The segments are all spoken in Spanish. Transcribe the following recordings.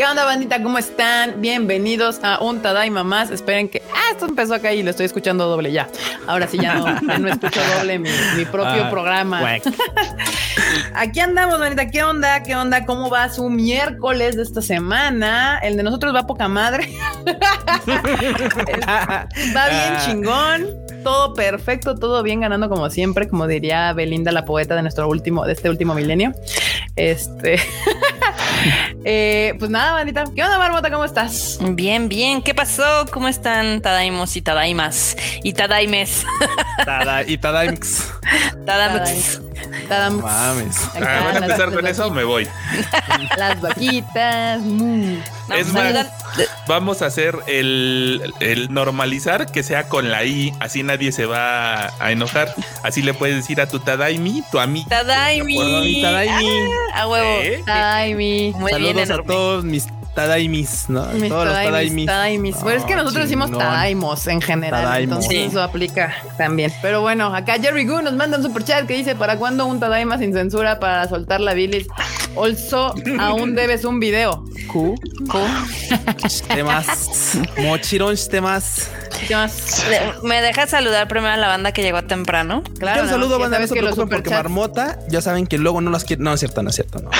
¿Qué onda, bandita? ¿Cómo están? Bienvenidos a un Tadaima más. Esperen que. Ah, esto empezó acá y lo estoy escuchando doble ya. Ahora sí ya no, ya no escucho doble mi, mi propio Ah, programa. Aquí andamos, bandita. ¿Qué onda? ¿Qué onda? ¿Cómo va su miércoles de esta semana? El de nosotros va poca madre. va bien Ah. chingón. Todo perfecto, todo bien ganando como siempre, como diría Belinda, la poeta de nuestro último, de este último milenio. Este, eh, pues nada, bandita. ¿Qué onda, Marmota? ¿Cómo estás? Bien, bien. ¿Qué pasó? ¿Cómo están Tadaimos y Tadaimas? Y Tadaimes. Tada- y Tadaimx. Tadaimes. Tadam- Mames. Acá Ah, ¿Van a empezar con eso? Me voy. Las vaquitas. mm. No, Es más, Vamos a hacer el, el normalizar que sea con la I, así nadie se va a enojar. Así le puedes decir a tu Tadaimi, tu amigo. Tadaimi. Tadaimi. Ah, a huevo. ¿Eh? Ay, mi. Muy bien, Saludos a todos mis Tadaimis, ¿no? Mis todos los tadaimis, Tadaimis. tadaimis. Bueno, es que Oh, nosotros decimos tadaimos en general, Tadaimos. entonces Sí. eso aplica también. Pero bueno, acá Jerry Goo nos manda un super chat que dice, ¿para cuándo un tadaima sin censura para soltar la bilis? Also, aún debes un video. Q. Temas. Mochiron temas. ¿Qué más? Le- ¿Me dejas saludar primero a la banda que llegó temprano? Claro, un saludo, banda. No se preocupen porque Marmota, ya saben que luego no las quiere. No, es cierto, no es cierto. No.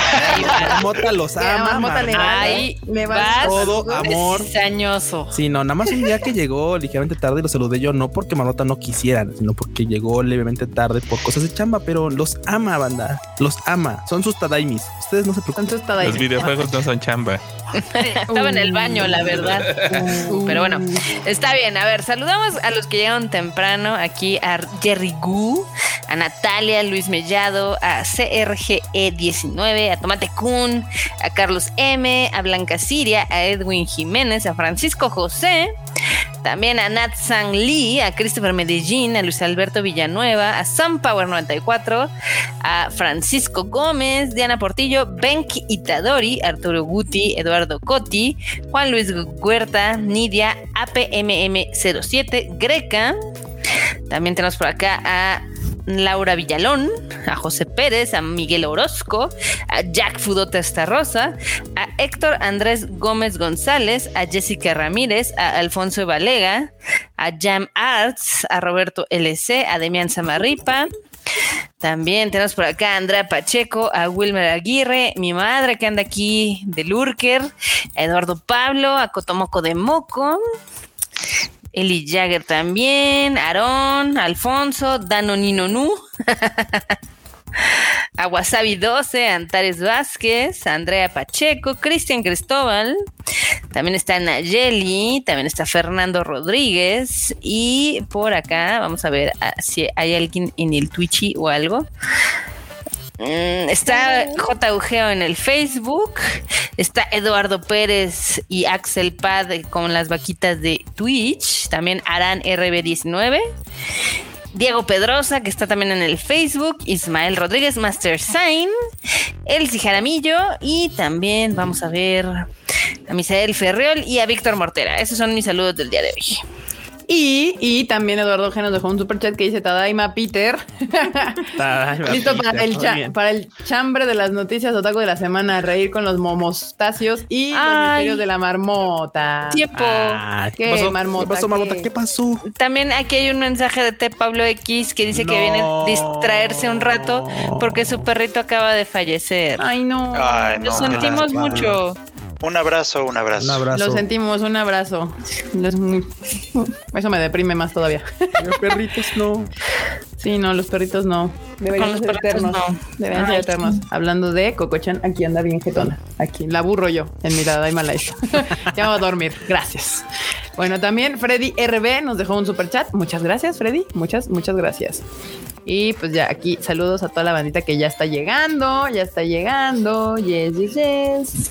Marmota los ama. Marmota le. Ay, vale vas. Todo amor. Cizañoso. Sí, no, nada más un día que llegó ligeramente tarde y lo saludé yo, no porque Marmota no quisiera, sino porque llegó levemente tarde por cosas de chamba, pero los ama, banda. Los ama. Son sus tadaimis. Ustedes no se preocupen. Entonces tadaima. Los videojuegos no son chamba. Estaba en el baño, la verdad. Uh. Pero bueno, está bien. A ver, saludamos a los que llegaron temprano. Aquí a Jerry Gu, a Natalia, Luis Mellado, a CRGE19, a Tomate Kun, a Carlos M, a Blanca Siria, a Edwin Jiménez, a Francisco José. También a Nat Sang Lee, a Christopher Medellín, a Luis Alberto Villanueva, a Sunpower 94, a Francisco Gómez, Diana Portillo, Benk Itadori, Arturo Guti, Eduardo Cotti, Juan Luis Huerta, Nidia, APMM07, Greca. También tenemos por acá a Laura Villalón, a José Pérez, a Miguel Orozco, a Jack Fudota Estarrosa, a Héctor Andrés Gómez González, a Jessica Ramírez, a Alfonso Valega, a Jam Arts, a Roberto LC, a Demian Samarripa. También tenemos por acá a Andrea Pacheco, a Wilmer Aguirre, mi madre que anda aquí de Lurker, a Eduardo Pablo, a Cotomoco de Moco, Eli Jagger también, Aarón, Alfonso, Dano Ninonu, a Wasabi 12, a Antares Vázquez, Andrea Pacheco, Cristian Cristóbal, también está Nayeli, también está Fernando Rodríguez y por acá vamos a ver si hay alguien en el Twitchy o algo. Mm, Está JUGEO en el Facebook. Está Eduardo Pérez y Axel Pad con las vaquitas de Twitch. También Aran RB19. Diego Pedrosa, que está también en el Facebook. Ismael Rodríguez, Master Sign. Elsie Jaramillo. Y también vamos a ver a Misael Ferriol y a Víctor Mortera. Esos son mis saludos del día de hoy. Y, y también Eduardo G nos dejó un super chat que dice Tadaima Peter. Tadaima, Listo para Peter, el, muy cha- bien. para el chambre de las noticias otaku de la semana, reír con los momostacios y los Ay. misterios de la marmota. Tiempo. Ah, ¿Qué, ¿Qué pasó? Marmota? ¿Qué pasó, Marmota? ¿Qué? ¿Qué pasó? También aquí hay un mensaje de T. Pablo X que dice que viene a distraerse un rato porque su perrito acaba de fallecer. Ay, no. Ay, Lo no, sentimos qué lástima. Un abrazo, un abrazo. Un abrazo. Lo sentimos, un abrazo. Eso me deprime más todavía. Los perritos no. Sí, no, los perritos no. Deberían Con los ser eternos. no. Deberían ser eternos. Hablando de Cocochan, aquí anda bien jetona. Aquí la aburro yo en mi Tadaima Live. ya voy a dormir. Gracias. Bueno, también Freddy RB nos dejó un super chat. Muchas gracias, Freddy. Muchas, muchas gracias. Y pues ya aquí saludos a toda la bandita que ya está llegando, ya está llegando. Yes, yes, yes.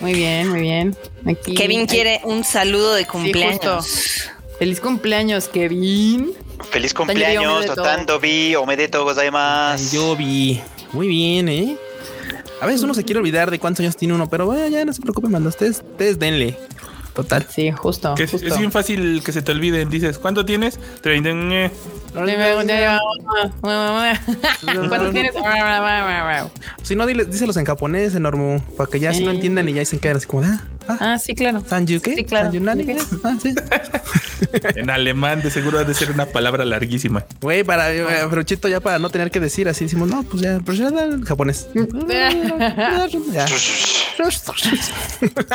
Muy bien, muy bien. Aquí Kevin quiere un saludo de Sí, cumpleaños. justo. Feliz cumpleaños, Kevin. Feliz cumpleaños. Totandobi, Omedeto gozaimasu. Yo vi. Muy bien, ¿eh? A veces uno se quiere olvidar de cuántos años tiene uno, pero bueno, ya no se preocupen, manda. Ustedes, ustedes denle. Total. Sí, justo. Que es, justo. es bien fácil que se te olviden. Dices, ¿cuánto tienes? Treinta. eh. ¿Cuánto tienes? Si no, díselos en japonés, enorme, para que ya si no entiendan y ya se quedan así como, ah, ah, Ah, sí, claro. Sanju, ¿qué? Sí, claro. Ah, sí. En alemán, de seguro ha de ser una palabra larguísima. Güey, para, eh, pero chito, ya para no tener que decir así, decimos, no, pues ya, pero ya en japonés. Ya.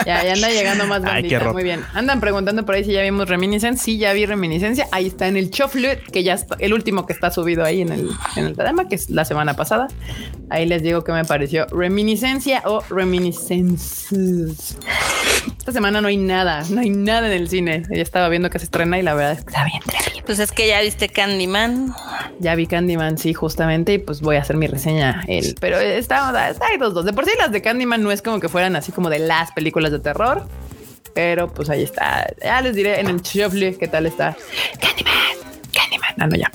Ya, ya anda llegando más Ay, qué bandita. horror. Muy bien. Andan preguntando por ahí si ya vimos Reminiscence. Sí, ya vi Reminiscencia. Ahí está en el Choflut, que ya está, el último que está subido ahí en el, en el Tadema, que es la semana pasada. Ahí les digo que me pareció Reminiscencia o Reminiscences. Esta semana no hay nada, no hay nada en el cine. Ya estaba viendo que se estrena y la verdad es que está bien. terrible. Pues es que ya viste Candyman. Ya vi Candyman, sí, justamente, y pues voy a hacer mi reseña. El, pero está, está hay dos, dos. De por sí las de Candyman no es como que fueran así como de las películas de terror. Pero pues ahí está. Ya les diré en el shuffle qué tal está. Candyman, Candyman. Ah, no, ya.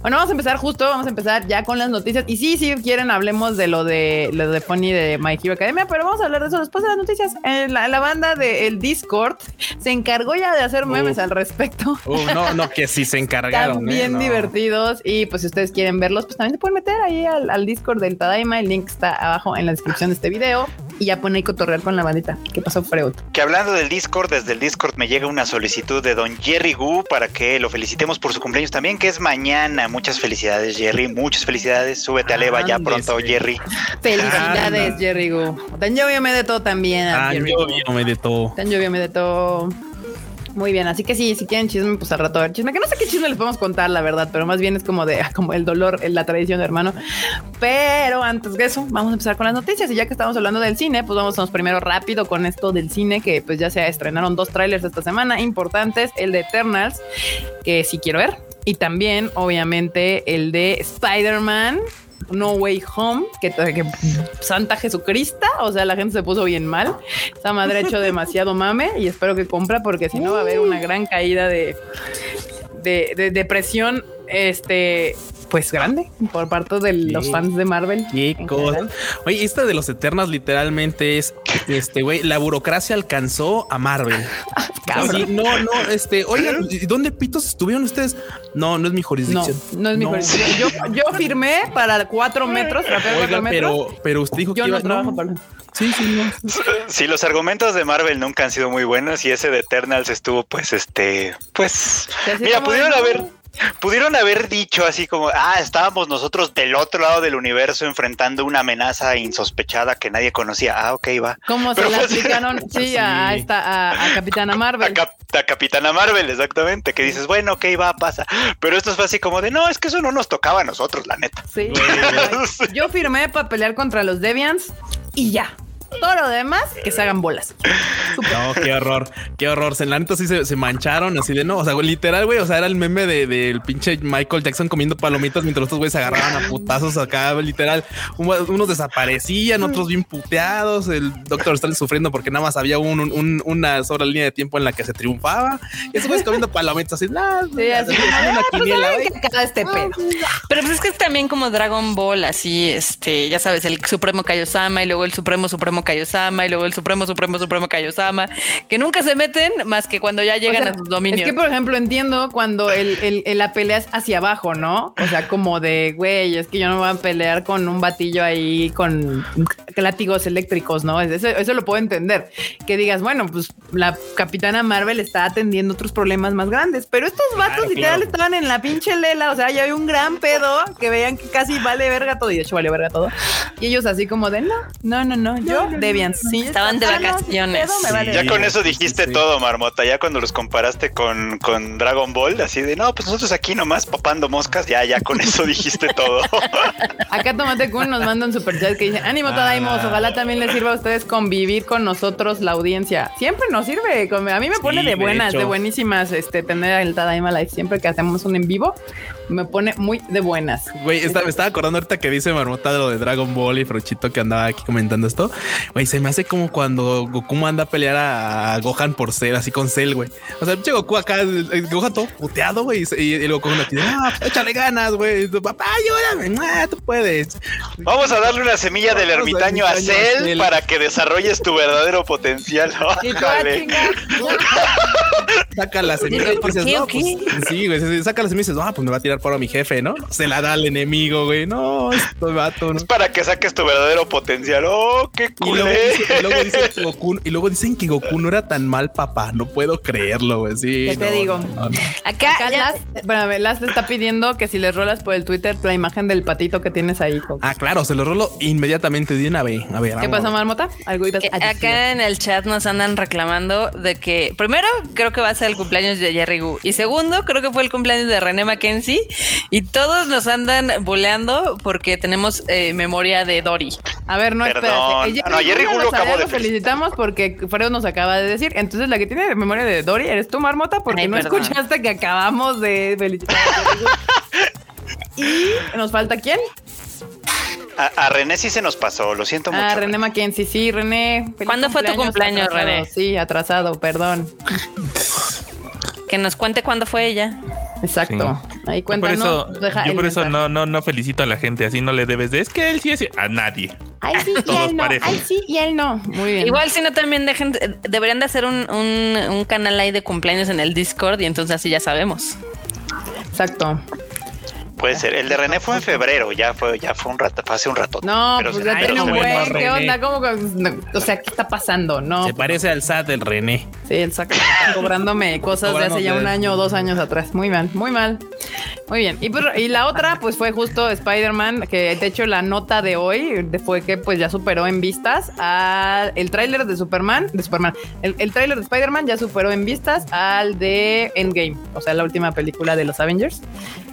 Bueno, vamos a empezar justo, vamos a empezar ya con las noticias. Y sí, si quieren, hablemos de lo de lo de Pony de My Hero Academia, pero vamos a hablar de eso después de las noticias. Eh, la, la banda del Discord se encargó ya de hacer memes al respecto. Uh, no, no, que sí se encargaron. Están eh, bien no. divertidos y pues si ustedes quieren verlos, pues también se pueden meter ahí al, al Discord del Tadaima. El link está abajo en la descripción de este video y ya pone ahí cotorrear con la bandita. ¿Qué pasó, Freud? Que hablando del Discord, desde el Discord me llega una solicitud de don Jerry Gu para que lo felicitemos por su cumpleaños también, que es mañana. Muchas felicidades, Jerry. Muchas felicidades. Súbete a Leva ya pronto, Jerry. Felicidades, Anda. Jerry Gu. Tan yo me de todo también. Gu. bien, me de todo. Tan yo me de todo. Muy bien, así que sí, si quieren chisme, pues al rato a ver chisme, que no sé qué chisme les podemos contar, la verdad, pero más bien es como de como el dolor, la tradición, hermano. Pero antes de eso, vamos a empezar con las noticias. Y ya que estamos hablando del cine, pues vamos primero rápido con esto del cine, que pues ya se estrenaron dos trailers esta semana importantes, el de Eternals, que sí quiero ver, y también, obviamente, el de Spider-Man. No Way Home, que, que Santa Jesucristo, o sea, la gente se puso bien mal. Esa madre ha hecho demasiado mame y espero que compra porque si no va a haber una gran caída de, de, de depresión, este, pues grande por parte de los Sí. fans de Marvel. Qué cosa. Oye, esta de los Eternas literalmente es, este, güey, la burocracia alcanzó a Marvel. Sí, no, no, este, oigan, ¿y ¿dónde pitos estuvieron ustedes? No, no es mi No, jurisdicción. no es mi jurisdicción. Yo, yo firmé para cuatro metros, para cuatro Oiga, metros. pero, pero usted dijo yo que no iba, trabajo no. para. Sí, sí, no. Si los argumentos de Marvel nunca han sido muy buenos y ese de Eternals estuvo, pues, este, pues, mira, pudieron no. haber, pudieron haber dicho así como, ah, estábamos nosotros del otro lado del universo enfrentando una amenaza insospechada que nadie conocía. Ah, ok, va. ¿Cómo se la pues- aplicaron? Sí, a, esta, a, a Capitana A, Marvel. Cap- a Capitana Marvel, exactamente, que dices, bueno, ok, va, pasa. Pero esto fue así como de, no, es que eso no nos tocaba a nosotros, la neta. Sí. Yo firmé para pelear contra los Deviants y ya. Todo lo demás, que se hagan bolas. No, qué horror, qué horror. En la neta sí se, se mancharon así de no. O sea, güey, literal, güey. O sea, era el meme de- del pinche Michael Jackson comiendo palomitas mientras los otros güeyes se agarraban a putazos acá, literal. Un- unos desaparecían, otros bien puteados. El Doctor Strange sufriendo porque nada más había un- un- una sola línea de tiempo en la que se triunfaba. Y esos güeyes comiendo palomitas así, nah, Sí, una "Ah, pues, quiniela, ¿saben güey. qué acaba este pedo? Pero pues es que es también como Dragon Ball, así, este, ya sabes, el Supremo Kaiosama y luego el Supremo Supremo Kaiosama y luego el Supremo Supremo Supremo Kaiosama, que nunca se meten más que cuando ya llegan O sea, a sus dominios. Es que, por ejemplo, entiendo cuando el, el- el- la pelea es hacia abajo, ¿no? O sea, como de, güey, es que yo no voy a pelear con un batillo ahí con látigos eléctricos, ¿no? Eso, eso lo puedo entender. Que digas, bueno, pues la capitana Marvel está atendiendo otros problemas más grandes, pero estos vatos Claro, literal claro. estaban en la pinche lela, o sea, ya había un gran pedo que veían que casi vale verga todo, y de hecho vale verga todo. Y ellos así como de, no, no, no, no, yo, Debian, sí. Estaban de ah, vacaciones. vale Ya con eso dijiste sí. todo, Marmota. Ya cuando los comparaste con, con Dragon Ball, así de no, pues nosotros aquí nomás papando moscas, ya, ya con eso dijiste todo. Acá Tomate Kun nos manda un super chat que dice: Ánimo, Tadaimos. Ojalá también les sirva a ustedes convivir con nosotros, la audiencia. Siempre nos sirve. A mí me pone Sí, de de buenas, de, hecho. buenísimas este, tener el Tadaima Live siempre que hacemos un en vivo. Me pone muy de buenas. Güey, está- me estaba acordando ahorita que dice Marmota de lo de Dragon Ball y Frochito que andaba aquí comentando esto. Güey, se me hace como cuando Goku manda a pelear a Gohan por ser así con Cell, güey. O sea, pinche Goku acá, el- el Gohan todo puteado, güey. Y, y el Goku aquí, ah, pues, échale ganas, güey. Papá, ayúdame, ah, tú puedes. Vamos a darle una semilla del Vamos ermitaño a Cell Cell. para que desarrolles tu verdadero potencial. Ah. Saca la semilla y ¿por dices, no, pues, sí, güey. Saca la semilla y dices, ah, pues me va a tirar por a mi jefe, ¿no? Se la da al enemigo, güey. No, esto vato, ¿no? Es para que saques tu verdadero potencial. ¡Oh, qué Y luego, culé! dice- y luego dicen que Goku, y luego dicen que Goku no era tan mal papá. No puedo creerlo, güey. Sí, ¿Qué te digo? no, no. Acá, Acá ya- Las, espérame, Las te está pidiendo que si les rolas por el Twitter la imagen del patito que tienes ahí. Ah, claro, se lo rolo inmediatamente de una vez. A ver, ¿Qué pasó, Marmota? Algo ibas a decir. Acá en el chat nos andan reclamando de que, primero, creo que va a ser el cumpleaños de Jerry Gu. Y segundo, creo que fue el cumpleaños de René Mackenzie. Y todos nos andan buleando porque tenemos eh, memoria de Dory. A ver, no, Perdón. espérate. Ah, no, Jerry Gu Gu lo acabo de felicitamos porque Fredo nos acaba de decir. Entonces, la que tiene memoria de Dory eres tú, Marmota, porque Ay, no perdón. escuchaste que acabamos de felicitar a Jerry. Y nos falta quién? A, a René sí se nos pasó, lo siento mucho. Ah, René Mackenzie. Sí, René. ¿Cuándo fue tu cumpleaños, atrasado. René? Sí, atrasado, perdón. Que nos cuente cuándo fue ella. Exacto. Ahí Yo por cuéntanos. eso, deja yo el por eso no, no, no felicito a la gente, así no le debes de es que él sí es a nadie. Ay, sí, y él no. parejos. Ay, sí, y él no. Muy bien. Igual si no también dejen, eh, deberían de hacer un, un, un canal ahí de cumpleaños en el Discord y entonces así ya sabemos. Exacto. Puede ser. El de René fue en febrero, ya fue, ya fue un rato, fue hace un rato. No, Pero pues ya Ay, tiene un buen. ¿Qué René. onda? ¿Cómo o sea, ¿qué está pasando? No. Se parece al SAT del René. Sí, el saco está cobrándome cosas de hace ya un año o dos años atrás. Muy mal, muy mal. Muy bien. Y, pues, y la otra, pues fue justo Spider-Man, que de hecho la nota de hoy de- fue que pues ya superó en vistas al el tráiler de Superman, de Superman. El, el tráiler de Spider-Man ya superó en vistas al de Endgame, o sea, la última película de los Avengers.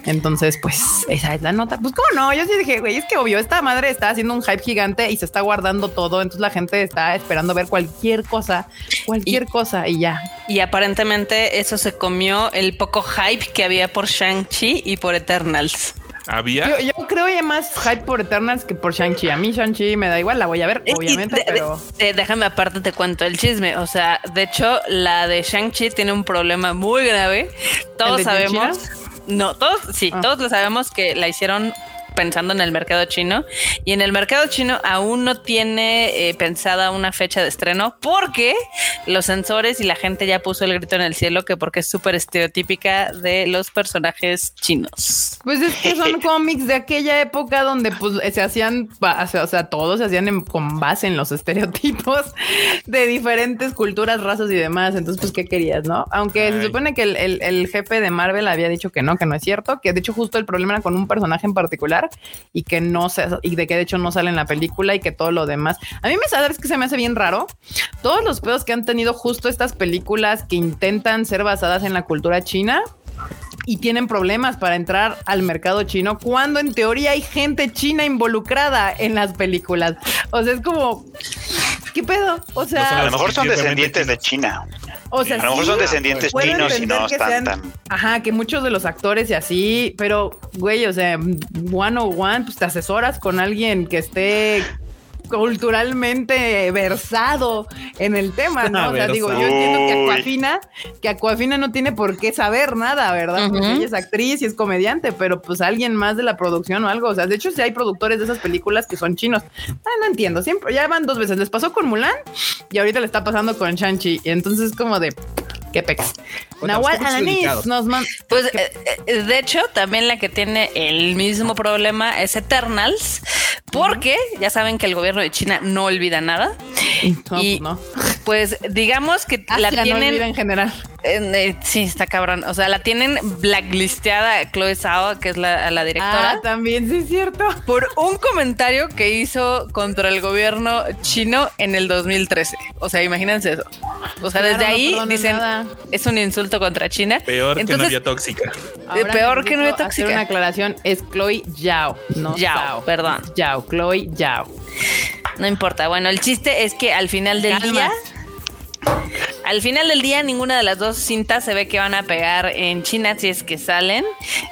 Entonces, pues esa es la nota. Pues cómo no, yo sí dije, güey, es que obvio, esta madre está haciendo un hype gigante y se está guardando todo, entonces la gente está esperando ver cualquier cosa, cualquier cosa y ya. Y aparentemente eso se comió el poco hype que había por Shang-Chi y por Eternals. Había. Yo, yo creo que hay más hype por Eternals que por Shang-Chi. A mí Shang-Chi me da igual, la voy a ver, Y- obviamente, de- pero... de- déjame aparte te cuento el chisme. O sea, de hecho, la de Shang-Chi tiene un problema muy grave. Todos sabemos. China? No, todos, sí, Ah. todos lo sabemos que la hicieron pensando en el mercado chino y en el mercado chino aún no tiene eh, pensada una fecha de estreno porque los sensores y la gente ya puso el grito en el cielo que porque es súper estereotípica de los personajes chinos. Pues es que son cómics de aquella época donde pues se hacían, o sea, todos se hacían en- con base en los estereotipos de diferentes culturas, razas y demás. Entonces, pues, ¿qué querías, no? Aunque se supone que el, el- el jefe de Marvel había dicho que no, que no es cierto, que de hecho justo el problema era con un personaje en particular y que no se, y de que de hecho no sale en la película y que todo lo demás. A mí me sabes que se me hace bien raro. Todos los pedos que han tenido justo estas películas que intentan ser basadas en la cultura china y tienen problemas para entrar al mercado chino cuando en teoría hay gente china involucrada en las películas. O sea, es como, ¿qué pedo? O No sea, A lo mejor son descendientes de China. O sea, A lo mejor sí, son descendientes chinos y no están sean- tan. Ajá, que muchos de los actores y así, pero güey, o sea, one on one, pues te asesoras con alguien que esté culturalmente versado en el tema, ¿no? O sea, digo, yo entiendo que. Aquafina, que Aquafina no tiene por qué saber nada, ¿verdad? Porque ella es actriz y es comediante, pero pues alguien más de la producción o algo. O sea, de hecho, sí hay productores de esas películas que son chinos. Ah, no entiendo, siempre, ya van dos veces. Les pasó con Mulan y ahorita le está pasando con Shang-Chi. Y entonces es como de qué pex. Bueno, Nahual Alanis nos manda. Pues eh, eh, de hecho, también la que tiene el mismo problema es Eternals, porque ya saben que el gobierno de China no olvida nada. No, y pues no. pues digamos que la Asia no tienen. olvida en general. Eh, sí, está cabrón. O sea, la tienen blacklisteada a Chloe Zhao, que es la, la directora. Ah, también sí es cierto. por un comentario que hizo contra el gobierno chino en el 2013. O sea, imagínense eso. O sea, Claro, desde ahí dicen nada. es un insulto contra China. Peor que Entonces, novia tóxica. Ahora peor que no necesito es tóxica. Hacer una aclaración es Chloe Yao, no Yao, Zhao. perdón. Yao, Chloe Yao. No importa. Bueno, el chiste es que al final del Calma. día, al final del día ninguna de las dos cintas se ve que van a pegar en China si es que salen.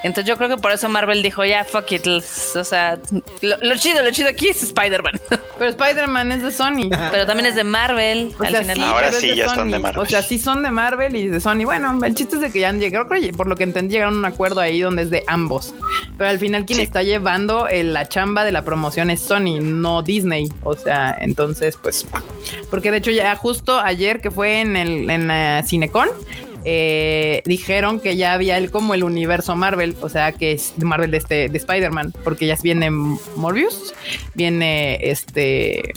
Entonces yo creo que por eso Marvel dijo, ya, fuck it. O sea, lo, lo chido, lo chido aquí es Spider-Man. Pero Spider-Man es de Sony. Pero también es de Marvel. O al sea, final sí, Ahora es sí de ya Sony. son de Marvel. O sea, sí son de Marvel y de Sony. Bueno, el chiste es de que ya han llegado, creo que por lo que entendí, llegaron a un acuerdo ahí donde es de ambos. Pero al final quien Sí. está llevando el- la chamba de la promoción es Sony, no Disney. O sea, entonces, pues, porque de hecho ya justo ayer que fue en el en la Cinecon, eh, dijeron que ya había el, como el universo Marvel, o sea, que es Marvel de este de Spider-Man, porque ya viene Morbius, viene este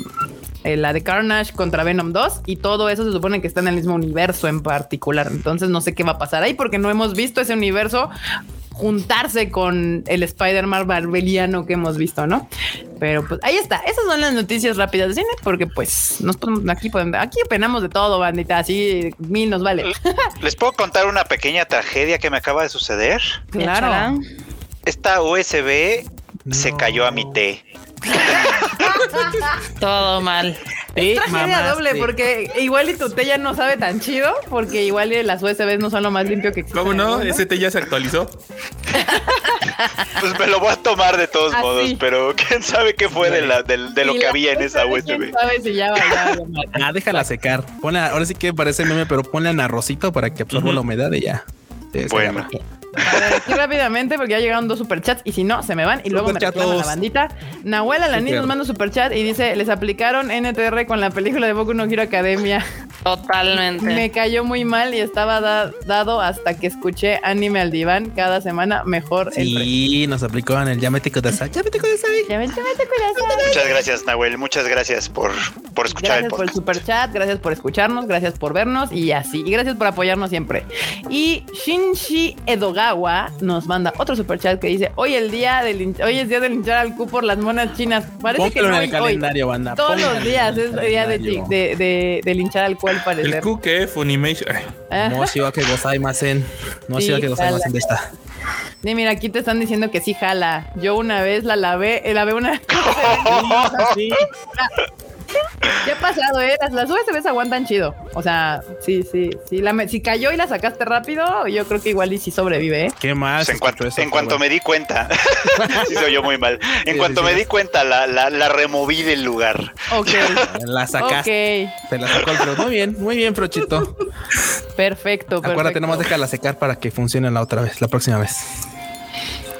eh, la de Carnage contra Venom 2 y todo eso se supone que está en el mismo universo en particular. Entonces no sé qué va a pasar ahí porque no hemos visto ese universo juntarse con el Spider-Man marveliano que hemos visto, ¿no? Pero pues ahí está. Esas son las noticias rápidas de cine porque pues nos podemos, aquí podemos, aquí opinamos de todo, bandita. Así mil nos vale. ¿Les puedo contar una pequeña tragedia que me acaba de suceder? Claro. Esta USB se cayó a mi té. Todo mal. Sí, Tragedia mamaste. doble porque igual y tu té ya no sabe tan chido porque igual y las USBs no son lo más limpio que existe. ¿Cómo no? mundo. Ese té ya se actualizó. Pues me lo voy a tomar de todos Ah, modos, pero quién sabe qué fue de, la, de lo Y que la había en esa ¿Quién USB. sabe si ya? Ah, déjala secar. Ponle, ahora sí que parece meme, pero ponle en arrocito para que absorba la humedad y ya. Bueno. agarra. A ver, aquí rápidamente, porque ya llegaron dos superchats y si no, se me van y luego me reclaman la bandita. Nahuel Alaní Super. nos manda un superchat y dice: Les aplicaron NTR con la película de Boku no Hero Academia. Totalmente. Me cayó muy mal y estaba da- dado hasta que escuché anime al diván cada semana. Mejor el Sí, nos aplicó en el Yamete Kudasai. Yamete Kudasai. Ya ven, ya ven, corazón. Muchas gracias, Nahuel. Muchas gracias por, por escuchar Gracias el por el podcast. super chat, gracias por escucharnos, gracias por vernos y así. Y gracias por apoyarnos siempre. Y Shinshi Edogawa nos manda otro super chat que dice: Hoy el día del hoy es día del hinchar al cu por las monas chinas. Parece que no en el hoy, hoy. calendario, banda. Todos Póngalo los en el días es día de, de, de, de linchar al cu al El parecer. QQ Funimation. Ajá. No, sí, va que gozaimasen. No, sí, Sí, va que gozaimasen jala. de esta. Sí, mira, aquí te están diciendo que sí jala. Yo una vez la lavé, eh, lavé una. ¿Qué ha pasado, eh? Las, las USBs aguantan chido. O sea, sí, sí, sí. La, me- si cayó y la sacaste rápido, yo creo que igual y sí sobrevive, ¿eh? ¿Qué más? Pues en cuanto, escuchó eso, en cuanto pero me di cuenta, sí se oyó muy mal. En Sí, cuanto sí, me sí. di cuenta, la, la, la removí del lugar. Ok. La sacaste. ok. Te la sacó el. Muy bien, muy bien, Prochito. Perfecto, Acuérdate, perfecto. nomás déjala secar para que funcione la otra vez, la próxima vez.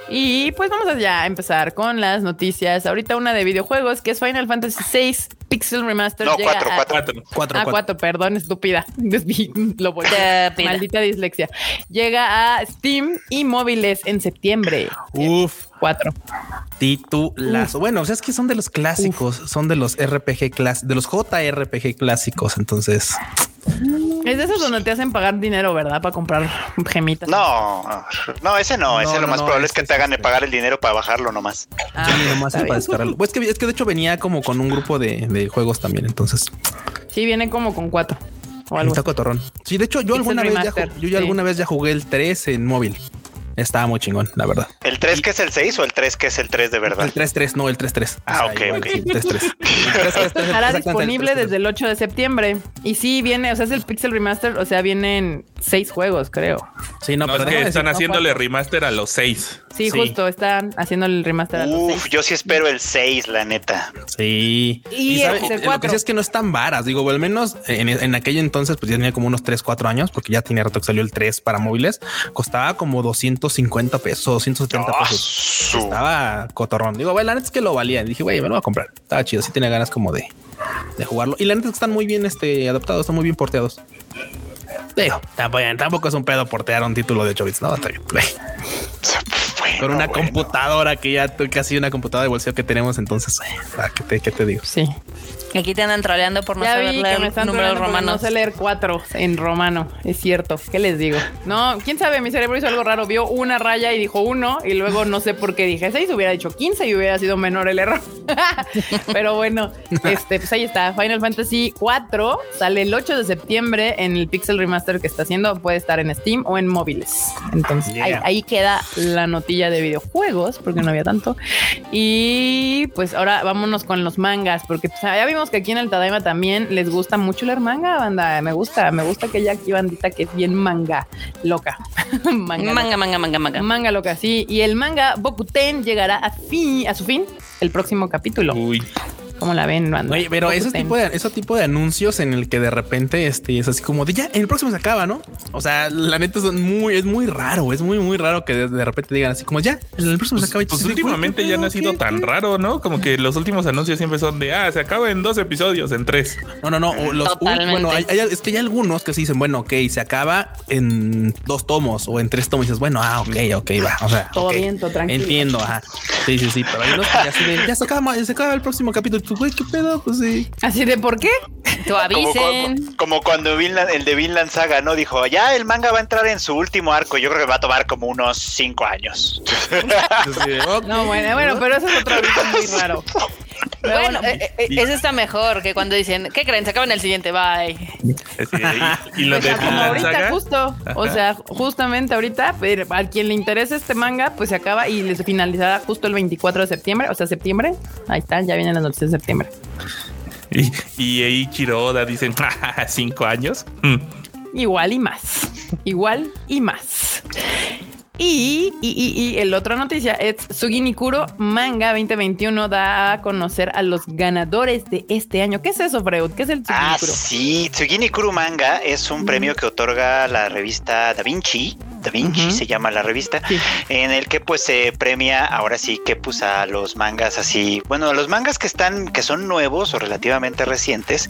Y pues vamos a ya empezar con las noticias. Ahorita una de videojuegos que es Final Fantasy VI Pixel Remaster. No, llega cuatro, a- cuatro. cuatro. Cuatro, ah, cuatro. cuatro, perdón, estúpida. Lo voy Estúpida. Maldita dislexia. Llega a Steam y móviles en septiembre. Uf, Cuatro. titulazo. Bueno, o sea, es que son de los clásicos, son de los RPG clásicos, de los JRPG clásicos. Entonces, Es de esos donde te hacen pagar dinero, ¿verdad? Para comprar gemitas. No, no, ese no, No, ese no, lo más no, probable es que te hagan este. pagar el dinero para bajarlo nomás. Ah, sí, nomás es para descargarlo. Pues es que, es que de hecho venía como con un grupo de, de juegos también. Entonces, Sí, viene como con cuatro. O algo está cotorrón. Sí, de hecho, yo alguna vez ya, yo ya sí. alguna vez ya jugué el 3 en móvil. Estaba muy chingón, la verdad. ¿El 3 que es el 6 o el 3 que es el 3 de verdad? El 3-3, no, el 3-3. Ah, ok, ok. sí, el 3-3. El 3-3, Estará disponible el 3-3. desde el 8 de septiembre. Y sí, viene, o sea, es el Pixel Remaster, o sea, vienen seis juegos, creo. Sí, no, No, pero es que están decir- haciéndole remaster a los seis. Sí, Sí. justo, están haciendo el remaster a los Uf, seis. yo sí espero el 6, la neta. Sí. Y sabe- el lo que sí es que no están varas. Digo, al menos en, en aquel entonces, pues ya tenía como unos 3, 4 años, porque ya tenía rato que salió el 3 para móviles. Costaba como 250 pesos, 270 Ah, pesos. su- Estaba cotorrón. Digo, güey, la neta es que lo valía. Dije, güey, me lo voy a comprar. Estaba chido. Sí tenía ganas como de, de jugarlo. Y la neta es que están muy bien este, adaptados, están muy bien porteados. Digo, tampoco, tampoco es un pedo portear un título de 8 bits. No, está bien. Bueno, Con una bueno. computadora que ya casi una computadora de bolsillo que tenemos. Entonces, eh, ¿qué te, qué te digo? Sí. Aquí te andan troleando por no ya saber vi que leer me están números romanos. No sé leer cuatro en romano, es cierto. ¿Qué les digo? No, quién sabe, mi cerebro hizo algo raro. Vio una raya y dijo uno, y luego no sé por qué dije seis, hubiera dicho 15 y hubiera sido menor el error. Pero bueno, este, pues ahí está. Final Fantasy 4 sale el 8 de septiembre en el Pixel Remaster que está haciendo. Puede estar en Steam o en móviles. Entonces Yeah. ahí, ahí queda la notilla de videojuegos, porque no había tanto. Y pues ahora vámonos con los mangas, porque pues, ya vimos que aquí en el Tadaima también les gusta mucho leer manga, banda. Me gusta, me gusta que ella aquí bandita que es bien manga loca. manga, Manga, manga, manga, manga. Manga loca, sí. Y el manga Bokuten llegará a, fin, a su fin el próximo capítulo. Uy, ¿Cómo la ven, banda? Oye, pero ese tipo de ese tipo de anuncios en el que de repente este es así como de ya en el próximo se acaba, ¿no? O sea, la neta es muy, es muy raro, es muy, muy raro que de, de repente digan así como ya en el próximo se acaba. y pues dices, últimamente "Güey, ya no ha ¿qué sido tan ¿Qué? raro, ¿no? Como que los últimos anuncios siempre son de, ah, se acaba en dos episodios, en tres. No, no, no. o Los, Totalmente. bueno, hay- hay- es que hay algunos que sí dicen, bueno, ok, se acaba en dos tomos o en tres tomos. Y dices, bueno, ah, ok, ok, va. O sea, Todo ok, bien, todo tranquilo. Entiendo, ajá. Sí, sí, sí. Pero hay unos que ya, se ven, ya se acaba, se acaba el próximo capítulo. Tú, güey, qué pedo, pues sí. Así de por qué? Tú Como, avisen. como- como cuando Vinland- el de Vinland Saga, ¿no? Dijo, ya el manga va a entrar en su último arco. Yo creo que va a tomar como unos cinco años. No, bueno, bueno, pero eso es otro aviso muy raro. Pero Bueno, eh, eh, ese está mejor que cuando dicen, ¿qué creen? Se acaban el siguiente, bye. Y, y lo O de sea, como ahorita Saga. justo, o sea, justamente ahorita, pero a quien le interese este manga, pues se acaba y les finalizará justo el 24 de septiembre, o sea, septiembre. Ahí está, ya vienen las noticias de septiembre. Y, y Eiichiro Oda dicen, "Ah, cinco años. Mm. Igual y más, igual y más. Y, y, y, y el otra noticia es Suginikuro Manga 2021 da a conocer a los ganadores de este año. ¿Qué es eso, Freud? ¿Qué es el Ah, Suginikuro? sí. Tsugini Kuru Manga es un premio que otorga la revista Da Vinci. Da Vinci se llama la revista. Sí. en el que pues se premia ahora sí que pues a los mangas así, bueno, a los mangas que están, que son nuevos o relativamente recientes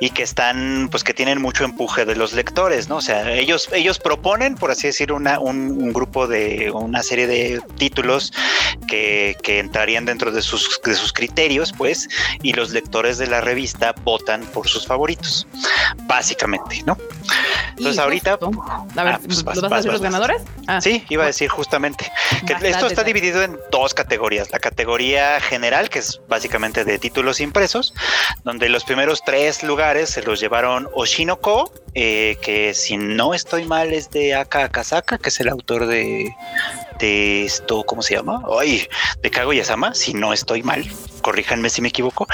y que están, pues que tienen mucho empuje de los lectores, ¿no? O sea, ellos, ellos proponen, por así decir, una, un, un grupo de, una serie de títulos que, que entrarían dentro de sus, de sus criterios, pues, y los lectores de la revista votan por sus favoritos, básicamente, ¿no? Entonces ahorita... justo- a ver, Ah, pues vas, ¿los vas a vas, decir vas, los vas. ganadores? Ah, Sí, iba a decir justamente que esto está dividido en dos categorías. La categoría general, que es básicamente de títulos impresos, donde los primeros tres lugares se los llevaron Oshinoko, eh, que si no estoy mal es de Aka Akasaka, que es el autor de, de esto, ¿cómo se llama? Ay, de Kaguya-sama, si no estoy mal. Corríjanme si me equivoco.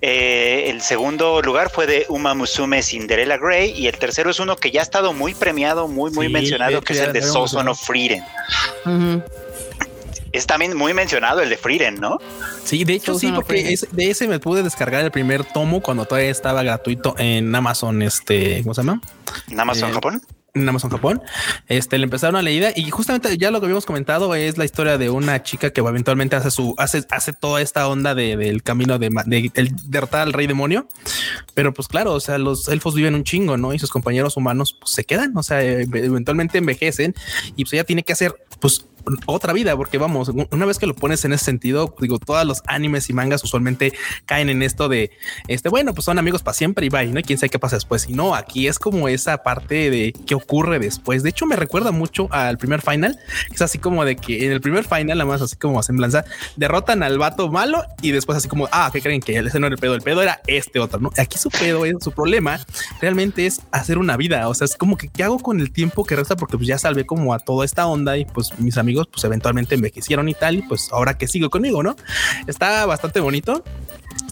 Eh, el segundo lugar fue de Uma Musume Cinderella Grey y el tercero es uno que ya ha estado muy premiado, muy, muy Sí, mencionado, que es el de Soson of Frieren. Ujú. Es también muy mencionado el de Frieren, ¿no? Sí, de hecho, sí, porque ese- de ese me pude descargar el primer tomo cuando todavía estaba gratuito en Amazon. Este, ¿cómo se llama? En Amazon Eh, Japón. En Amazon Japón. Este le empezaron a leída y justamente ya lo que habíamos comentado es la historia de una chica que eventualmente hace su hace, hace toda esta onda de- del camino de, de, el derrotar al rey demonio. Pero pues claro, o sea, los elfos viven un chingo, ¿no? Y sus compañeros humanos pues, se quedan, o sea, eventualmente envejecen y pues ella tiene que hacer pues otra vida, porque vamos, una vez que lo pones en ese sentido, digo, todos los animes y mangas usualmente caen en esto de este, bueno, pues son amigos para siempre y bye, ¿no? Y quién sabe qué pasa después. Y no, aquí es como esa parte de qué ocurre después. De hecho, me recuerda mucho al primer final. Es así como de que en el primer final, nada más así como a semblanza, derrotan al vato malo y después así como, ah, ¿qué creen que ese no era el pedo? El pedo era este otro, ¿no? Aquí su pedo es su problema realmente es hacer una vida. O sea, es como que qué hago con el tiempo que resta porque pues ya salvé como a toda esta onda y pues mis amigos pues eventualmente envejecieron y tal y pues ahora que sigo conmigo, ¿no? Está bastante bonito.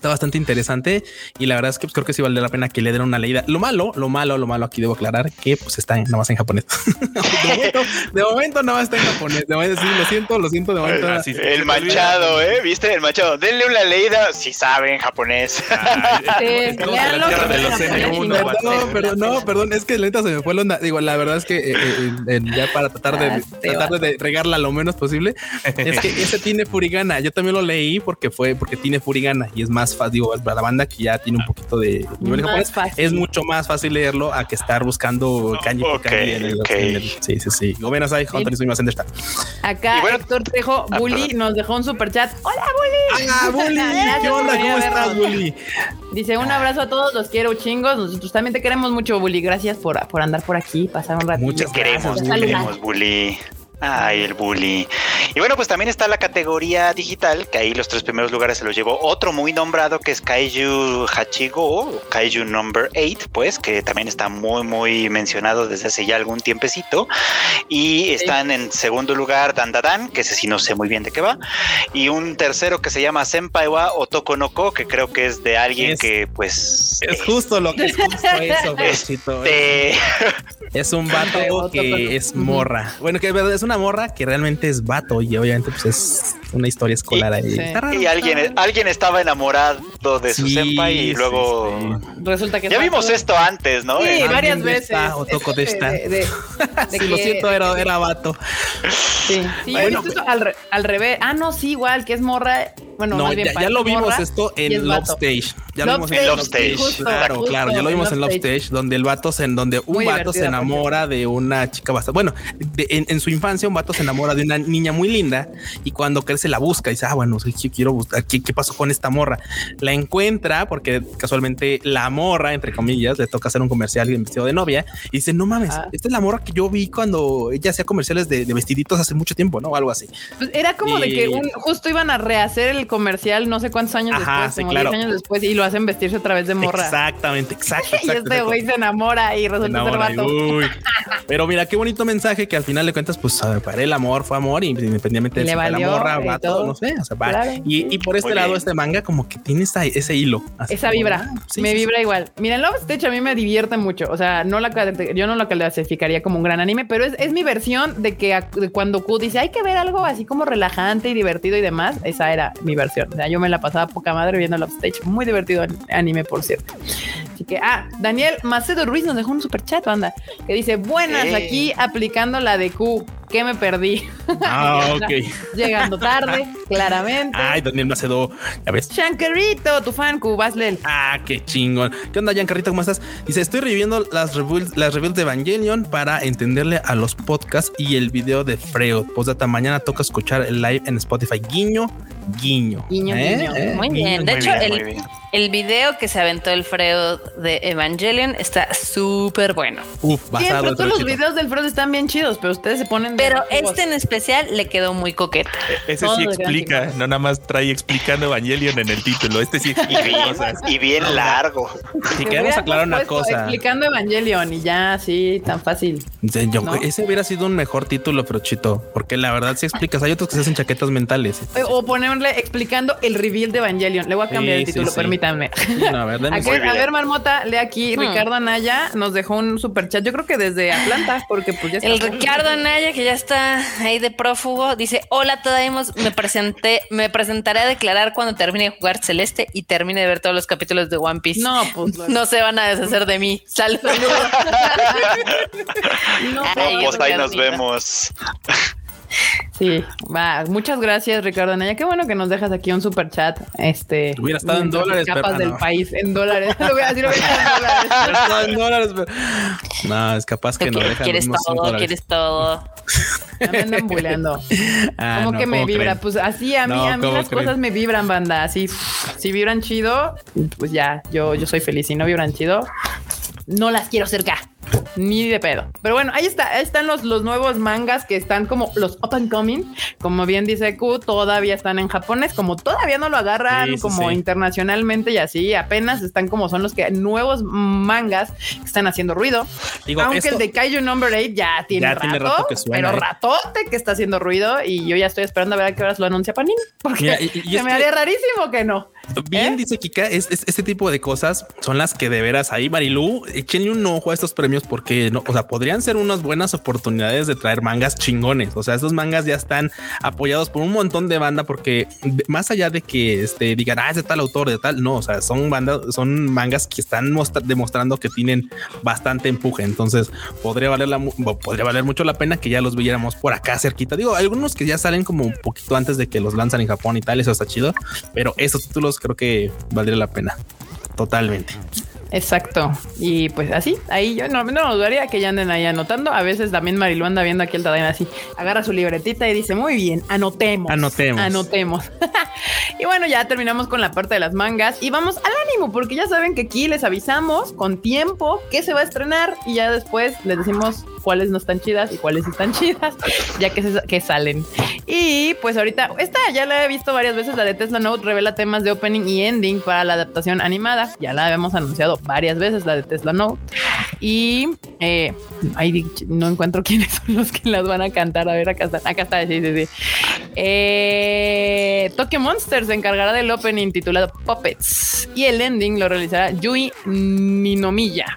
Está bastante interesante y la verdad es que pues, creo que sí vale la pena que le den una leída. Lo malo, lo malo, lo malo aquí debo aclarar que pues está en- nada más en japonés. de, momento, de momento nada más está en japonés. De momento, sí, lo siento, lo siento. De momento. El sí, manchado, ¿eh? ¿Viste? El manchado. Denle una leída si saben japonés. Ay, Sí, estamos en véanlo, la tierra de que los es japonés, N1. y vato. Perdón, perdón, no, perdón, es que lenta se me fue la onda. Digo, la verdad es que eh, eh, eh, ya para tratar de Ah, tratar de regarla lo menos posible, es que ese tiene Furigana. Yo también lo leí porque fue porque tiene Furigana y es más fácil. Digo, para la banda que ya tiene un poquito de nivel Más japonés, fácil. es mucho más fácil leerlo a que estar buscando kanji por ok, kanji en el- ok. en el- Sí, sí, sí. Go menos ahí, Hunter y Sumimasen de esta. Acá Héctor Trejo, Ah, Bully, perdón. nos dejó un super chat. Hola, Bully. ¡Ah, Bully! ¿Qué onda? ¿Cómo estás. Bully? Dice un abrazo a todos, los quiero chingos. Nosotros también te queremos mucho, Bully. Gracias por, por andar por aquí, pasar un rato. Muchas queremos, te queremos, Bully. Ay, el bully. Y bueno, pues también está la categoría digital, que ahí los tres primeros lugares se los llevó otro muy nombrado que es Kaiju Hachigo, Kaiju Number 8, pues, que también está muy, muy mencionado desde hace ya algún tiempecito. Y están en segundo lugar Dandadan, que ese sí no sé muy bien de qué va. Y un tercero que se llama Senpai wa Otoko no Ko, que creo que es de alguien Es- que, pues. Es justo lo que es justo eso, Brochito. este, Es un vato que es morra. Bueno, que es una morra que realmente es vato y obviamente pues es una historia escolar ahí. Sí. Está raro, y alguien, alguien estaba enamorado de su Sí, senpai y luego. sí. Resulta que Ya vimos esto antes, ¿no? Sí, Eh, varias veces. o toco de Es esta. De, de- de Sí, lo siento, era, era vato. Sí, sí, yo he Bueno, visto eso al, re- al revés. Ah, no, sí, igual, que es morra. Bueno, no, ya, lo vimos esto es en Love. Stage. Ya lo vimos Stage, Love justo, claro, justo, claro, ya lo en vimos en Love Stage. Stage, donde el vato se, en donde un Muy vato se enamora de una chica bastante. Bueno, de- en, en su infancia, un vato se enamora de una niña muy linda y cuando crece la busca y dice, ah, bueno, quiero buscar qué, qué pasó con esta morra. La encuentra porque casualmente la morra, entre comillas, le toca hacer un comercial en vestido de novia y dice, no mames, Ah. esta es la morra que yo vi cuando ella hacía comerciales de, de vestiditos hace mucho tiempo, ¿no? O algo así. Pues era como de que un, justo iban a rehacer el comercial no sé cuántos años Ajá, después, sí, como claro. 10 años después, y lo hacen vestirse otra vez de morra. Exactamente, exacto. Y este güey se enamora y resulta ser enamora y, vato. uy. Pero mira qué bonito mensaje que al final de cuentas, pues a ver, para el amor fue amor, y independientemente de le si fue la morra, y vato, todo. no sé, o sea, va. Claro. Y, y por este Muy lado, bien. este manga como que tiene esa- ese hilo. así Esa como, vibra, ah, sí, me sí, sí. vibra igual. Mira, Love Stage a mí me divierte mucho. O sea, no la yo no la clasificaría como un gran anime, pero es, es mi versión de que a- de cuando Q dice hay que ver algo así como relajante y divertido y demás. Esa era mi versión. O sea, yo me la pasaba poca madre viendo Love Stage. Muy divertido an- anime, por cierto. Así que, ah, Daniel Macedo Ruiz nos dejó un super chat, banda, que dice: Buenas, aquí aplicando la de Q. Que me perdí. Ah, ok. Llegando tarde, claramente. Ay, Daniel Macedo, ya ves. Shankerito, tu fan, Q, Baslel. Ah, qué chingón. ¿Qué onda, Giancarrito? ¿Cómo estás? Dice, estoy reviviendo las reviews, las reviews de Evangelion para entenderle a los podcasts y el video de Freud. Postdata, mañana toca escuchar el live en Spotify. Guiño, guiño. Guiño, guiño. Muy bien. De hecho, bien, el. El video que se aventó el Freud de Evangelion está súper bueno. Uf, basado Siempre en todos los videos del Freud están bien chidos, pero ustedes se ponen. de Pero este en especial le quedó muy coqueto. Ese Todo sí explica, no nada más trae explicando Evangelion en el título. Este sí Y explica bien, cosas. y bien largo. Si Que queremos aclarar una cosa. Explicando Evangelion y ya, así, tan fácil. Sí, yo- ¿No? Ese hubiera sido un mejor título, Frochito, porque la verdad si explicas, hay otros que se hacen chaquetas mentales. O ponerle explicando el reveal de Evangelion. Le voy a cambiar Sí, el sí, título, sí. Permítanme. No, a ver, A, Marmota, lee aquí. Hmm. Ricardo Anaya nos dejó un super chat. Yo creo que desde Atlanta, porque pues ya está. El Ricardo Anaya, que ya está ahí de prófugo, dice: Hola, Tadaimos, me presenté, me presentaré a declarar cuando termine de jugar Celeste y termine de ver todos los capítulos de One Piece. No, pues. No se van a deshacer de mí. Saludos. no, Ay, No, pues ahí nos vemos. Sí, va. Muchas gracias, Ricardo Anaya. Qué bueno que nos dejas aquí un super chat. Este. Hubiera estado en dólares, escapas pero- del no. país en dólares. Lo voy a decir, lo voy a decir en dólares. Está en dólares, pero- No, es capaz que no dejan quieres todo, dólares. quieres todo. Ya me andan buleando. Ah, como no, que me ¿cómo vibra, creen? pues así a mí, No, a mí ¿cómo las creen? cosas me vibran, banda. Así, si vibran chido, pues ya, yo, yo soy feliz. Si no vibran chido, no las quiero cerca. Ni de pedo. Pero bueno, ahí está, ahí están los, los nuevos mangas que están como los up and coming. Como bien dice Q, todavía están en japonés, como todavía no lo agarran Sí, sí, como sí. internacionalmente y así, apenas están como son los que nuevos mangas que están haciendo ruido. Digo, Aunque esto- el de Kaiju Number 8 ya tiene, Ya rato, tiene rato que suena, pero ¿eh? ratote que está haciendo ruido y yo ya estoy esperando a ver a qué horas lo anuncia Panini, porque Mira, y- y se me que- haría rarísimo que no. Bien ¿Eh? dice Kika, es, es- este tipo de cosas son las que de veras ahí, Marilu, échenle un ojo a estos premios porque no, o sea, podrían ser unas buenas oportunidades de traer mangas chingones. O sea, estos mangas ya están apoyados por un montón de banda porque más allá de que este, digan, ah, es de tal autor, de tal, no, o sea, son bandas, son mangas que están mostra- demostrando que tienen bastante empuje. Entonces podría valer la, podría valer mucho la pena que ya los viéramos por acá cerquita. Digo, algunos que ya salen como un poquito antes de que los lanzan en Japón y tal, eso está chido, pero esos títulos creo que valdría la pena. Totalmente. Exacto. Y pues así, ahí yo no, no dudaría que ya anden ahí anotando. A veces también Marilu anda viendo aquí el Tadaima así, agarra su libretita y dice, muy bien, anotemos. Anotemos. Anotemos. y bueno, ya terminamos con la parte de las mangas y vamos al ánimo, porque ya saben que aquí les avisamos con tiempo que se va a estrenar y ya después les decimos cuáles no están chidas y cuáles están chidas, ya que, se- que salen. Y pues ahorita, esta ya la he visto varias veces, la de Tesla Note revela temas de opening y ending para la adaptación animada. Ya la habíamos anunciado varias veces, la de Tesla Note. Y eh, ahí no encuentro quiénes son los que las van a cantar. A ver, acá está, acá está, sí, sí, sí. Eh, Tokyo Monster se encargará del opening titulado Puppets y el ending lo realizará Yui Ninomiya.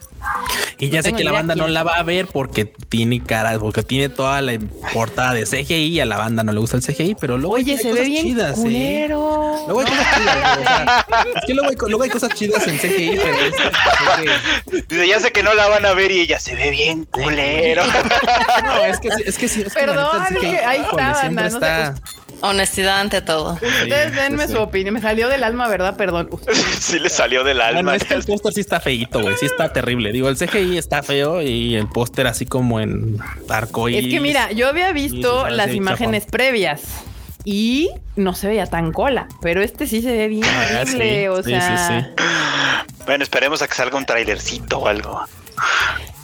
Y ya No sé que la banda no la va a ver porque tiene cara, porque tiene toda la portada de CGI y a la banda no le gusta el CGI, pero luego Oye, hay se cosas ve bien chidas, ¿eh? Luego hay cosas chidas, o sea, es que luego hay, luego hay cosas chidas en CGI, pero es- es que- Dice, ya sé que no la van a ver y ella se ve bien culero. no, es que sí, es que sí, es que Perdón, ahí está, siempre no está. Honestidad ante todo. Ustedes Sí, denme sí, su opinión. Me salió del alma, ¿verdad? Perdón. sí le salió del Bueno, alma. es que el póster sí está feíto, güey. Sí está terrible. Digo, el CGI está feo y el póster así como en arcoíris. Es que mira, yo había visto las imágenes previas y no se veía tan cola, pero este sí se ve bien Ah, horrible. sí, o sí, sea, sí, sí. Bueno, esperemos a que salga un trailercito o algo.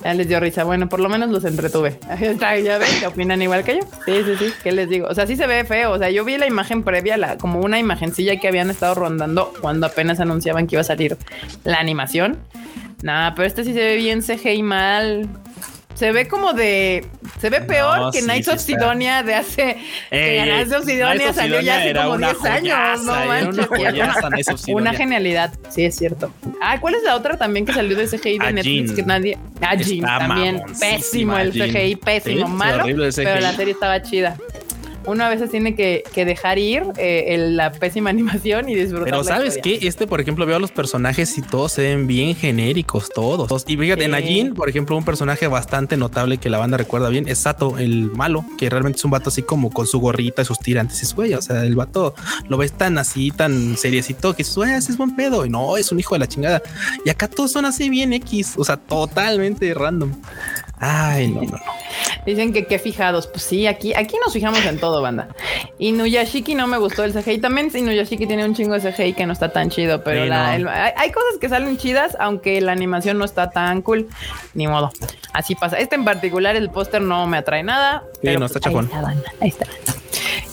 Ya les dio risa. Bueno, por lo menos los entretuve. Ya ven, que opinan igual que yo. Sí, sí, sí. ¿Qué les digo? O sea, sí se ve feo. O sea, yo vi la imagen previa, la, como una imagencilla que habían estado rondando cuando apenas anunciaban que iba a salir la animación. Nada, pero este sí se ve bien CGI mal. Se ve como de. Se ve peor No, que sí, Knights sí of está. Sidonia de hace. que Ey, Knights of Sidonia salió ya hace como una 10 años. No manches. una. Una genialidad. Sí, es cierto. Ah, ¿cuál es la otra también que salió de CGI de A Netflix Jean. que nadie. Ah, Jean también. Pésimo el. CGI, pésimo, malo. horrible el Pero la serie estaba chida. Uno a veces tiene que, que dejar ir eh, el- la pésima animación y disfrutar. Pero sabes qué? Este, por ejemplo, veo a los personajes y todos se ven bien genéricos, todos. Y fíjate, en. Ajin, por ejemplo, un personaje bastante notable que la banda recuerda bien es Sato, el malo, que realmente es un vato así como con su gorrita y sus tirantes. Es güey, o sea, el vato lo ves tan así, tan seriecito que dices, ese es buen pedo. Y no, es un hijo de la chingada. Y acá todos son así bien X, o sea, totalmente random. Ay, no, no, no. Dicen que qué fijados. Pues sí, aquí, aquí nos fijamos en todo, banda. Inuyashiki no me gustó el CGI. También Inuyashiki tiene un chingo de CGI que no está tan chido, pero Sí, la- no. el- hay, hay cosas que salen chidas, aunque la animación no está tan cool. Ni modo. Así pasa. Este en particular, el póster no me atrae nada. pero no, está pues, ahí está, banda, ahí está.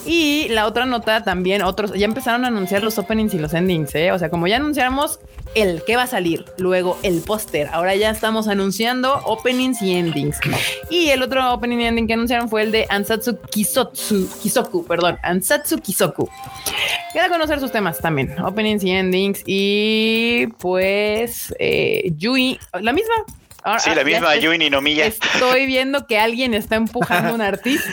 Y la otra nota también, otros ya empezaron a anunciar los openings y los endings, ¿eh? O sea, como ya anunciamos el que va a salir, luego el póster, ahora ya estamos anunciando openings y endings. Y el otro opening y ending que anunciaron fue el de Ansatsu Kisotsu, Kisoku, perdón, Ansatsu Kisoku. Queda conocer sus temas también, openings y endings. Y pues eh, Yui, la misma. Ahora- Sí, la misma estoy- Yui Ninomiya. Estoy viendo que alguien está empujando a un artista.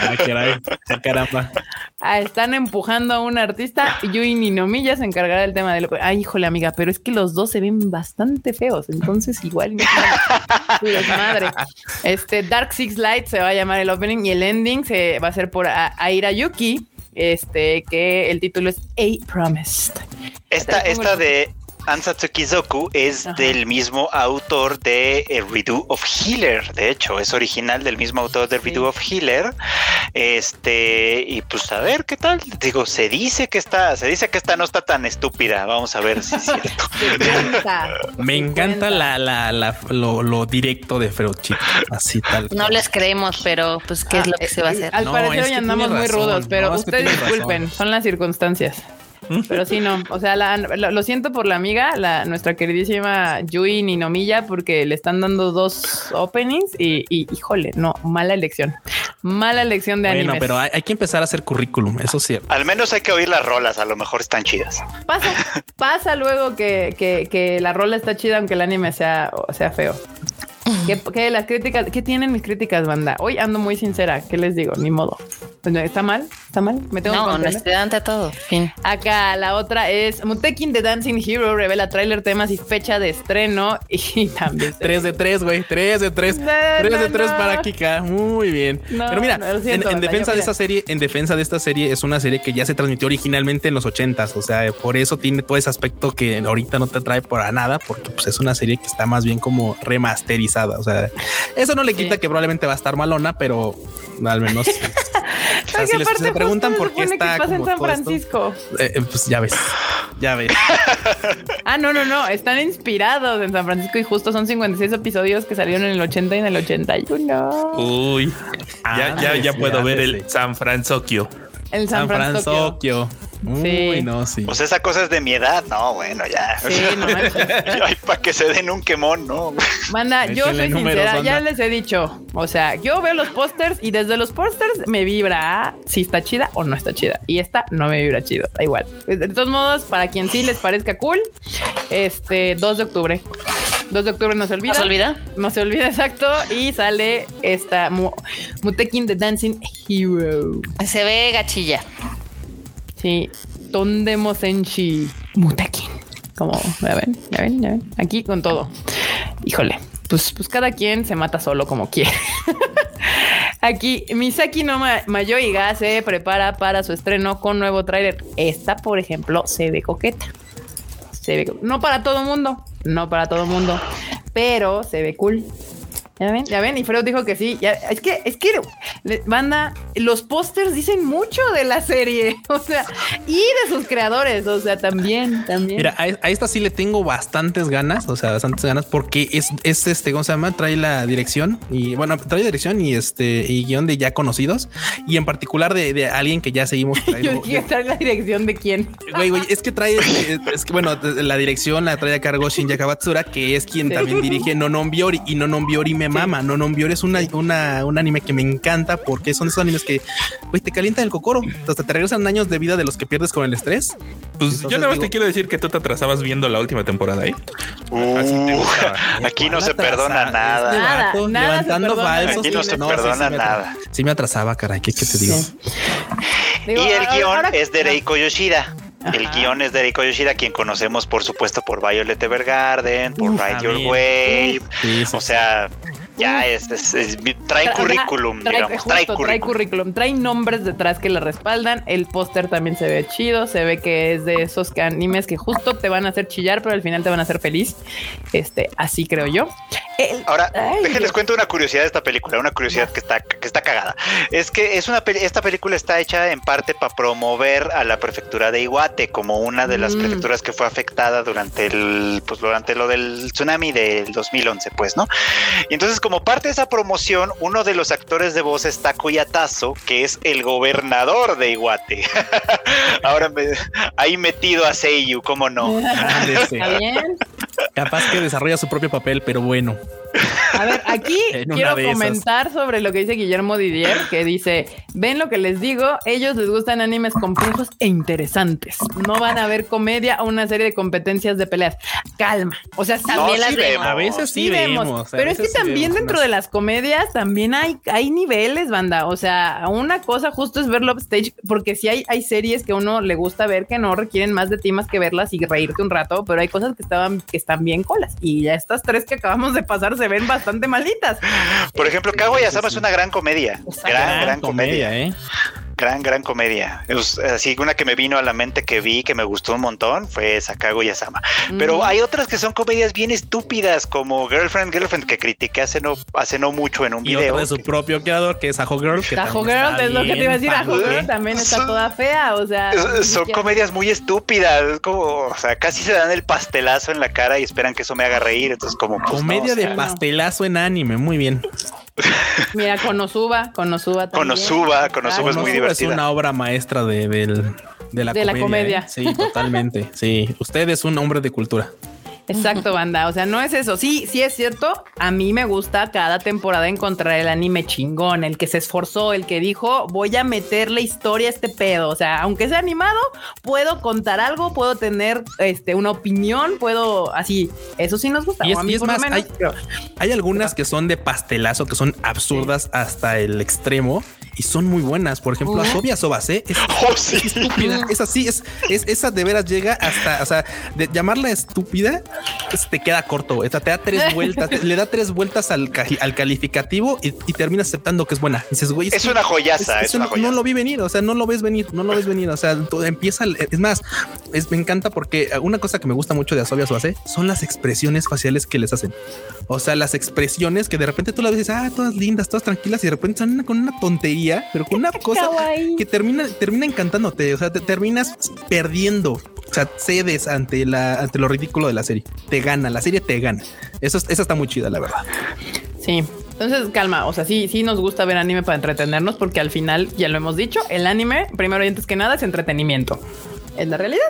Ah, caray, caramba. Ah, están empujando a un artista. Yui Ninomiya se encargará del tema del. Ay, híjole, amiga, pero es que los dos se ven bastante feos. Entonces, igual. su desmadre. Este Dark Six Light se va a llamar el opening y el ending se va a ser por A- Aira Yuki. Este, que el título es A Promised. Esta, esta de Ansatsu Kizoku es Ajá. del mismo autor de eh, Redo of Healer. De hecho, es original del mismo autor de Sí. Redo of Healer. Este, y pues a ver qué tal. Digo, se dice que está, se dice que esta no está tan estúpida. Vamos a ver si es cierto. Me encanta la, la, la- lo, lo directo de Ferochito. Así tal. No les creemos, pero pues qué es lo que se va a hacer. Al No, parecer hoy andamos muy rudos, pero no, ustedes disculpen, razón. son las circunstancias. Pero sí, no. O sea, la- lo, lo siento por la amiga, la, nuestra queridísima Yui Ninomiya, porque le están dando dos openings y, y híjole, no, mala elección. Mala elección de Bueno, animes. pero hay, hay que empezar a hacer currículum, eso es cierto. Al menos hay que oír las rolas, a lo mejor están chidas. Pasa, pasa luego que, que- que la rola está chida, aunque el anime sea, sea feo. ¿Qué, qué las críticas? ¿Qué tienen mis críticas, banda? Hoy ando muy sincera. ¿Qué les digo? Ni modo. ¿Está mal? ¿Está mal? ¿Me tengo No, honestidad ante todo. Fin. Acá la otra es Mutekin The Dancing Hero revela tráiler, temas y fecha de estreno y también se- 3 de 3, güey. 3 de 3. No, 3 de no, 3 no. para Kika. Muy bien. No, Pero mira, no, lo siento, en, defensa yo de mira. esta serie, en defensa de esta serie, es una serie que ya se transmitió originalmente en los 80s. O sea, por eso tiene todo ese aspecto que ahorita no te trae para nada, porque pues, es una serie que está más bien como remasterizada. O sea, eso no le quita Sí. que probablemente va a estar malona, pero al menos. o sea, si les- preguntan por se qué supone que está pasa en San todo esto, Francisco. eh, eh, pues ya ves. ya ves. Ah, no, no, no. Están inspirados en San Francisco y justo son 56 episodios que salieron en el 80 y en el 81. Uy, ya, ya, ya sí, puedo ver el. San Francisco. El San, San Francisco. Sí. Uy, no, sí. Pues esa cosa es de mi edad. No, bueno, ya. Sí, no manches. Ay, para que se den un quemón, ¿no? Manda, yo soy números, sincera, ya banda. les he dicho. O sea, yo veo los pósters y desde los pósters me vibra si está chida o no está chida. Y esta no me vibra chido, da igual. De todos modos, para quien sí les parezca cool, este 2 de octubre. 2 de octubre no se olvida. ¿No se olvida? No se olvida, exacto. Y sale esta Mu- Mutekin The Dancing Hero. Se ve gachilla. Sí, Tondemos Enshi Mutekin. Como, ya ven, ya ven, ya ven. Aquí con todo. Híjole, pues, pues cada quien se mata solo como quiere. Aquí, Misaki no Ma- Mayoiga se prepara para su estreno con nuevo tráiler. Esta, por ejemplo, se ve coqueta. Se ve, no para todo mundo, no para todo mundo, pero se ve cool. Ya ven, ya ven, y Freud dijo que sí. Ya, es que, es que, le- banda, los pósters dicen mucho de la serie, o sea, y de sus creadores, o sea, también, también. Mira, a, a esta sí le tengo bastantes ganas, o sea, bastantes ganas, porque es, es este, ¿cómo se llama? Trae la dirección y bueno, trae dirección y este y guion de ya conocidos y en particular de, de alguien que ya seguimos. Yo trayendo- dije, ¿está en la dirección de quién? Güey, güey, es que trae, es, es que bueno, la dirección la trae a cargo Shinja Kabatsura, que es quien también dirige Nonon Biori y Nonon Biori me mama. Nonon Biori es una, una, un anime que me encanta porque son esos animes que, güey, te calientan el cocoro, hasta te regresan años de vida de los que pierdes con el estrés. Pues Entonces yo nada más digo- te quiero decir que tú te atrasabas viendo la última temporada, ¿eh? Así te Uh, aquí no se perdona nada. Nada, vato nada se levantando perdona. falsos. Aquí no se perdona sí nada. Sí me atrasaba, caray, ¿qué, qué te digo? Sí. Y el ahora- guion ahora- es de Reiko Yoshida. El guion es de Reiko Yoshida, quien conocemos por supuesto por Violet Evergarden, por Ride Your. Wave. Sí, sí, O sea, ya es, es- es- trae Tra- currículum, trae, digamos, justo, trae trae currículum. trae nombres detrás que le respaldan. El póster también se ve chido, se ve que es de esos que animes que justo te van a hacer chillar, pero al final te van a hacer feliz. Este, así creo yo. El- Ahora, Ay, déjenles cuento una curiosidad de esta película, una curiosidad que está, que está cagada. Es que es una peli- esta película está hecha en parte para promover a la prefectura de Iwate como una de las Mm. prefecturas que fue afectada durante el, pues durante lo del tsunami del 2011, pues, ¿no? Y entonces, como parte de esa promoción, uno de los actores de voz es Takuya Tazo, que es el gobernador de Iwate. Ahora me, ahí metido a Seiyu, ¿cómo no? Ándese. Está bien. Capaz que desarrolla su propio papel, pero bueno. A ver, aquí quiero esas. comentar sobre lo que dice Guillermo Didier, que dice, ven lo que les digo, ellos les gustan animes complejos e interesantes. No van a ver comedia o una serie de competencias de peleas. Calma. O sea, También las sí vemos. A veces sí, vemos. Pero es que sí también vemos dentro de las comedias también hay, hay niveles, banda. O sea, una cosa justo es ver Love Stage, porque sí hay, hay series que a uno le gusta ver que no requieren más de ti más que verlas y reírte un rato, pero hay cosas que estaban, que están bien colas. Y ya estas tres que acabamos de pasar se ven bastante malitas. Por ejemplo, Kaguya-sama es una gran comedia. Gran, gran comedia. ¿eh? Gran, gran comedia. Es, así, una que me vino a la mente que vi, que me gustó un montón, fue Sakago Yasama. Pero Mm. hay otras que son comedias bien estúpidas, como Girlfriend, Girlfriend, que critiqué hace no, hace no mucho en un Y video. otro de su propio creador, que es Ajo Girl. Que también Girl está es lo que te iba a decir. padre. Girl también está Son- toda fea. O sea, son comedias muy estúpidas, es como, o sea, casi se dan el pastelazo en la cara y esperan que eso me haga reír, entonces como pues, no, Comedia o sea, de pastelazo en anime, muy bien. Mira, Konosuba, Konosuba también. Konosuba, Konosuba es muy Konosuba divertida. Es una obra maestra de, del- de la De la comedia. comedia. ¿eh? Sí, totalmente. Sí, usted es un hombre de cultura. Exacto, banda. O sea, no es eso. Sí, sí es cierto. A mí me gusta cada temporada encontrar el anime chingón, el que se esforzó, el que dijo, voy a meterle historia a este pedo. O sea, aunque sea animado, puedo contar algo, puedo tener este, una opinión, puedo así. Eso sí nos gusta. Y es- o a mí y es más, menos, hay- pero- Hay algunas que son de pastelazo, que son absurdas hasta el extremo y son muy buenas. Por ejemplo. Asobia Sobase es Oh, sí. estúpida. Es así, es, es esa de veras llega hasta, o sea, de llamarla estúpida, pues, te queda corto. Esta te da tres vueltas, te- le da tres vueltas al, al calificativo y, y termina aceptando que es buena. Dices, güey, Es una joyaza, es una no, joyaza. no lo vi venir, o sea, no lo ves venir, no lo ves venir, o sea, todo empieza, es más, es, me encanta porque una cosa que me gusta mucho de Asobia Sobase son las expresiones faciales que les hacen. O sea, las expresiones que de repente tú las ves, ah, todas lindas, todas tranquilas y de repente salen con una tontería, pero con una cosa que termina, termina encantándote, o sea, te terminas perdiendo. sea, cedes ante la, ante lo ridículo de la serie. Te gana, la serie te gana. Eso, es- eso está muy chida, la verdad. Sí. Entonces, calma. O sea, sí, sí nos gusta ver anime para entretenernos porque al final, ya lo hemos dicho, el anime, primero y antes que nada, es entretenimiento. Es la realidad.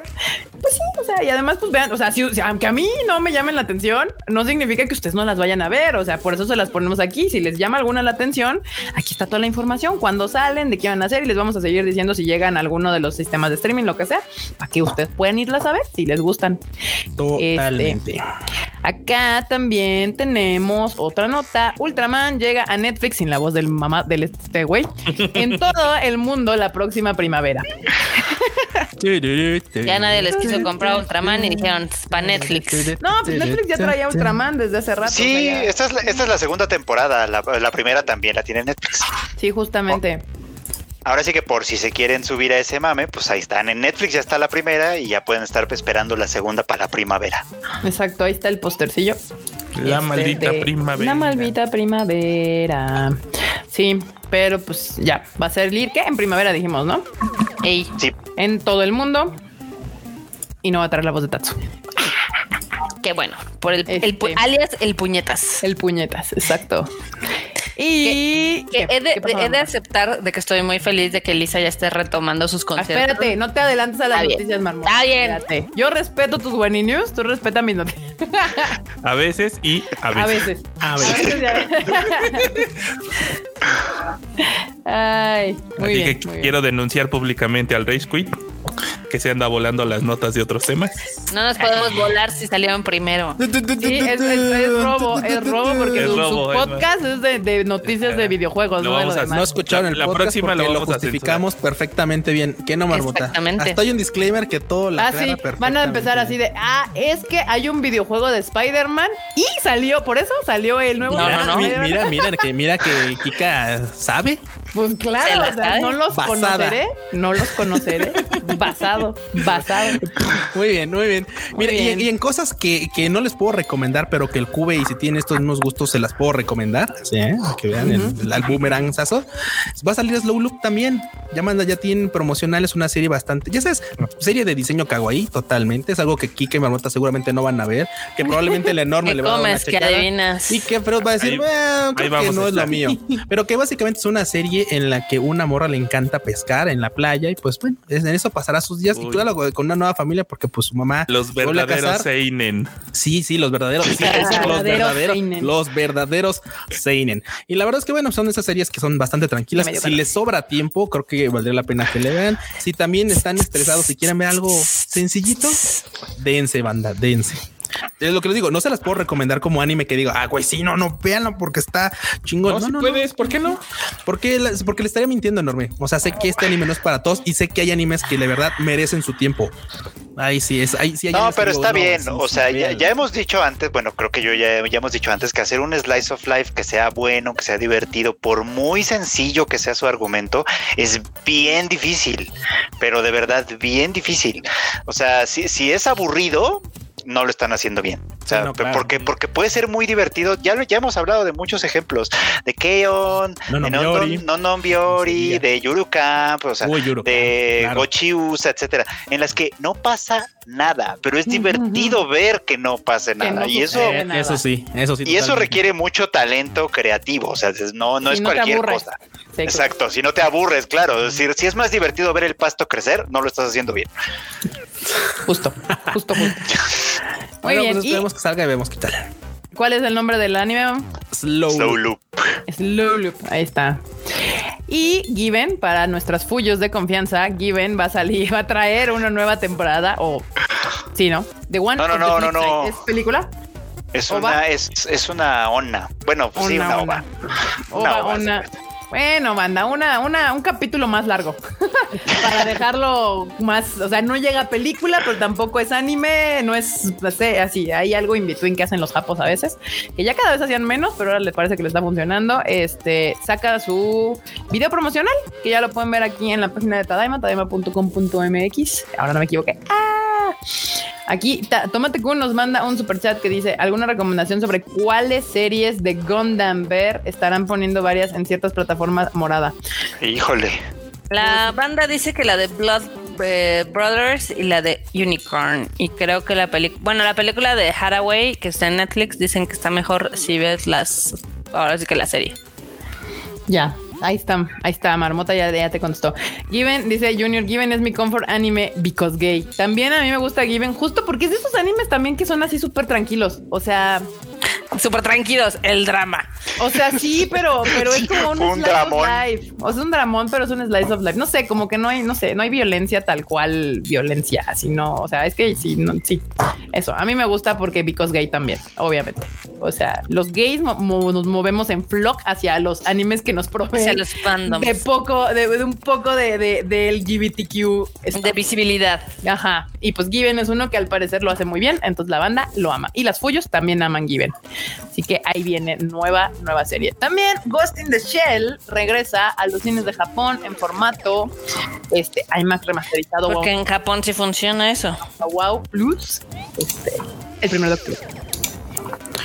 Pues sí, o sea, y además, pues vean, o sea, si, si- aunque a mí no me llamen la atención, no significa que ustedes no las vayan a ver. O sea, por eso se las ponemos aquí. Si les llama alguna la atención, aquí está toda la información, cuándo salen, de qué van a hacer y les vamos a seguir diciendo si llegan a alguno de los sistemas de streaming, lo que sea, para que ustedes puedan irlas a ver si les gustan. Totalmente. Acá también tenemos otra nota. Ultraman llega a Netflix sin la voz del mamá del este güey en todo el mundo la próxima primavera. Ya nadie les quiso comprar Ultraman y dijeron para Netflix. No, pues Netflix ya traía Ultraman desde hace rato. Sí, o sea, ya- esta es, la, esta es la segunda temporada. La, la primera también la tiene Netflix. sí, justamente. Ahora sí que por si se quieren subir a ese mame, pues ahí están. En Netflix ya está la primera y ya pueden estar esperando la segunda para la primavera. Exacto, ahí está el postercillo. La Este, maldita de- primavera. La maldita primavera. Sí, pero pues ya, va a salir que en primavera dijimos, ¿no? Ey, Sí, En todo el mundo. Y no va a traer la voz de Tatsu. Qué bueno. Por el, Este. alias el puñetas. El puñetas, exacto. Y Que ¿qué? he, de, ¿Qué pasó, he de mamá? aceptar de que estoy muy feliz de que Lisa ya esté retomando sus Ah, conciertos. Espérate, no te adelantes a las Está noticias, marmota. Está bien. Espérate. Yo respeto tus Wenny News, tú respeta mis noticias. A veces y a veces. A veces. A veces. ya. Ay, muy Así bien. que muy bien. quiero denunciar públicamente al Rage Quit que se anda volando las notas de otros temas. No nos podemos volar si salieron primero. Sí, es, es- es robo, es robo porque Es su, robo, su es podcast es de, de noticias de videojuegos, Lo no de lo vamos a- demás. No escucharon el La podcast próxima porque lo lo, vamos a justificamos perfectamente bien. ¿Qué no, Marmota? Exactamente. Hasta hay un disclaimer que todo la Ah, sí, van a empezar así de, ah, es que hay un videojuego de Spider-Man y salió, por eso salió el nuevo. No, no, no. mi- Mira, mira, que mira que Kika sabe. Pues claro, o sea, no los Basada. conoceré, no los conoceré. basado, basado. Muy bien, muy bien. Mira, y- bien. Y, en cosas que, que no les puedo recomendar, pero que el Cube y si tienen estos mismos gustos se las puedo recomendar. Sí, ¿eh? que vean el, el boomerang sazo. Va a salir Slow Loop también. Ya manda, ya tienen promocionales una serie bastante, ya sabes, serie de diseño kawaii totalmente. Es algo que Kika y Marmota seguramente no van a ver, que probablemente el enorme ¿Qué le va a dar. Y que pero va a decir, Ahí- "Bueno, ahí que no es lo estar". mío. Pero que básicamente es una serie en la que una morra le encanta pescar en la playa y pues bueno, es- en eso pasará sus días y claro, con una nueva familia porque pues su mamá Los verdaderos. Seinen. Sí, sí, los verdaderos, sí, sí, los Verdaderos seinen. los verdaderos seinen. Y la verdad es que bueno, son esas series que son bastante tranquilas. Si les sobra tiempo, creo que valdría la pena que le vean. Si también están estresados y quieren ver algo sencillito, dense, banda, dense. Es lo que les digo, no se las puedo recomendar como anime que diga, ah, güey, sí, no, no, véanlo porque está chingón. No, No, si no, no. puedes, ¿por qué no? Porque, la- porque le estaría mintiendo enorme. O sea, sé que este anime no es para todos y sé que hay animes que de verdad merecen su tiempo. Ahí sí es, ahí sí hay No, pero está bien. o sí, sea, ya, ya hemos dicho antes, bueno, creo que yo ya, ya hemos dicho antes que hacer un slice of life que sea bueno, que sea divertido, por muy sencillo que sea su argumento, es bien difícil. Pero de verdad, bien difícil. O sea, si, si es aburrido, no lo están haciendo bien. O sea, Sí, no, pe- claro. porque, porque puede ser muy divertido. Ya, lo- ya hemos hablado de muchos ejemplos. De Keon, No, no, de Biori. No Non Biori, de Yuru Camp, o sea, Uy, Yuru, de claro. Gochiusa, etcétera, en las que no pasa nada, pero es divertido ver que no pase nada. no y eso. Eh, nada. eso sí, eso sí. y eso requiere mucho talento creativo. O sea, no, no es cualquier cosa. Sí, Exacto. Si no te aburres, claro. Es decir, si es más divertido ver el pasto crecer, no lo estás haciendo bien. Justo, justo, justo. Muy Bueno, bien. pues ¿Y esperemos que salga y vemos qué tal. cuál es el nombre del anime? Slow. Slow loop. Slow Loop. Ahí está. Y Given, para nuestras fullos de confianza, Given va a salir, va a traer una nueva temporada o sí, ¿no? The One. No, no, no, no, no. ¿Es película? Es una, es, es una ona. Bueno, pues sí, una ova. Ova, ova, una- sí. Bueno, banda, una, una, un capítulo más largo para dejarlo más, o sea, no llega a película, pero tampoco es anime, no es así. Hay algo in between que hacen los japos a veces, que ya cada vez hacían menos, pero ahora les parece que le está funcionando. Este saca su video promocional, que ya lo pueden ver aquí en la página de Tadaima, tadaima.com.mx. Ahora no me equivoqué. ¡Ah! Aquí Ta- Tomate Kun nos manda un super chat que dice alguna recomendación sobre cuáles series de Gundam Bear estarán poniendo varias en ciertas plataformas morada. Híjole. La banda dice que la de Blood eh, Brothers y la de Unicorn. Y creo que la película, bueno, la película de Hathaway que está en Netflix dicen que está mejor si ves las, ahora sí que la serie. Ya, ahí está, ahí está, Marmota ya, ya te contestó. Given, dice Junior, Given es mi comfort anime because gay. También a mí me gusta Given, justo porque es de esos animes también que son así súper tranquilos. O sea, Súper tranquilos, el drama. o sea, sí, pero, pero es como un, Un slice dramón. of life. O sea, es un dramón, pero es un slice of life. No sé, como que no hay, no sé, no hay violencia tal cual violencia, sino, o sea, es que sí, no, sí, eso. A mí me gusta porque because gay también, obviamente. O sea, los gays mo- mo- nos movemos en flock hacia los animes que nos proveen Hacia los fandoms. de poco, de, de un poco de, de, de LGBTQ. De visibilidad. Ajá. Y pues Given es uno que al parecer lo hace muy bien, entonces la banda lo ama. Y las Fuyos también aman Given. Así que ahí viene nueva, nueva serie. También Ghost in the Shell regresa a los cines de Japón en formato este IMAX remasterizado Porque wow, en Japón sí funciona eso. wow Plus. Este, el primero de octubre.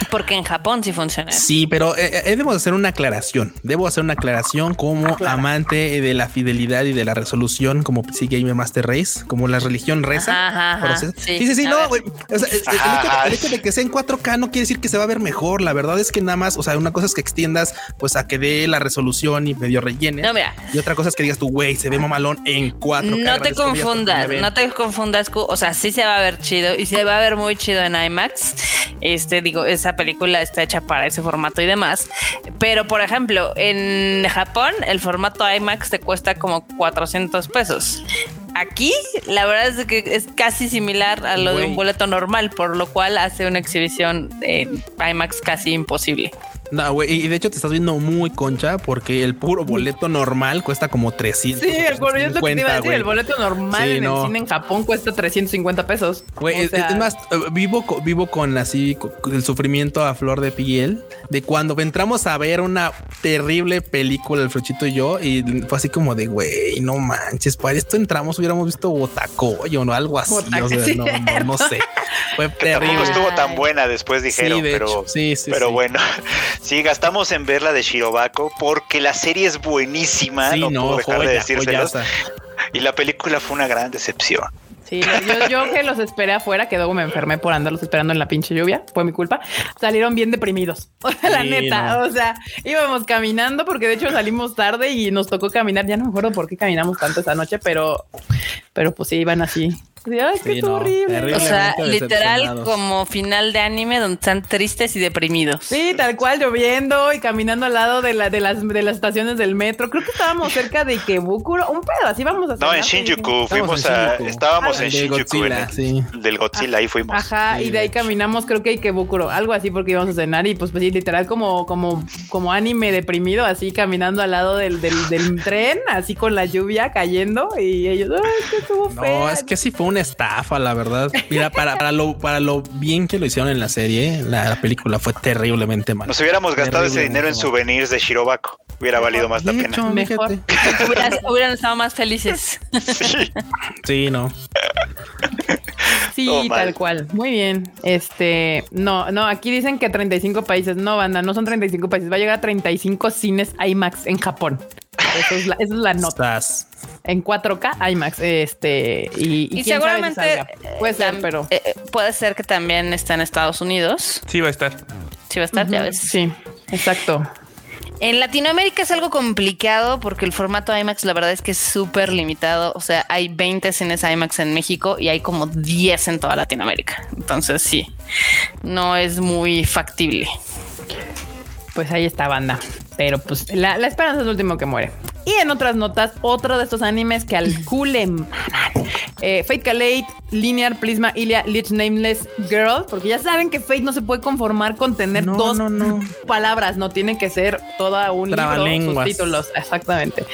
Porque en Japón sí funciona. Sí, pero eh, eh, debo hacer una aclaración. Debo hacer una aclaración como amante de la fidelidad y de la resolución, como PC Gamer Master Race, como la religión reza. Ajá, sí. Sí, sí, no, güey. O sea, el- el, Ajá, hecho, ajá. el hecho de que sea en 4K no quiere decir que se va a ver mejor. La verdad es que nada más, o sea, una cosa es que extiendas, pues a que dé la resolución y medio rellene. No, mira. Y otra cosa es que digas tú, güey, se ve mamalón en 4K. No te confundas, no te confundas, o sea, sí se va a ver chido y se va a ver muy chido en IMAX. Este, digo, esa película está hecha para ese formato y demás. Pero, por ejemplo, en Japón, el formato IMAX te cuesta como 400 pesos. Aquí, la verdad es que es casi similar a lo de un boleto normal, por lo cual hace una exhibición en IMAX casi imposible. No, güey, y de hecho te estás viendo muy concha porque el puro boleto normal cuesta como 300. Sí, el boleto, es lo que te iba a decir, el boleto normal Sí, en no. el cine en Japón cuesta 350 pesos. Güey, O es, sea, es más, eh, vivo, vivo con así con el sufrimiento a flor de piel de cuando entramos a ver una terrible película, el Fruchito y yo, y fue así como de güey, no manches, para esto entramos, hubiéramos visto Botacoyo o algo así. Botaco, o sea, sí, no, no, no sé. Fue Que tampoco terrible. estuvo tan buena después dijeron, Sí, de pero, hecho, sí, sí, pero sí. bueno, sí, gastamos en ver la de Shirobako porque la serie es buenísima, Sí, no, no, puedo dejar de joya, decírselos, joyaza. y la película fue una gran decepción. Sí, yo, yo que los esperé afuera, que luego me enfermé por andarlos esperando en la pinche lluvia, fue mi culpa. Salieron bien deprimidos. O sea, la Sí, neta, no. o sea, íbamos caminando porque de hecho salimos tarde y nos tocó caminar. Ya no me acuerdo por qué caminamos tanto esa noche, pero, pero pues sí, iban así. Ay, Sí, no, horrible. O sea, literal como final de anime donde están tristes y deprimidos. Sí, tal cual, lloviendo y caminando al lado de, la, de, las, de las estaciones del metro. Creo que estábamos cerca de Ikebukuro. Un pedo, así vamos a No, en Shinjuku, fuimos en a, estábamos Ah, en de Shinjuku, en Godzilla, el- sí. del Godzilla, ahí fuimos. Ajá, Sí, y de ahí caminamos, creo que Ikebukuro, algo así porque íbamos a cenar y pues, pues sí, literal como, como, como anime deprimido, así caminando al lado del, del, del tren, así con la lluvia cayendo y ellos, ay, que estuvo No, feo. es que sí fue una estafa, la verdad. Mira, para, para lo para lo bien que lo hicieron en la serie, la, la película fue terriblemente mal. Nos hubiéramos gastado ese dinero en souvenirs de Shirobako, hubiera valido más la pena. Mejor. fíjate. Hubieran, estado más felices. Sí, no. Sí, todo mal. tal cual. Muy bien. Este, no, no, aquí dicen que 35 países. No, banda, no son 35 países. Va a llegar a 35 cines IMAX en Japón. Eso es la, esa es la nota. Estás. En 4K IMAX. Este, y, y, Y quién sabe si seguramente salga. Puede ser, tam- pero. eh, eh, puede ser que también está en Estados Unidos. Sí, va a estar. Sí va a estar, ya ves. Sí, exacto. En Latinoamérica es algo complicado porque el formato IMAX la verdad es que es súper limitado. O sea, hay 20 cines IMAX en México y hay como 10 en toda Latinoamérica. Entonces sí, no es muy factible. Pues ahí está banda. Pero pues la, esperanza es lo último que muere. Y en otras notas, otro de estos animes que al maman. Eh, Fate Calate, Linear, Prisma, Ilia, Lich Nameless Girl. Porque ya saben que Fate no se puede conformar con tener No, dos no, no. palabras. No tiene que ser toda un libro, sus títulos. Exactamente.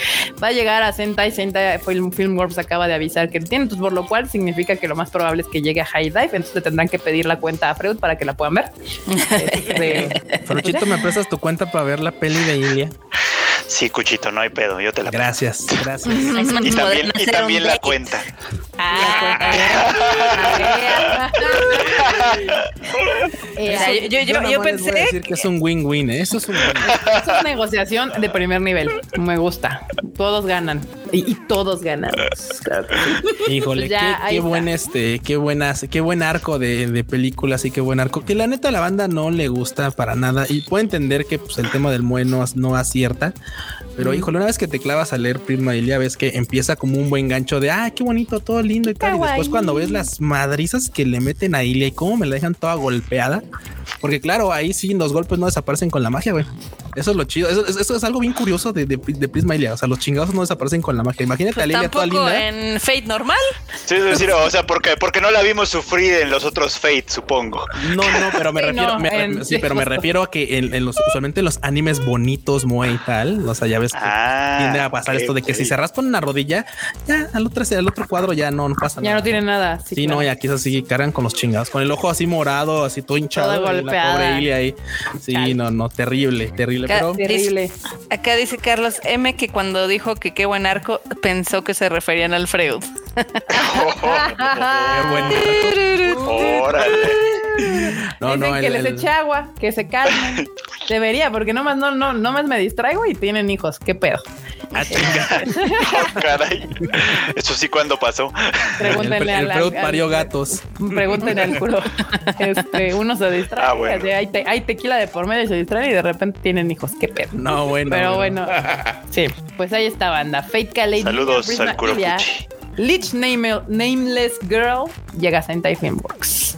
Va a llegar a Sentai. Sentai Film, Filmworks acaba de avisar que tiene. Por lo cual significa que lo más probable es que llegue a High Dive. Entonces le tendrán que pedir la cuenta a Freud para que la puedan ver. Este, Fruchito, ¿me prestas tu cuenta para ver la peli de Ilia? Sí, Cuchito, no hay pedo, yo te la Gracias, gracias. Y también, y también la cuenta. Ah, yo, yo- yo- yo pensé decir que es un win-win. ¿eh? Eso es un win Eso es negociación de primer nivel. Me gusta. Todos ganan. Y, y todos ganamos. Claro. Híjole, Pues qué, buen este, qué buenas, qué buen arco de, de películas y qué buen arco. Que la neta a la banda no le gusta para nada y puedo entender que pues, el tema del mue no, no acierta. Pero híjole, una vez que te clavas a leer Prisma Ilia, ves que empieza como un buen gancho de ah, qué bonito, todo lindo y tal. Y después cuando ves las madrizas que le meten a Ilia y cómo me la dejan toda golpeada. Porque claro, ahí sí los golpes no desaparecen con la magia, güey. Eso es lo chido. Eso, eso es algo bien curioso de, de, de Prisma Ilia. O sea, los chingados no desaparecen con la magia. Imagínate a Pues Lilia toda linda. en Fate normal. Sí, es decir, o sea, porque, porque no la vimos sufrir en los otros Fate, supongo. No, no, pero me Sí, refiero, no, me- en- sí, pero me refiero a que en, en los usualmente los animes bonitos, moe y tal, o sea, ya ves que Ah, tiende a pasar ok, esto de que si se raspan una rodilla, ya al otro, al otro cuadro ya no, no pasa Ya nada. no tiene nada. Sí, claro. no, y aquí es así, cargan con los chingados, con el ojo así morado, así todo hinchado. Toda la ahí. Sí, no, no, terrible, terrible. Ca- Pero Terrible. Acá dice Carlos M que cuando dijo que qué buen arco pensó que se referían al Freud. qué buen Órale. No, Dicen no, que el- les el- eche agua, que se calmen. Debería, porque nomás no, no, nomás me distraigo y tienen hijos. ¿Qué pedo? Ah, chinga. Oh, caray. Eso sí, ¿cuándo pasó? El, Pregúntenle el al- Freud al- parió al- gatos. Pregúntenle al culo. Este, uno se distrae, Ah, bueno. así, hay, te- hay tequila de por medio y se distraen y de repente tienen hijos. ¿Qué pedo? No, bueno. Pero bueno, sí, pues ahí está banda. Fate Calais. Saludos al Kurofuchi. Lich Name- Nameless Girl llega a Sentai Filmworks.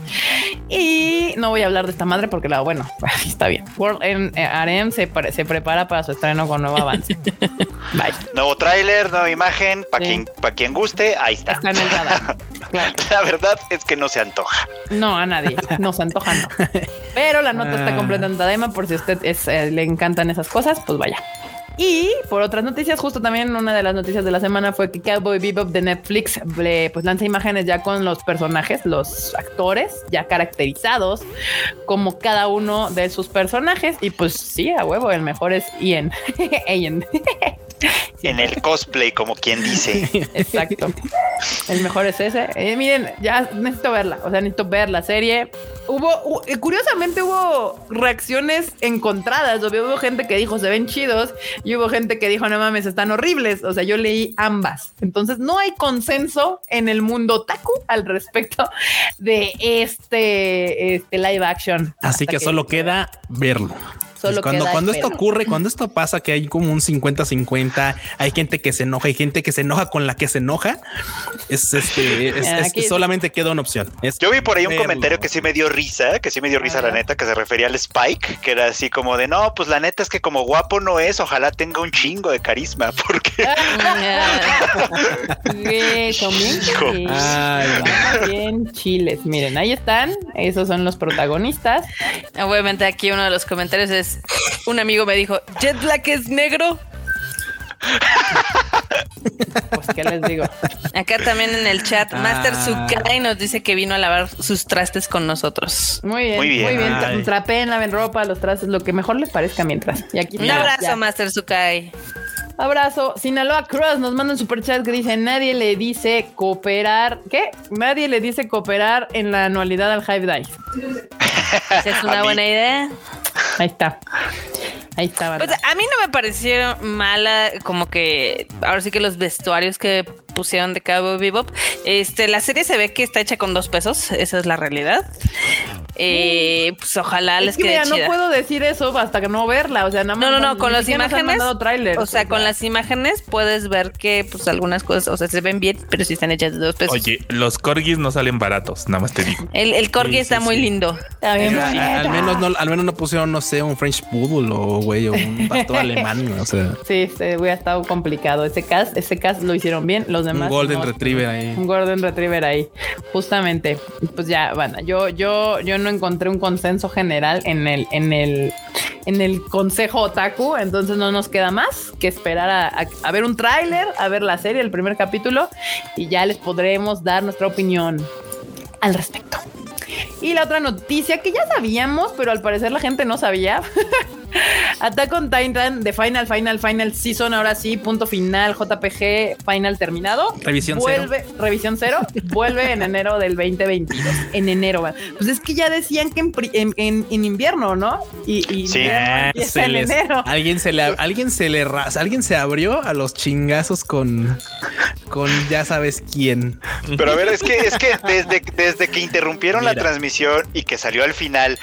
Y no voy a hablar de esta madre porque la bueno, está bien. World en eh, Arem se, pre- se prepara para su estreno con nuevo avance. Bye. Nuevo tráiler, nueva imagen, para Sí. quien, pa' quien guste, ahí está. Está en el radar. Claro. La verdad es que no se antoja. No, a nadie. No se antoja, no. Pero la nota está Ah. completamente Tadaima por si a usted es, eh, le encantan esas cosas, pues vaya. Y por otras noticias, justo también una de las noticias de la semana fue que Cowboy Bebop de Netflix le, pues lanza imágenes ya con los personajes, los actores ya caracterizados como cada uno de sus personajes. Y pues sí, a huevo, el mejor es Ian. Ian. En el cosplay, como quien dice. Exacto. El mejor es ese. Eh, miren, ya necesito verla. O sea, necesito ver la serie. Hubo, hu- eh, curiosamente hubo reacciones encontradas. Obvio, hubo gente que dijo se ven chidos y hubo gente que dijo no mames, están horribles. O sea, yo leí ambas. Entonces no hay consenso en el mundo taku al respecto de este, este live action. Así que solo queda verlo. Solo cuando queda cuando esto ocurre, cuando esto pasa, que hay como un 50-50, hay gente que se enoja, hay gente que se enoja con la que se enoja, es este, es, es- Aquí- solamente queda una opción. Es Yo vi por ahí un verlo. comentario que sí me dio risa, que sí me dio risa la neta, que se refería al Spike, que era así como de, no, pues la neta es que como guapo no es, ojalá tenga un chingo de carisma, porque. Ay, Son bien chiles. Miren, ahí están. Esos son los protagonistas. Obviamente aquí uno de los comentarios es un amigo me dijo, Jet Black es negro. Pues, ¿qué les digo? Acá también en el chat, Master Ah. Sukai nos dice que vino a lavar sus trastes con nosotros. Muy bien, Muy muy bien. Ay. Trapeen, laven ropa, los trastes, lo que mejor les parezca mientras. Y aquí Un abrazo, ya. Master Sukai. Abrazo. Sinaloa Cross nos manda un super chat que dice: Nadie le dice cooperar. ¿Qué? Nadie le dice cooperar en la anualidad al Hive Dice. Es una buena idea. Ahí está. Ahí está. Pues a mí no me parecieron mala, como que ahora sí que los vestuarios que pusieron de Cabo Bebop. Este, la serie se ve que está hecha con dos pesos, esa es la realidad. Eh, pues ojalá les es que quede mira, no puedo decir eso hasta que no verla. O sea, nada más. No, no, no, con las imágenes. trailers, o sea, con las imágenes puedes ver que pues algunas cosas, o sea, se ven bien, pero sí están hechas de dos pesos. Oye, los corgis no salen baratos, nada más te digo. El, el corgi Sí, sí, está muy sí. lindo. Está bien Al, menos no, al menos no pusieron, no sé, un French Poodle o güey, o un pastor alemán, o sea, Sí, se hubiera estado complicado. Ese cast, ese cast lo hicieron bien. Los un demás. Golden no. Retriever ahí. Un Golden Retriever ahí. Justamente. Pues ya, bueno, yo, yo, yo no encontré un consenso general en el, en el, en el consejo otaku. Entonces no nos queda más que esperar a, a- ver un tráiler, a ver la serie, el primer capítulo, y ya les podremos dar nuestra opinión al respecto. Y la otra noticia que ya sabíamos, pero al parecer la gente no sabía. Attack on Titan de Final, Final, Final Season, ahora sí, punto final, JPG, final terminado. Revisión vuelve, Revisión cero, vuelve en enero del 2022. En enero, va. pues es que ya decían que en, en- en- en invierno, ¿no? Y, y Sí. invierno Ah, se en les- enero. alguien se le alguien se le alguien se abrió a los chingazos con con ya sabes quién. Pero a ver, es que es que desde, desde que interrumpieron la transmisión y que salió al final,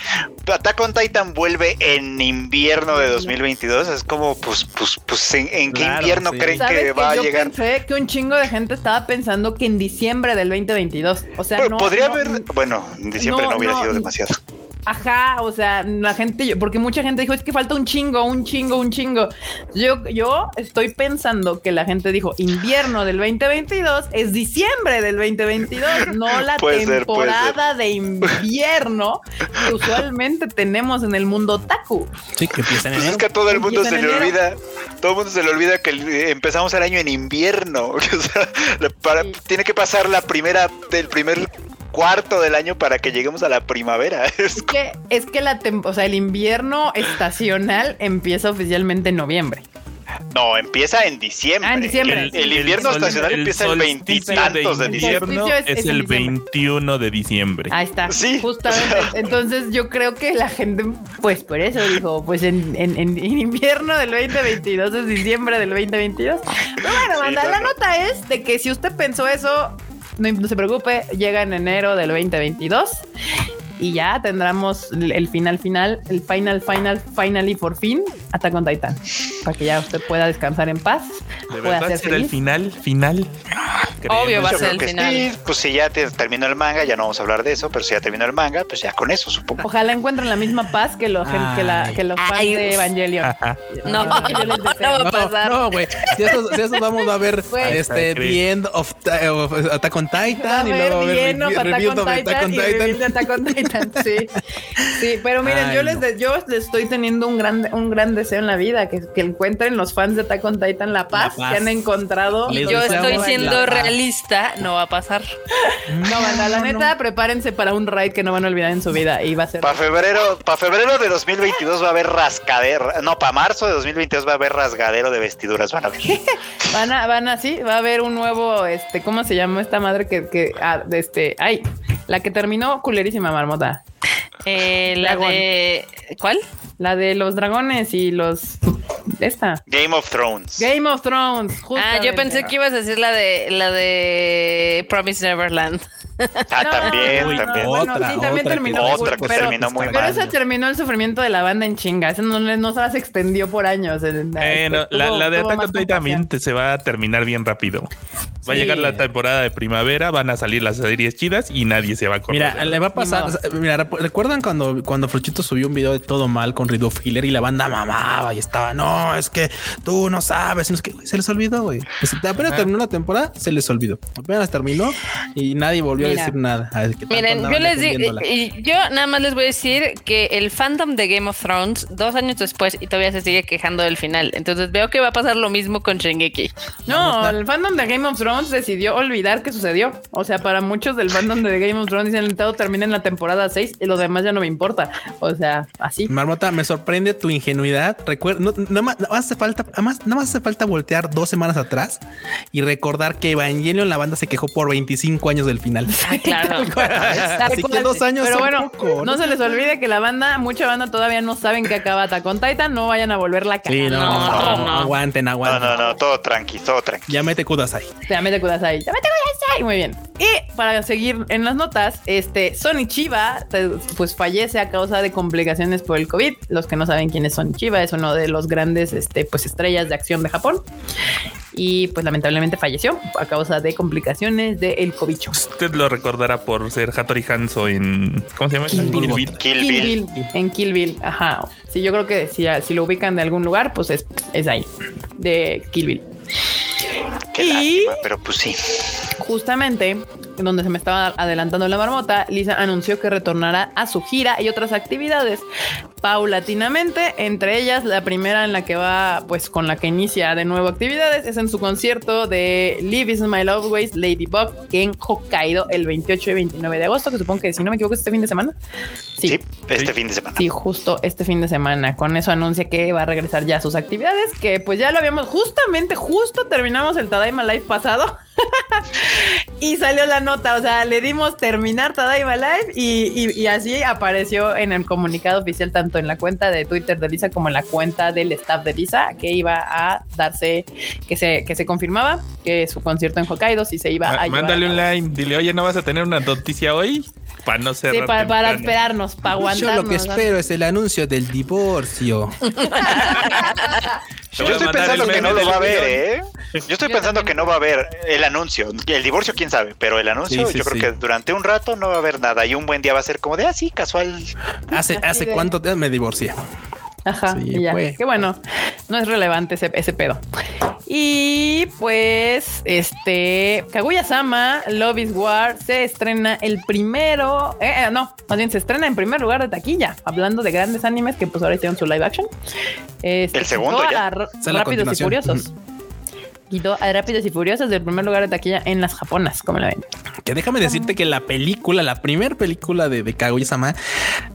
Attack on Titan vuelve en invierno de 2022. Es como, pues, pues, pues, ¿en, en qué Claro, invierno sí. creen ¿Sabes que va a yo llegar? pensé que un chingo de gente estaba pensando que en diciembre del 2022. O sea, Bueno, no. podría no- haber, bueno, en diciembre no, no, hubiera no, sido demasiado. Ajá, o sea, la gente, porque mucha gente dijo, es que falta un chingo, un chingo, un chingo. Yo, yo estoy pensando que la gente dijo, invierno del 2022 es diciembre del 2022, no la Puede ser, puede temporada de invierno que usualmente tenemos en el mundo taku. Sí, que empieza en Pues es enero. que a todo el mundo se en le olvida, todo el mundo se le olvida que el- empezamos el año en invierno. O sea, la- para- Sí. tiene que pasar la primera, del primer cuarto del año para que lleguemos a la primavera. Es que, es que la o sea, el invierno estacional empieza oficialmente en noviembre. No, empieza en diciembre. Ah, en diciembre. El, el invierno sol- estacional empieza el veintitantos de de diciembre. es- es, es en el diciembre. 21 de diciembre. Ahí está. Sí. Justamente. Entonces yo creo que la gente, pues por eso dijo, pues en, en- en- en invierno del 2022 es diciembre del 2022. Pero bueno, Sí, no, la no. nota es de que si usted pensó eso, no, se preocupe, llega en enero del 2022 y ya tendremos el final final, el final final, finally por fin, Attack on Titan, para que ya usted pueda descansar en paz, ¿De pueda verdad ser será el final? ¿Final? Obvio va a ser el final. sí, pues si ya te- terminó el manga, ya no vamos a hablar de eso, pero si ya terminó el manga, pues ya con eso, supongo. Ojalá encuentren la misma paz que los, que la- que los fans Ay. de Evangelion. Ajá. No, Yo les no va a No, pasar. no, güey. Si eso, si eso vamos a ver este The End of, Attack on Titan y luego Attack on Titan y sí. Sí, pero miren, Ay, yo les de- yo les estoy teniendo un gran, un gran deseo en la vida, que, que encuentren los fans de Attack on Titan la paz, paz. que han encontrado. Les Yo estoy siendo realista, no va a pasar. No, banda, la neta, prepárense para un raid que no van a olvidar en su vida y va a ser. Para febrero, para febrero de 2022 va a haber rascadero. No, para marzo de 2022 va a haber rasgadero de vestiduras, van a ver. Van a, van a, sí, va a haber un nuevo, este, ¿cómo se llama esta madre que, que, ah, de este, ay, la que terminó culerísima marmota, Eh, la Dragón. de. ¿Cuál? la de los dragones y los, esta, Game of Thrones. Game of Thrones. Ah, yo pensé que ibas a decir la de la de Promise Neverland. Ah, No, también, no, no, también. bueno, Otra, sí, también otra terminó. que- muy otra que terminó muy Pero mal. esa terminó el sufrimiento de la banda en chinga. Eso no, se las extendió por años. Eh, este, la, tuvo- la de Attack on Titan también compasión. te- se va a terminar bien rápido. Va a llegar la temporada de primavera, van a salir las series chidas y nadie se va a acordar. Mira, le va a pasar. O sea, Mira, ¿recuerdan cuando, cuando Fruchito subió un video de todo mal con Rido Filler y la banda mamaba y estaba, no, es que tú no sabes, no es que se les olvidó, güey. Pues, apenas terminó la temporada, se les olvidó. Apenas terminó y nadie volvió Mira. a decir nada. Miren, yo les digo, yo nada más les voy a decir que el fandom de Game of Thrones, dos años después, y todavía se sigue quejando del final. Entonces veo que va a pasar lo mismo con Shingeki. No, el fandom de Game of Thrones decidió olvidar que sucedió. O sea, para muchos del fandom de Game of Thrones dicen todo termina en la temporada 6 y lo demás ya no me importa. O sea, así. Marmota, me sorprende tu ingenuidad. Recuerda, no, nada más, nada más hace falta, nada más, nada más hace falta voltear dos semanas atrás y recordar que Evangelion la banda se quejó por 25 años del final. Ah, claro. Así que dos años Pero bueno, poco, no se les olvide que la banda, mucha banda todavía no saben que acaba Attack on Titan. No vayan a volverla a cagar. Sí, no, No, no, no, no. aguanten, No, aguanten. no, no, todo tranqui, todo tranqui. Ya mete Kudasai. Llámete Kudasai. Llámete Kudasai. Muy bien. Y para seguir en las notas, este Sony Chiba pues fallece a causa de complicaciones por el COVID. Los que no saben quién es Sony Chiba, es uno de los grandes este, pues estrellas de acción de Japón. Y pues lamentablemente falleció a causa de complicaciones del cobicho. Usted lo recordará por ser Hattori Hanzo en. ¿Cómo se llama? Kill Bill. Bill. Kill Kill Bill. Bill, en Kill Bill, ajá. Sí, yo creo que si, si lo ubican de algún lugar, pues es, es ahí, de Kill Bill. Qué Y- lástima, pero pues sí. Justamente donde se me estaba adelantando la marmota, Lisa anunció que retornará a su gira y otras actividades paulatinamente, entre ellas la primera en la que va, pues con la que inicia de nuevo actividades, es en su concierto de Live is My Love Ways Ladybug en Hokkaido el 28 y 29 de agosto, que supongo que si no me equivoco es este fin de semana. Sí, Sí, este fin de semana. sí, justo este fin de semana. Con eso anuncia que va a regresar ya a sus actividades, que pues ya lo habíamos justamente, justo terminamos el Tadaima Live pasado. y salió la nota, o sea, le dimos terminar Tadaima Live y, y- y así apareció en el comunicado oficial, tanto en la cuenta de Twitter de Lisa como en la cuenta del staff de Lisa, que iba a darse, que se, que se confirmaba que su concierto en Hokkaido sí se iba a Mándale a un line. Dile, oye, ¿no vas a tener una noticia hoy? Para no ser Sí, para, para esperarnos, para Yo aguantarnos. lo que espero es el anuncio del divorcio. Yo estoy pensando que no lo va a ver, ¿eh? Yo estoy Yo pensando también. que no va a haber el anuncio. El divorcio, quién sabe, pero el anuncio, Sí, sí, yo creo sí. que durante un rato no va a haber nada. Y un buen día va a ser como de así, casual. Hace, hace de- cuánto me divorcié. Ajá, Sí, y ya. fue. Qué bueno. No es relevante ese, ese pedo. Y pues, este Kaguya Sama Love is War se estrena el primero. eh, eh, no, más bien se estrena en primer lugar de taquilla. Hablando de grandes animes que pues ahora hicieron su live action. Este, El segundo ya. Rápidos y. Furiosos. Quitó a Rápidos y Furiosos del primer lugar de taquilla en las japonas, como la ven. Que déjame decirte que la película, la primera película de, de Kaguya-sama,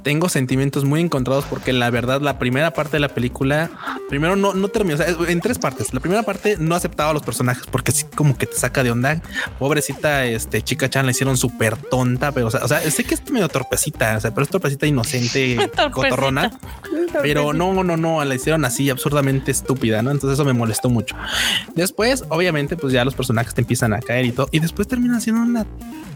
tengo sentimientos muy encontrados porque la verdad, la primera parte de la película, primero no, no terminó, o sea, en tres partes. La primera parte no aceptaba a los personajes porque sí como que te saca de onda. Pobrecita, este chica Chan la hicieron súper tonta, pero o sea, o sea, sé que es medio torpecita, o sea, pero es torpecita inocente, cotorrona. Pero no, no, no, la hicieron así absurdamente estúpida, ¿no? Entonces eso me molestó mucho. Después, obviamente, pues ya los personajes te empiezan a caer y todo, y después termina siendo una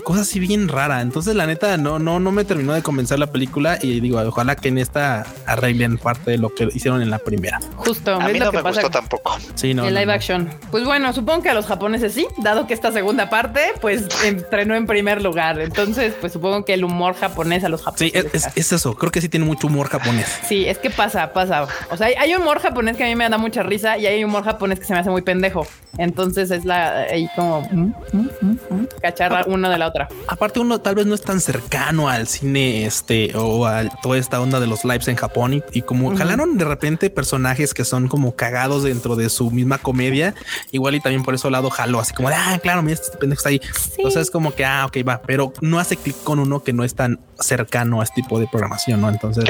cosa así bien rara. Entonces, la neta, no, no, no me terminó de convencer la película y digo, ojalá que en esta arreglen parte de lo que hicieron en la primera. Justo, A mí no me pasa gustó tampoco. Sí, no. el no, live no. action. Pues bueno, supongo que a los japoneses sí, dado que esta segunda parte, pues entrenó en primer lugar. Entonces, pues supongo que el humor japonés a los Sí, japoneses. es, es- es eso. Creo que sí tiene mucho humor japonés. Sí, es que pasa, pasa. O sea, hay, hay humor japonés que a mí me da mucha risa y hay humor japonés que se me hace muy pendejo. Entonces es la ahí como mm, mm, mm, mm, cacharra una de la otra. Aparte, uno tal vez no es tan cercano al cine este o a toda esta onda de los lives en Japón y, y como jalaron de repente personajes que son como cagados dentro de su misma comedia, igual y también por eso lado jaló así como de ah, claro, mira, este pendejo está ahí. Entonces es como que ah, ok, va, pero no hace clic con uno que no es tan cercano a este tipo de programación, no? Entonces,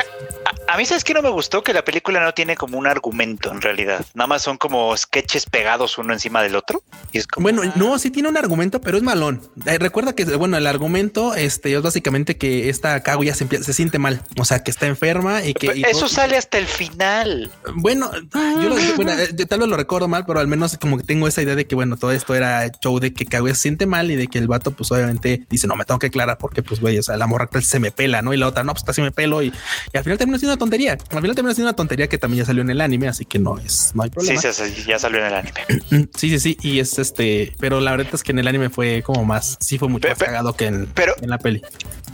a mí, ¿sabes que no me gustó? Que la película no tiene como un argumento en realidad. Nada más son como sketches pegados uno encima del otro. Y es como, Bueno, no, sí tiene un argumento, pero es malón. Eh, recuerda que, bueno, el argumento este, es básicamente que esta Kaguya se, se siente mal, o sea, que está enferma y que... y eso todo- sale hasta el final. Bueno, yo, lo, bueno, eh, yo tal vez lo recuerdo mal, pero al menos como que tengo esa idea de que, bueno, todo esto era show de que Kaguya se siente mal y de que el vato, pues obviamente dice, no, me tengo que aclarar porque, pues, güey, o sea, la morra se me pela, ¿no? Y la otra, no, pues casi me pelo y, y al final termina siendo una tontería. Al final termina siendo una tontería que también ya salió en el anime, así que no es, no hay Sí, problema. sí, sí, ya salió en el anime. Sí, sí, sí. Y es este, pero la verdad es que en el anime fue como más, sí fue mucho más cagado que en, pero- en la peli.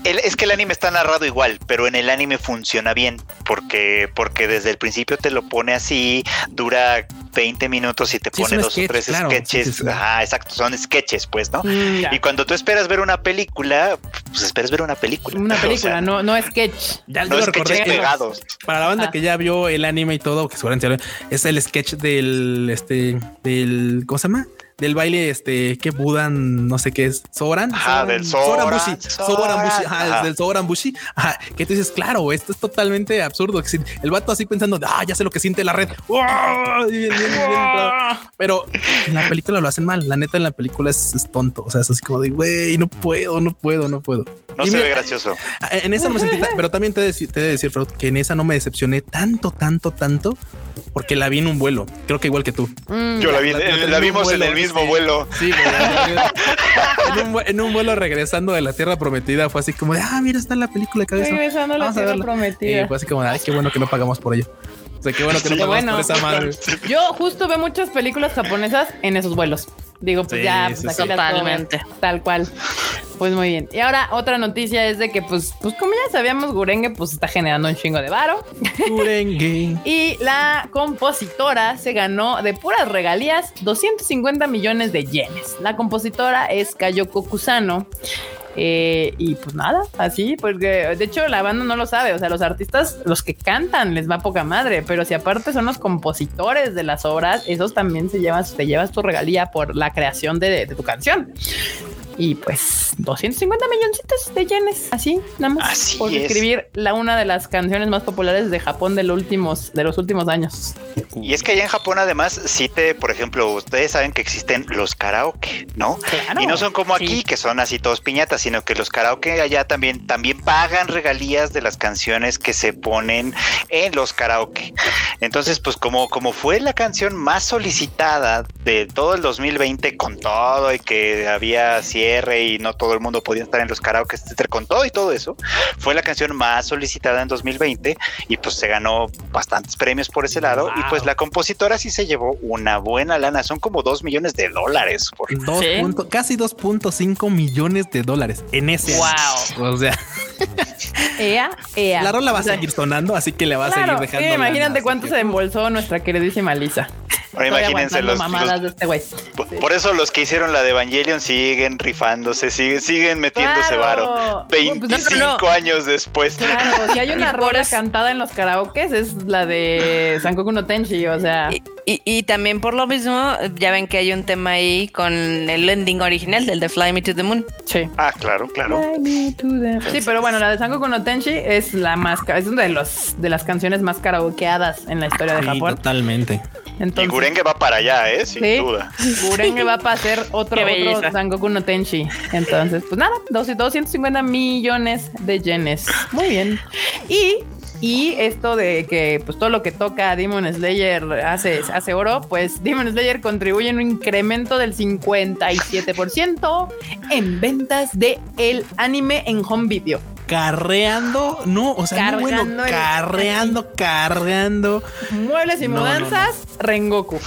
El- es que el anime está narrado igual, pero en el anime funciona bien porque, porque desde el principio te lo pone así, dura 20 minutos y te Sí, pone dos sketch, o tres claro, sketches. sí, sí, sí. Ajá, exacto, son sketches, pues, ¿no? Mm. Y cuando tú esperas ver una película, pues esperas ver una película. Una O película, sea, no, no sketch. Ya No sketches pegados. Para la banda Ah. que ya vio el anime y todo, que seguramente ya lo- es el sketch del este del ¿cómo se llama? Del baile este que Budan, no sé qué es, Soran. Ajá, del Soran Soran, Bushi, Soran Bushi, ajá, Ajá. del Soran Bushi, ajá, que tú dices, claro, esto es totalmente absurdo. El vato así pensando, ah, ya sé lo que siente la red. ¡Uah! Y bien, bien, bien, entrado. Pero en la película lo hacen mal. La neta en la película es, es tonto. O sea, es así como de, güey, no puedo, no puedo, no puedo. No Y se mira, ve gracioso. en esa no me sentí pero también te he de decir, te he de decir, Freud, que en esa no me decepcioné tanto, tanto, tanto, porque la vi en un vuelo. Creo que igual que tú. Mm, Yo la vi, la- la- la, la- vimos en vuelo, el mismo sí. vuelo. Sí, güey, en, un, en un vuelo regresando de la Tierra Prometida fue así como de, ah, mira, está en la película que Regresando a la Vamos a tierra verla. prometida. Y fue así como de, ay, qué bueno que no pagamos por ello. O sea, qué bueno que no Sí, pagamos bueno. por esa madre. Yo justo veo muchas películas japonesas en esos vuelos. Digo, pues Sí, ya, sí, pues aquí Totalmente. tal cual. Pues muy bien. Y ahora otra noticia es de que, pues, pues como ya sabíamos, Gurengue pues está generando un chingo de varo. Urengue. Y la compositora se ganó de puras regalías 250 millones de yenes. La compositora es Kayoko Kusano. Eh, y pues nada, así, porque de hecho la banda no lo sabe, o sea, los artistas, los que cantan, les va poca madre, pero si aparte son los compositores de las obras, esos también se llevan, te llevas tu regalía por la creación de, de tu canción. Y pues 250 milloncitos de yenes, así, nada más Así por es. escribir la una de las canciones más populares de Japón de los últimos, de los últimos años. Y es que allá en Japón además sí te, por ejemplo, ustedes saben que existen los karaoke, ¿no? Claro. Y no son como aquí, Sí. que son así todos piñatas, sino que los karaoke allá también, también pagan regalías de las canciones que se ponen en los karaoke. Entonces, pues como, como fue la canción más solicitada de todo el 2020 con todo y que había cierre y no todo el mundo podía estar en los karaoke, etcétera, con todo y todo eso, fue la canción más solicitada en 2020 y pues se ganó bastantes premios por ese lado y pues la compositora sí se llevó una buena lana, son como dos millones de dólares por Dos Sí. punto- casi 2.5 millones de dólares en ese Wow. O sea, Ea, ea. la rola va a seguir sonando, así que le va a Claro, seguir dejando. sí, imagínate lana, cuánto se embolsó nuestra queridísima Lisa. Ahora imagínense los, mamadas los- de este güey. por, por eso los que hicieron la de Evangelion siguen rifándose, siguen, siguen metiéndose Claro. varo. Pues no, 25 no, no. años después. Claro, si hay una rola cantada en los karaokes es la de Sankoku no Tenshi, o sea, Y, y- y también por lo mismo, ya ven que hay un tema ahí con el ending original del de Fly Me to the Moon. sí. Ah, claro, claro. Sí, pero bueno, la de Sankoku no Tenshi es la más es una de los de las canciones más karaokeadas en la historia de Sí, Japón. totalmente. Y Entonces, Gurenge va para allá, ¿eh? Sin Sí. duda. Gurenge va para hacer otro, otro. Sangoku no Tenshi. Entonces, pues nada, 200 250 millones de yenes. Muy bien. Y, y esto de que pues todo lo que toca Demon Slayer hace, hace oro, pues Demon Slayer contribuye en un incremento del 57% en ventas de el anime en home video. Carreando, no, o sea, no, bueno, Cargando el- carreando, carreando. Muebles y No, no, mudanzas, Rengoku.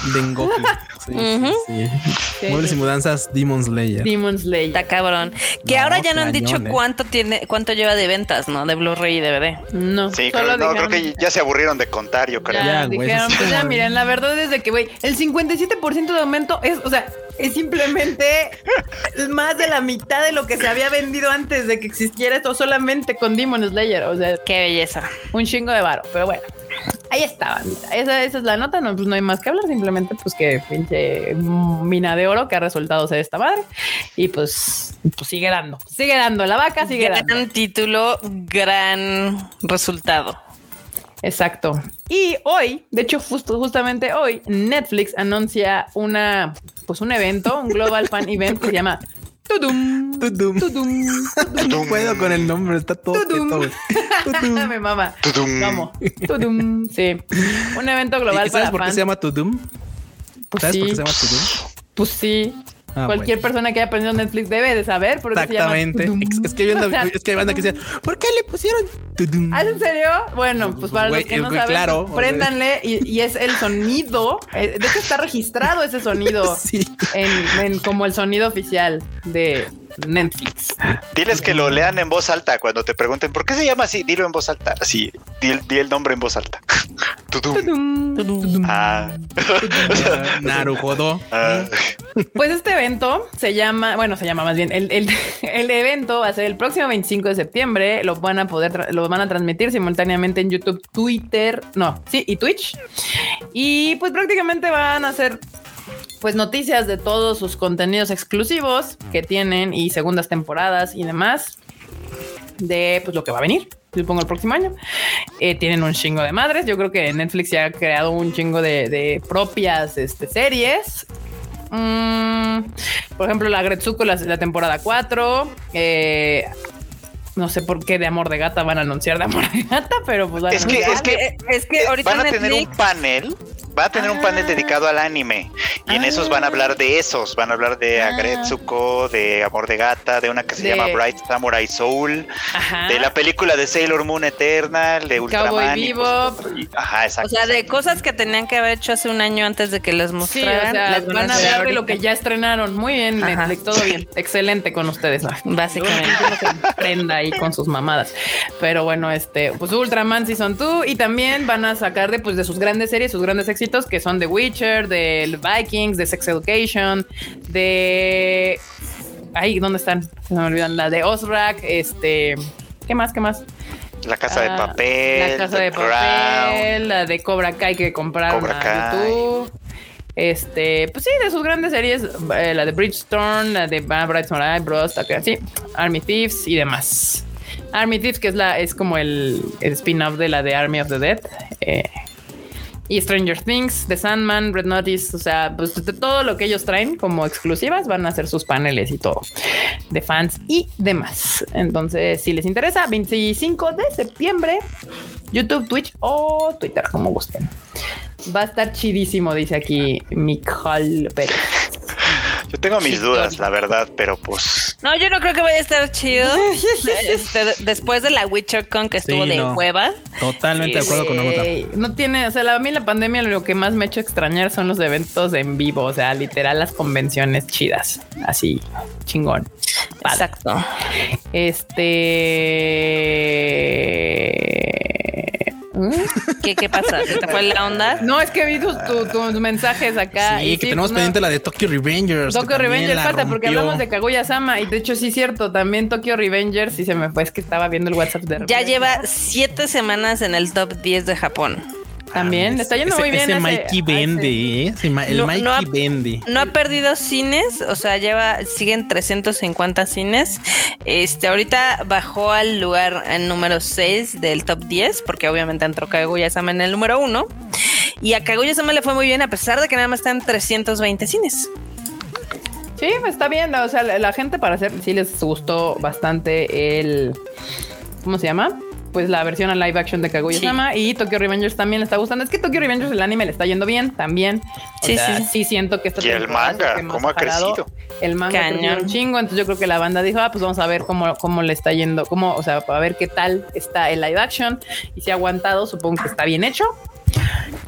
Sí, Muebles y mudanzas, Demon Slayer. Demon Slayer. Está cabrón. Que No, ahora ya no han dicho eh. cuánto tiene, cuánto lleva de ventas, ¿no? De Blu-ray y DVD. No, Sí, solo creo, no, creo que ya se aburrieron de contar, yo creo. Ya, Ya, güey, dijeron, pues ya miren, la verdad es de que, güey, el 57% de aumento es, o sea, es simplemente más de la mitad de lo que se había vendido antes de que existiera esto solamente con Demon Slayer. O sea, Qué belleza. un chingo de varo, pero bueno. Ahí está, bandita. Esa, esa es la nota, no, pues no hay más que hablar, simplemente pues que pinche mina de oro que ha resultado ser esta madre y pues, pues sigue dando, sigue dando, la vaca sigue dando. Gran título, gran resultado. Exacto. Y hoy, de hecho, justo, justamente hoy, Netflix anuncia una, pues un evento, un Global Fan Event que se llama Tudum. Tudum. Tudum. No puedo con el nombre, está todo Tudum. quieto, güey. Tudum. Me mama. Tudum. Vamos. Tudum. Sí. Un evento global ¿Y sabes para por qué fans. se llama Tudum? Pues ¿Sabes por qué se llama Tudum? Pues sí. Ah, Cualquier bueno. persona que haya aprendido Netflix debe de saber por qué se llama Exactamente. Tudum. Es, es que hay banda, es que hay banda que dice, ¿por qué le pusieron Tudum? ¿Ah, en serio? Bueno, pues para Güey, los que no güey, saben, claro, pues, préndanle y, y es el sonido. eh, De hecho, está registrado ese sonido Sí. en, en- como el sonido oficial de Netflix. Diles que lo lean en voz alta cuando te pregunten por qué se llama así. Dilo en voz alta. Así, di, el- di el nombre en voz alta. Tudum. Ah, Ah, Narujodo. ah. Pues este evento se llama, bueno, se llama más bien, el, el- el evento va a ser el próximo 25 de septiembre, lo van a poder, lo van a transmitir simultáneamente en YouTube, Twitter, no, sí, y Twitch. Y pues prácticamente van a ser pues noticias de todos sus contenidos exclusivos que tienen y segundas temporadas y demás de pues lo que va a venir. Supongo el próximo año. Eh, tienen un chingo de madres. Yo creo que Netflix ya ha creado un chingo de, de propias este, series. Mm, por ejemplo, la Gretsuko, la, la temporada 4. eh, no sé por qué de Amor de Gata van a anunciar de Amor de Gata, pero pues van a Es que- es que- es que ahorita Van a tener un Netflix, panel Va a tener un panel dedicado al anime y en esos van a hablar de esos, van a hablar de Ah. Agretsuko, de Amor de Gata, de una que se De- llama Bright Samurai Soul, Ajá. de la película de Sailor Moon Eternal, de Ultraman. y, pues, Bebop. y- ajá, exacto. O sea, de cosas que tenían que haber hecho hace un año antes de que las Sí, o mostraran. sea, las van a hablar de lo que ya estrenaron. Muy bien. Netflix, todo bien. Excelente con ustedes. Básicamente. Prenda ahí con sus mamadas. Pero bueno, este, pues Ultraman Season 2 y también van a sacar de, pues, de sus grandes series, sus grandes éxitos que son The Witcher, de Vikings, de Sex Education, de... Ay, ¿dónde están? Se me olvidan. La de Ozrak, este... ¿Qué más? ¿Qué más? La casa de Ah, papel, La casa de Crown. papel, la de Cobra Kai que compraron Cobra a Kai. YouTube. Este, pues sí, de sus grandes series, eh, la de Bridgestone, la de Bright Samurai Bros, acá, sí, Army Thieves y demás. Army Thieves, que es la, es como el, el spin-off de la de Army of the Dead. eh, y Stranger Things, The Sandman, Red Notice, o sea, pues de todo lo que ellos traen como exclusivas van a hacer sus paneles y todo de fans y demás. Entonces, si les interesa, 25 de septiembre, YouTube, Twitch o Twitter, como gusten. Va a estar chidísimo, dice aquí Michal Pérez. Yo tengo mis dudas, la verdad, pero pues No, yo no creo que vaya a estar chido. Este, después de la WitcherCon que estuvo Sí, de no. hueva. Totalmente de acuerdo con. Güey, No tiene, o sea, la- a mí la pandemia lo que más me ha hecho extrañar son los eventos en vivo, o sea, literal las convenciones chidas, así, chingón. Exacto. Este... ¿Qué, qué pasa? ¿Se te fue la onda? No, es que vi tus, tu- tus mensajes acá. Sí, y que tenemos no, pendiente la de Tokyo Revengers. que Tokyo Revengers falta porque hablamos de Kaguya Sama y de hecho sí es cierto, también Tokyo Revengers sí se me fue, es que estaba viendo el WhatsApp de Ya lleva siete semanas en el top 10 de Japón. También, le está yendo ese, muy bien. Ese ese- Mikey vende. ¿eh? Ese el No- Mikey no ha- vende. No ha perdido cines, o sea, lleva, siguen 350 cines. Este, ahorita bajó al lugar en número 6 del top 10, porque obviamente entró Kaguya-sama en el número 1. Y a Kaguya-sama le fue muy bien, a pesar de que nada más están 320 cines. Sí, pues está bien, o sea, la, la gente para hacer, sí les gustó bastante el, ¿cómo se llama? Pues la versión a live action de Kaguya-sama y Tokyo Revengers también le está gustando. Es que Tokyo Revengers el anime le está yendo bien también. O Sí, sea, sí. sí siento que esta Y el manga, ¿cómo ha crecido? El manga Cañón. un chingo, entonces yo creo que la banda dijo, ah, pues vamos a ver cómo, cómo le está yendo, cómo, o sea, para ver qué tal está el live action y si ha aguantado, supongo que está bien hecho.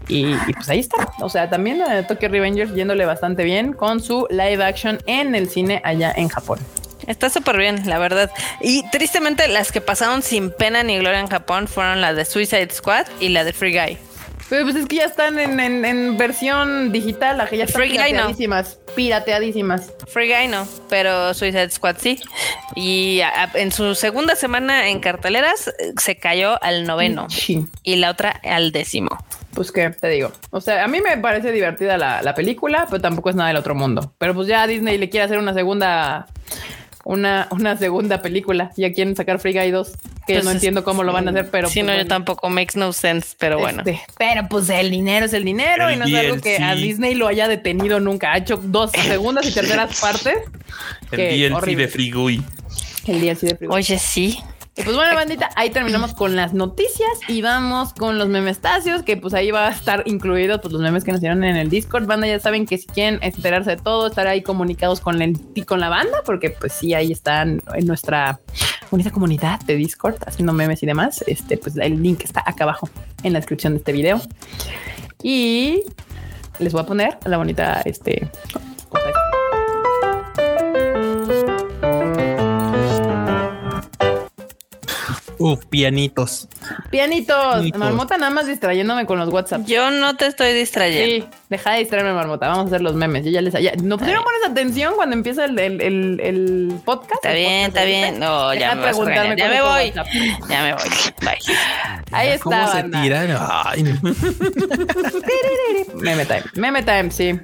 Y, y pues ahí está. O sea, también eh, Tokyo Revengers yéndole bastante bien con su live action en el cine allá en Japón. Está súper bien, la verdad. Y tristemente, las que pasaron sin pena ni gloria en Japón fueron la de Suicide Squad y la de Free Guy. Pero pues es que ya están en, en- en versión digital, la que ya están Free Guy, no. pirateadísimas, pirateadísimas. Free Guy no, pero Suicide Squad sí. Y a- a- en su segunda semana en carteleras se cayó al noveno Sí. y la otra al décimo. Pues qué te digo. O sea, a mí me parece divertida la, la película, pero tampoco es nada del otro mundo. Pero pues ya Disney le quiere hacer una segunda, una, una segunda película. Ya quieren sacar Free Guy 2, que Pues no es- entiendo cómo lo van a hacer, pero sí, pues, no, yo bueno. tampoco makes no sense, pero bueno. Este, pero pues el dinero es el dinero El y no es algo que a. Disney lo haya detenido nunca. Ha hecho dos segundas y terceras partes. El DLC horrible. de Free Guy. El DLC de Free Guy. Oye, sí. Y pues bueno, bandita, ahí terminamos con las noticias y vamos con los memestacios, que pues ahí va a estar incluidos pues, los memes que nos dieron en el Discord. Banda, ya saben que si quieren enterarse de todo, estar ahí comunicados con, el, con la banda, porque pues sí, ahí están en nuestra bonita comunidad de Discord haciendo memes y demás. Este, pues el link está acá abajo en la descripción de este video. Y les voy a poner la bonita, este, cosa Uf, pianitos. Pianitos, Pianitos. marmota nada más distrayéndome con los WhatsApp. Yo no te estoy distrayendo. Sí, deja de distraerme, Marmota. Vamos a hacer los memes. Yo ya les. Ya, ¿No pusieron pones atención cuando empieza el, el, el, el podcast? Está bien, podcast está bien. No, Deja ya me preguntarme. Ya me voy. WhatsApp. Ya me voy. Bye. Ahí está. ¿Cómo se tiran? Ay. Meme time. Meme time, sí.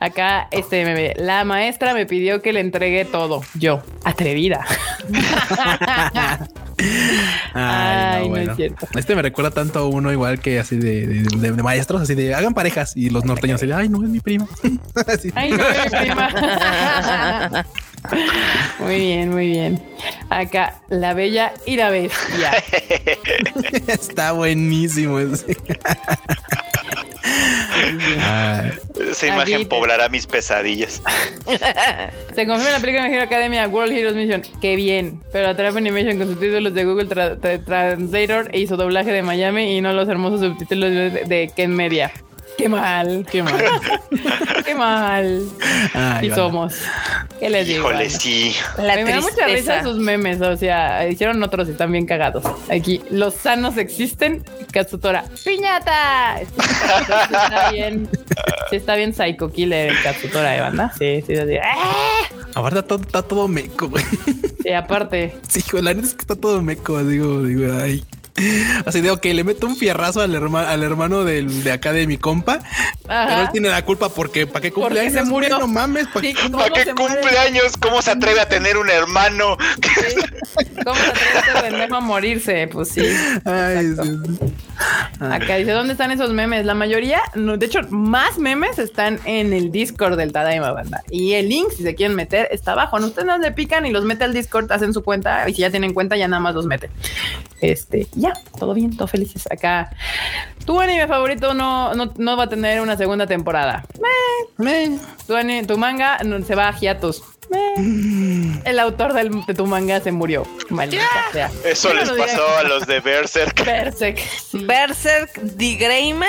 Acá, este meme. La maestra me pidió que le entregue todo. Yo, atrevida. Ay, no es cierto. Este me recuerda tanto a uno igual que así de, de- de- de maestros, así de hagan parejas y los norteños así de ay, no es mi prima. Ay, no, mi prima. Muy bien, muy bien. Acá, la bella y la bestia. Está buenísimo. ese. Esa imagen Aquí poblará mis pesadillas. Se confirma la película My Hero Academia World Heroes Mission. Qué bien. Pero Atrap Animation con subtítulos de Google Tra- Tra- Translator e hizo doblaje de Miami y no los hermosos subtítulos de, de Ken Media. Qué mal. qué mal. Qué mal. Ay, y somos. ¿Qué les digo? Híjole, sí. La me da mucha risa sus memes, o sea, hicieron otros y están bien cagados. Aquí, los sanos existen, Katsutora. ¡Piñata! está bien, sí está bien psycho killer el Katsutora de banda. Sí, sí, sí. ¡Ah! Aparte está todo, está todo meco, güey. Sí, aparte. Sí, güey, la neta es que está todo meco, digo, digo, ay. Así de, ok, le meto un fierrazo al, herma- al hermano del, de acá de mi compa, Ajá. pero él tiene la culpa porque ¿para qué Porque cumpleaños? se murió. No mames, ¿para Sí, qué? ¿cómo ¿Para qué se muere? cumpleaños? ¿Cómo se atreve a tener un hermano? ¿Cómo se atreve este pendejo a morirse? Pues sí. Ay, sí. Acá dice, ¿dónde están esos memes? La mayoría, no, de hecho, más memes están en el Discord del Tadaima Banda. Y el link, si se quieren meter, está abajo. No, ustedes no le pican y los mete al Discord, hacen su cuenta. Y si ya tienen cuenta, ya nada más los mete. Este, ya, todo bien, todo felices. Acá, tu anime favorito no, no, no va a tener una segunda temporada. Tu, ani- tu manga se va a hiatus. El autor del- de tu manga se murió. Maldita sea. Eso les pasó a los de Berserk. Berserk. Berserk, The Greyman.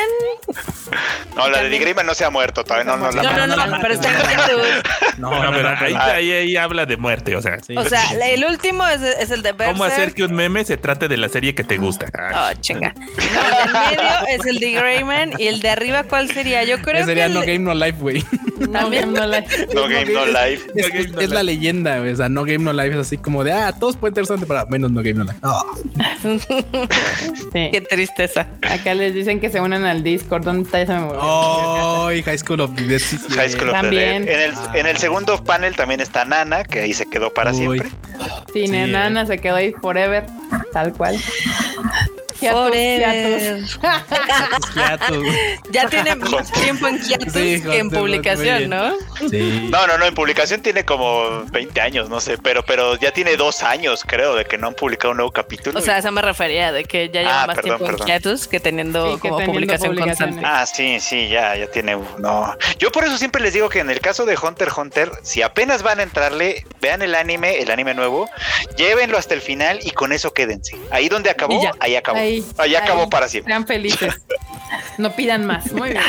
No, la de Digrima no se ha muerto todavía. No, no, la No, no, no, no, pero está en no. No, pero ahí, no. ahí, ahí habla de muerte, o sea. Sí. O sea, el último es, es el de Berserk. ¿Cómo hacer que un meme se trate de la serie que te gusta? Oh, chinga. El del medio es el de Greyman y el de arriba, ¿cuál sería? Yo creo Ese sería que No Game No Life, güey. No, game, no life. No Game No Life. Es, la leyenda, güey. O sea, No Game No Life es así como de, ah, todos pueden tener suerte para menos No Game No Life. Oh. Sí. Qué tristeza. Acá les dicen que se unan al Discord. ¿Dónde está esa memoria? Ay, High School of the. High School of the También. Dead. En el, en el segundo panel también está Nana, que ahí se quedó para Uy. siempre. Sí, Sí. Nana se quedó ahí forever. Tal cual. Ya tiene más tiempo en hiatus Sí, que en publicación, ¿no? Sí. No, no, no, en publicación tiene como 20 años, no sé, pero, pero ya tiene dos años, creo, de que no han publicado un nuevo capítulo. O sea, eso me refería de que ya lleva Ah, más perdón, tiempo perdón. en hiatus que teniendo Sí, que como teniendo publicación constante. Ah, sí, sí, ya, ya tiene. No. Yo por eso siempre les digo que en el caso de Hunter x Hunter, si apenas van a entrarle, vean el anime, el anime nuevo, llévenlo hasta el final y con eso quédense. Ahí donde acabó, ahí acabó. Ahí, Ahí, acabó para siempre. Sean felices. No pidan más. Muy bien.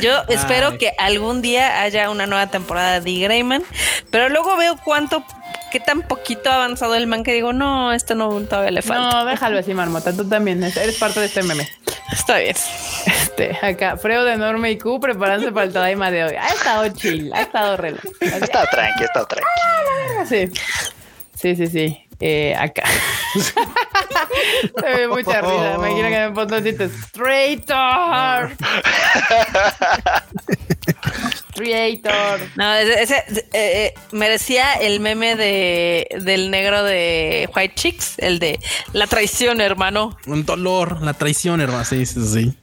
Yo espero Ay. que algún día haya una nueva temporada de Greyman, pero luego veo cuánto, qué tan poquito ha avanzado el man que digo, no, esto no todavía le falta. No, déjalo así, Marmota. Tú también eres parte de este meme. Está bien. Este, acá, Freo de Enorme y Q preparándose para el Tadaima de hoy. Ha estado chill, ha estado relax. Ha estado tranqui, ha estado tranqui. Sí, sí, sí, sí. Eh, acá. Me ve mucha risa. Me imagino que me pongo así, Traitor. Traitor. No, ese, ese, eh, eh, merecía el meme de del negro de White Chicks, el de la traición, hermano. Un dolor, la traición, hermano. Sí, sí, sí.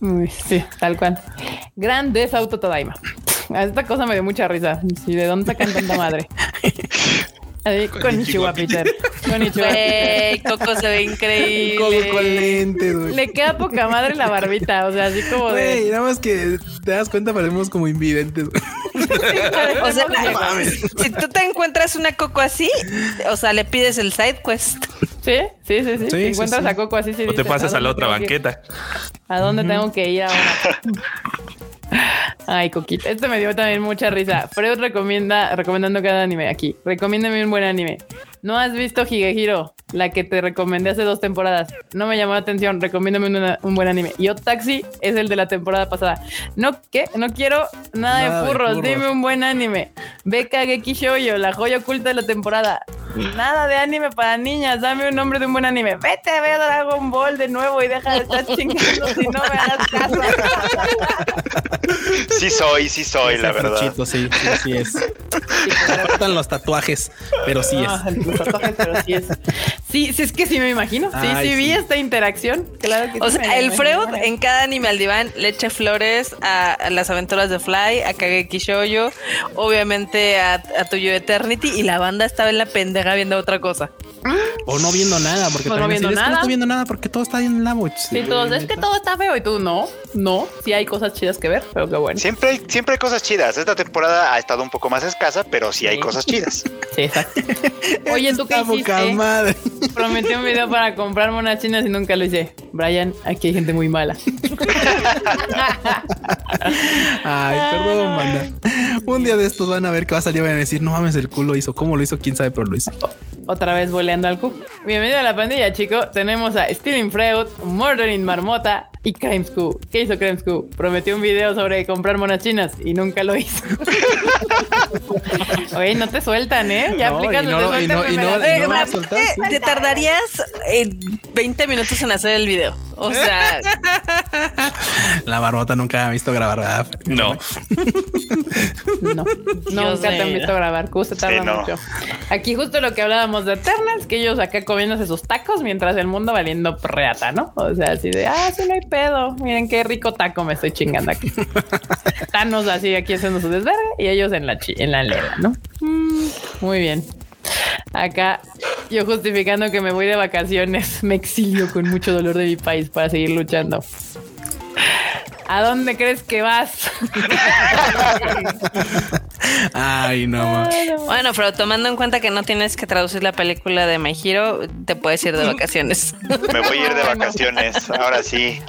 Uy, sí, tal cual. Grandes Auto Tadaima. Esta cosa me dio mucha risa. Sí, ¿de dónde sacan tanta madre? Con Ichiwa Peter. Con Ichiwa Güey, Coco se ve Coco con increíble. lentes, güey. Le queda poca madre la barbita, o sea, así como Güey, de. nada más que te das cuenta, parecemos como invidentes. güey. O sea, No mames. si tú te encuentras una Coco así, o sea, le pides el side quest. Sí, sí, sí, sí. Sí, Si sí, encuentras sí. a Coco así, sí. O te pasas a la otra banqueta. ¿A dónde tengo que ir ahora? Ay, Coquita. Este me dio también mucha risa. Freud recomienda, recomendando cada anime aquí. Recomiéndame un buen anime. ¿No has visto Higehiro? La que te recomendé hace dos temporadas. No me llamó la atención. Recomiéndame una- un buen anime. Yo Taxi es el de la temporada pasada. No, ¿qué? No quiero nada, Nada de de furros. Dime un buen anime. Ve Kageki Shoujo, la joya oculta de la temporada. Nada de anime para niñas. Dame un nombre de un buen anime. Vete a ver Dragon Ball de nuevo y deja de estar chingando si no me hagas caso. Sí soy, sí soy, la verdad. fruchito, sí, sí, sí es. Me faltan los tatuajes, pero sí es. Los tatuajes, pero sí es. Sí, sí, es que sí me imagino. Sí, Ay, sí, vi sí. esta interacción. Claro que O sí me sea, el. Freud en cada anime al diván le echa flores a, a las aventuras de Fly, a Kageki Shoujo, obviamente a, a Tuyo Eternity y la banda estaba en la pendeja viendo otra cosa. O no viendo nada, porque O no también viendo así, es que no nada. estoy viendo nada porque todo está bien en la boch. Sí, todos, es que todo está feo y tú no, no, sí hay cosas chidas que ver, pero qué bueno. Sí, Siempre hay, siempre hay cosas chidas. Esta temporada ha estado un poco más escasa, pero sí hay Sí. cosas chidas. exacto. Oye, ¿tú qué hiciste? madre. Prometí un video para comprar monas chinas y nunca lo hice. Brian, aquí hay gente muy mala. Ay, perdón, manda. Un día de estos van a ver que va a salir y van a decir, no mames, el culo hizo. ¿Cómo lo hizo? ¿Quién sabe? Pero lo hizo. Otra vez boleando al cu. Bienvenido a la pandilla, chico. Tenemos a Stealing Freud, Murdering Marmota y Crimes Q. ¿Qué hizo Crimes Q? Prometió un video sobre comprar monas chinas y nunca lo hizo. Oye, no te sueltan, ¿eh? Ya No, aplicas y lo no- y no- y no- y la- te tardarías eh, 20 minutos en hacer el video. O sea, La barbota nunca ha visto grabar. ¿verdad? No. No, nunca te han visto grabar. Se tarda Sí, no. mucho. Aquí justo lo que hablábamos de Eternals, que ellos acá comiéndose sus tacos mientras el mundo valiendo reata, ¿no? O sea, así de, ah, sí, no hay pedo. Miren qué rico taco me estoy chingando aquí. Thanos así aquí haciendo su desvergue y ellos en la, chi- en la lera, ¿no? Mm, muy bien. Acá yo justificando que me voy de vacaciones, me exilio con mucho dolor de mi país para seguir luchando. ¿A dónde crees que vas? Ay, no, bueno, pero tomando en cuenta que no tienes que traducir la película de My Hero, te puedes ir de vacaciones. Me voy a ir de vacaciones. Ahora sí.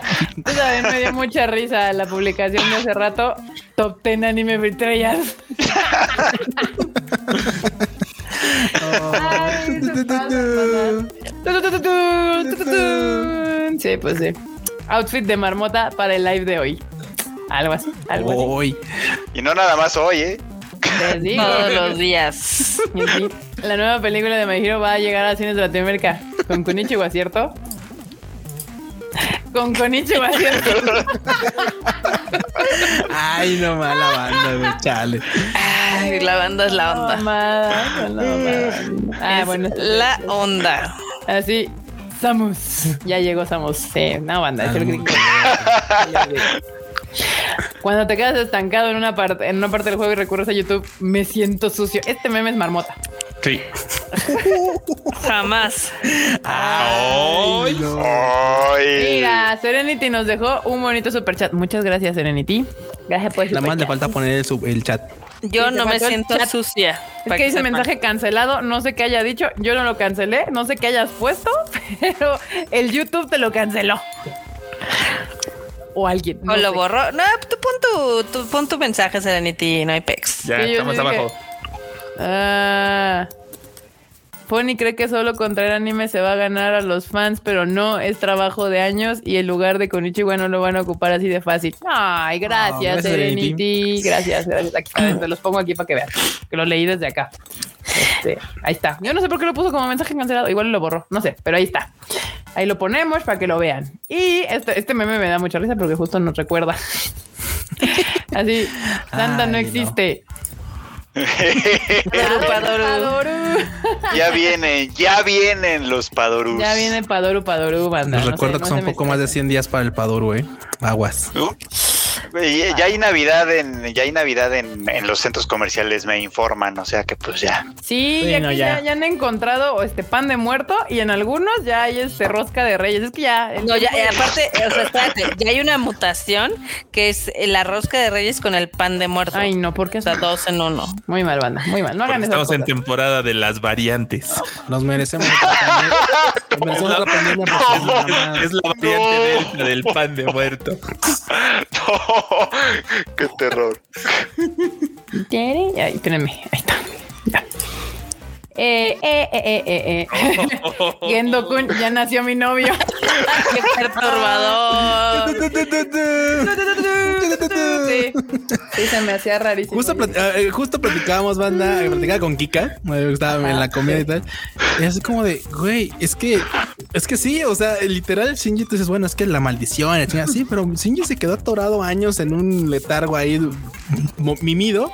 Tú sabes, me dio mucha risa la publicación de hace rato. Top 10 anime estrellas. Ay. Sí, pues sí. Outfit de marmota para el live de hoy. Algo así, algo así. Hoy. Y no nada más hoy, ¿eh? Te digo. Todos los días. La nueva película de My Hero va a llegar a cines de Latinoamérica. Con Konichiwa, ¿cierto? Con Konichiwa, ¿cierto? Ay, no, ma, la banda, güey. Chale. Ay, la banda es la onda. Ah, Es bueno. la onda. Así, Samus. Ya llegó Samus. Sí, no, banda, es el gringo. Cuando te quedas estancado en una parte, en una parte del juego y recurres a YouTube, me siento sucio. Este meme es marmota. Sí. Jamás. Ay, no. Ay. Mira, Serenity nos dejó un bonito superchat. Muchas gracias, Serenity. Gracias por el Nada más le falta poner el, sub- el chat. Yo no me siento chat. sucia. Es que dice mensaje cancelado, no sé qué haya dicho, yo no lo cancelé, no sé qué hayas puesto, pero el YouTube te lo canceló. O alguien. no O lo sé. borró. No, tú pon tu, tú pon tu mensaje, Serenity, no hay pex. Ya, Sí, estamos abajo. Ah. Pony cree que solo con traer anime se va a ganar a los fans, pero no, es trabajo de años y el lugar de Konichiwa no lo van a ocupar así de fácil. Ay, gracias, gracias, Serenity. Gracias, gracias. Aquí te los pongo aquí para que vean. Que lo leí desde acá. Este, ahí está. Yo no sé por qué lo puso como mensaje cancelado. Igual lo borró. No sé, pero ahí está. Ahí lo ponemos para que lo vean. Y este, este meme me da mucha risa porque justo nos recuerda. Así, Santa no Ay, no. existe. Padoru. Padoru. Ya vienen, ya vienen los Padorus. Ya viene Padoru Padoru, banda. Nos No recuerdo sé, que no son un poco más de estresen. 100 días para el Paduro, eh. Aguas. Uh, Ya ya hay Navidad en, ya hay Navidad en, en los centros comerciales, me informan, o sea que pues ya. Sí, Sí, ya, no, que ya. ya. ya han encontrado este pan de muerto y en algunos ya hay este rosca de reyes. Es que ya. No, ya, de- aparte, o sea, espérate, ya hay una mutación que es la rosca de reyes con el pan de muerto. Ay, no, porque O sea, dos en uno. Muy mal, banda. Muy mal. No hagan estamos en temporada de las variantes. Nos merecemos pandemia. Pandemia es la. Es la variante delta del pan de muerto. No, qué terror. Ay, espérenme. Ahí está. Ya. Eh, eh, eh, eh, eh, eh. Gendo-kun, ya nació mi novio. Qué perturbador. Sí. sí, se me hacía rarísimo. Justo, plat- eh, justo platicábamos, banda, platicaba con Kika, estaba en la comida y tal. Y así como de, güey, es que, es que sí, o sea, literal, Shinji, tú dices, bueno, es que la maldición, sí, pero Shinji se quedó atorado años en un letargo ahí mimido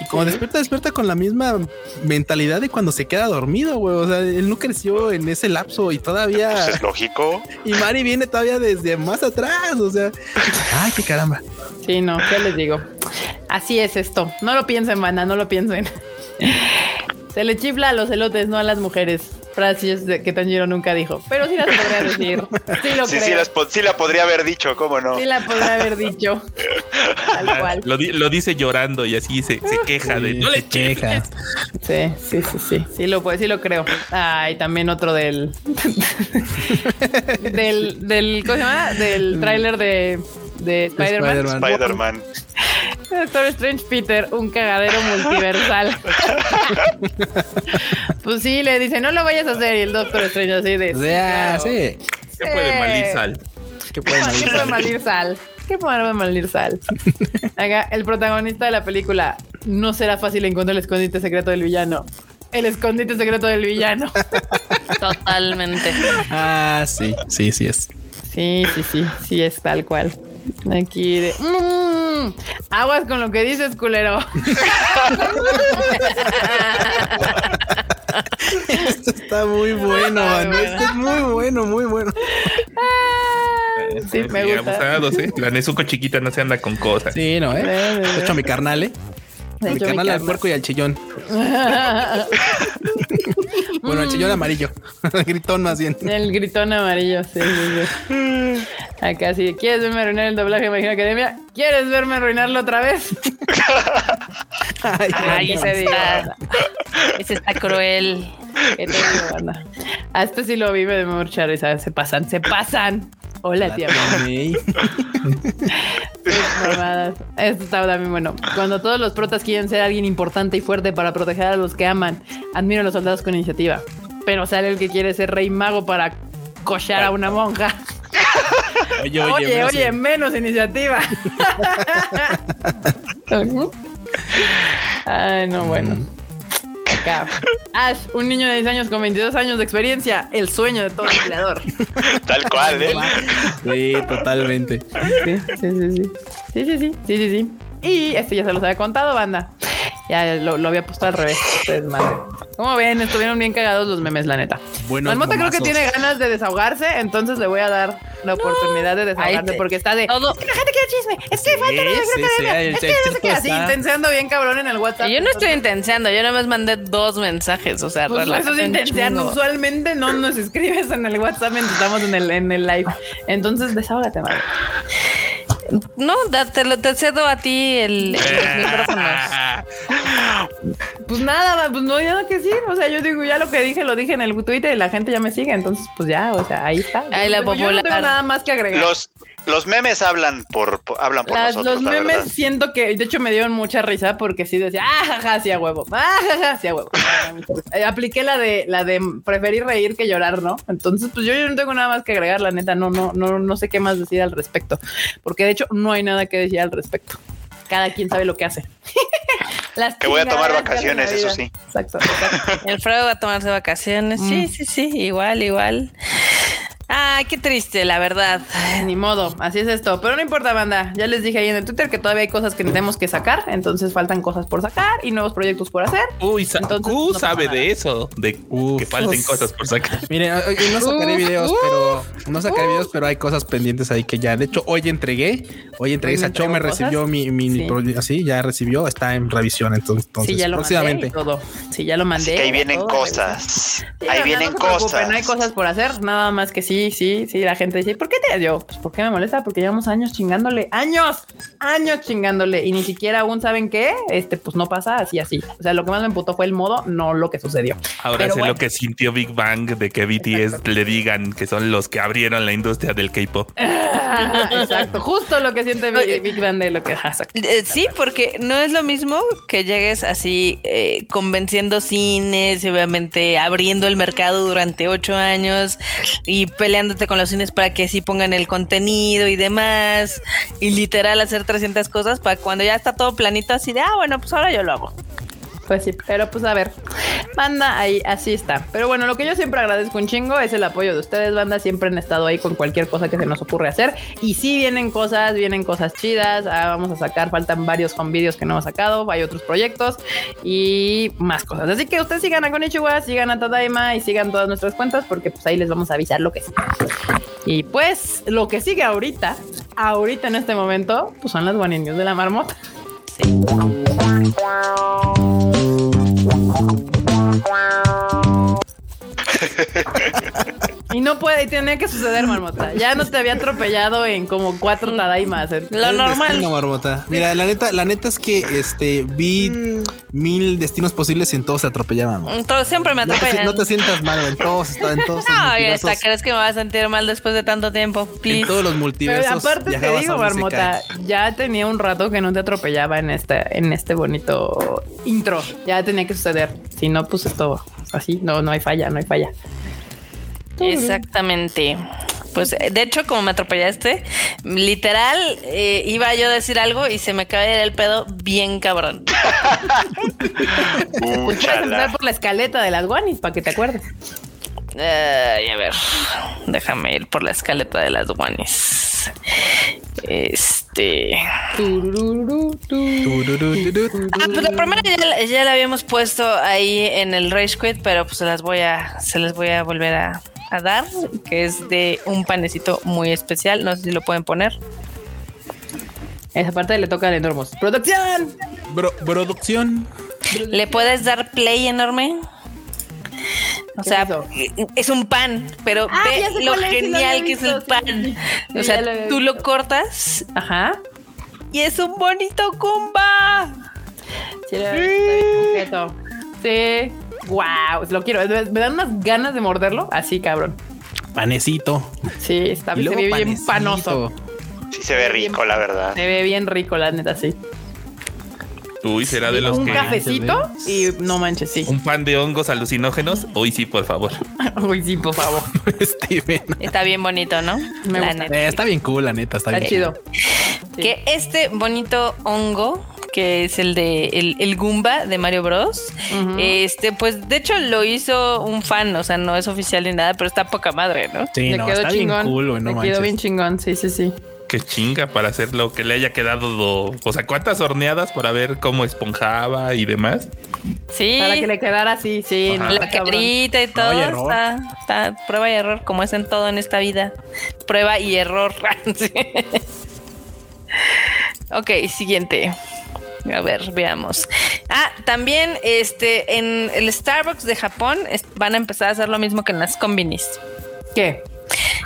y como despierta, despierta con la misma mentalidad de cuando se queda dormido, güey. O sea, él no creció en ese lapso y todavía, Pues es lógico. y Mari viene todavía desde más atrás, o sea, ay, qué caramba. Sí, no, ¿qué les digo? Así es esto. No lo piensen, banda, no lo piensen. Se le chifla a los elotes, no a las mujeres. Frases de- que Tanjiro nunca dijo. Pero sí las podría decir. Sí lo Sí, creo. sí, las po- sí la podría haber dicho, ¿cómo no? Sí la podría haber dicho. Tal cual. Lo, di- lo dice llorando y así se, se queja de Sí, no le se queja. Sí, sí, sí, sí. Sí lo puede, sí lo creo. Ah, y también otro del. del, del. ¿Cómo se llama? Del tráiler de. De Spider-Man. Spider-Man. Spider-Man. Doctor Strange Peter, un cagadero multiversal. pues sí, le dice, no lo vayas a hacer. Y el Doctor Strange así de. O sí. Se puede malir sal. ¿Qué ¿Qué puede malir sal? ¿Qué puede malir sal? Acá, el protagonista de la película no será fácil encontrar el escondite secreto del villano. El escondite secreto del villano. Totalmente. Ah, sí, sí, sí es. Sí, sí, sí, sí es tal cual. Aquí de "Mm, aguas con lo que dices, culero. Esto está muy bueno, man. Esto es muy bueno, muy bueno. Sí, me gusta. La Nezuko chiquita no se anda con cosas. Sí, no, eh. De hecho, a mi carnal, eh. Mi carnal al puerco y al chillón. Bueno, al chillón amarillo. El gritón más bien. El gritón amarillo, sí, sí, sí. Acá sí. ¿Quieres verme arruinar el doblaje de Hero Academia? ¿Quieres verme arruinarlo otra vez? Ay, Ay, ¿qué ese está, ese está cruel. ¿Qué te digo, banda? A este sí lo vi, me de mucha risa. Se pasan, se pasan. Hola, tía. Mamadas. Esto está también bueno. Cuando todos los protas quieren ser alguien importante y fuerte para proteger a los que aman, admiro a los soldados con iniciativa. Pero sale el que quiere ser rey mago para cochar a una monja. Oye, Oye, oye, oye, menos iniciativa. Ay, no, bueno. Acá. Ash, un niño de 10 años con 22 años de experiencia, el sueño de todo empleador. Tal cual, ¿eh? Sí, totalmente. Sí, sí, sí, sí. Sí, sí, sí, sí, sí, sí. Y este ya se los había contado, banda. Ya lo, lo había puesto al revés. Ustedes, madre. Como ven, estuvieron bien cagados los memes, la neta. Buenos Marmota creo que tiene ganas de desahogarse, entonces le voy a dar la oportunidad de desahogarse porque está de. todo- Es que la gente quiere chisme. Es que falta la sí, sí, Es que no sé qué. Así intenseando bien cabrón en el WhatsApp. Yo no estoy Entonces, intenseando, yo nada más mandé dos mensajes, o sea, Pues eso es intenseando. Usualmente no nos escribes en el WhatsApp mientras estamos en el, en el live. Entonces, desahógate, madre. No, da- te, lo- te cedo a ti el, los micrófonos. Pues nada, pues no hay nada que decir. O sea, yo digo, ya lo que dije, lo dije en el Twitter y la gente ya me sigue. Entonces, pues ya, o sea, ahí está. Ahí la Yo no popular. tengo nada más que agregar. Los, los memes hablan por, por- hablan por Las- nosotros, los la memes verdad. siento que, de hecho, me dieron mucha risa porque sí decía, ah, jaja, sí a huevo, ah, jaja, sí a huevo. Eh, apliqué la de, la de preferir reír que llorar, ¿no? Entonces, pues yo, yo no tengo nada más que agregar, la neta, no, no, no, no sé qué más decir al respecto, porque de hecho no hay nada que decir al respecto. Cada quien sabe lo que hace. Las Que voy a tomar vacaciones, eso sí. Exacto, exacto. El Fredo va a tomarse vacaciones. Sí, sí, sí, igual, igual. Ay, qué triste, la verdad. Ni modo, así es esto. Pero no importa, banda. Ya les dije ahí en el Twitter que todavía hay cosas que tenemos que sacar. Entonces faltan cosas por sacar y nuevos proyectos por hacer. Uy, sa- Entonces, Q no sabe nada. de eso, de Uf, que falten uf. cosas por sacar. Miren, no sacaré videos, uf, pero no sacaré videos, pero hay cosas pendientes ahí que ya. De hecho, hoy entregué, hoy entregué. Hoy me recibió mi, mi, Sí. así, ya recibió, está en revisión. Entonces, entonces sí, ya lo próximamente. mandé y todo. Sí, ya lo mandé. Así que ahí vienen todo, cosas. Sí, ahí vienen no cosas. No hay cosas por hacer, nada más que sí, sí, sí. La gente dice, ¿por qué te yo? Pues porque me molesta, porque llevamos años chingándole, años, años chingándole y ni siquiera aún saben qué, este, pues no pasa así, así. O sea, lo que más me emputó fue el modo, no lo que sucedió. Ahora Pero sé bueno. lo que sintió Big Bang de que BTS le digan que son los que abrieron la industria del K-pop. Exacto, justo lo que siente Big, Big Bang de lo que. Eh, Sí, porque no es lo mismo que llegues así eh, convenciendo cines y obviamente abriendo el mercado durante ocho años y peleándote con los cines para que sí pongan el contenido y demás y literal hacer 300 cosas para cuando ya está todo planito así de, ah, bueno, pues ahora yo lo hago. Pues sí, pero pues a ver, banda, ahí así está. Pero bueno, lo que yo siempre agradezco un chingo es el apoyo de ustedes, banda. Siempre han estado ahí con cualquier cosa que se nos ocurre hacer. Y sí vienen cosas, vienen cosas chidas. Ah, vamos a sacar, faltan varios home videos que no hemos sacado, hay otros proyectos y más cosas. Así que ustedes sigan a Konichiwa, sigan a Tadaima y sigan todas nuestras cuentas porque pues ahí les vamos a avisar lo que sigue. Y pues lo que sigue ahorita, ahorita en este momento, pues son las One News de la marmota. Wow. Y no puede, y tenía que suceder, marmota. Ya no te había atropellado en como cuatro tadaimas. ¿eh? Lo normal. destino, Marmota. Mira, la neta, la neta es que este vi mil destinos posibles y en todos se atropellaban. Todo siempre me No te, atropellan. no te sientas mal, en todos está en todos los No, ya está. multiversos. ¿Crees que me va a sentir mal después de tanto tiempo? En Please. todos los Pero multiversos. aparte te digo, Marmota, ya tenía un rato que no te atropellaba en este, en este bonito intro. Ya tenía que suceder. Si no, pues esto así, no, no hay falla, no hay falla. Exactamente. Pues de hecho, como me atropellaste, literal, eh, iba yo a decir algo y se me cae el pedo bien cabrón. Puedes empezar por la escaleta de las guanis para que te acuerdes. Ay, a ver, déjame ir por la escaleta de las guanis. Este. Ah, pues la primera ya, la- ya la habíamos puesto ahí en el Rage Quit, pero pues se las voy a, se las voy a volver a, a dar, que es de un panecito muy especial. No sé si lo pueden poner. Esa parte le toca a Enormos. ¡Producción! Bro- producción. ¿Le puedes dar play enorme? O ¿Qué sea, es eso? es un pan, pero Ah, ve lo es, genial que es el sí, pan. sí, sí. O sea, lo tú lo cortas Ajá. y es un bonito kumba. Sí, lo. Sí. Wow, lo quiero. Me dan unas ganas de morderlo. Así, cabrón. Panecito. Sí, está se ve bien panoso. Sí se ve rico, la verdad. Se ve bien rico, la neta, sí. Uy, será de los Un que. cafecito y no manches, sí. Un pan de hongos alucinógenos. Uy, sí, por favor. Uy, sí, por favor. Steven. Está bien bonito, ¿no? Me La gusta. neta. Eh, está bien cool, la neta. Está, Está bien chido. Sí. Que este bonito hongo, que es el de el, el Goomba de Mario Bros. Este, pues de hecho lo hizo un fan, o sea, no es oficial ni nada, pero está poca madre, ¿no? Sí, Le no, quedó está chingón. bien cool, güey. No Le manches. quedó bien chingón, sí, sí, sí. Qué chinga para hacer lo que le haya quedado. do- O sea, cuántas horneadas para ver cómo esponjaba y demás. Sí. Para que le quedara así, sí. Ajá. La carita y todo y está, está prueba y error, como es en todo en esta vida. Prueba y error. Ok, siguiente. A ver, veamos. Ah, también este en el Starbucks de Japón es- van a empezar a hacer lo mismo que en las combinis. ¿Qué?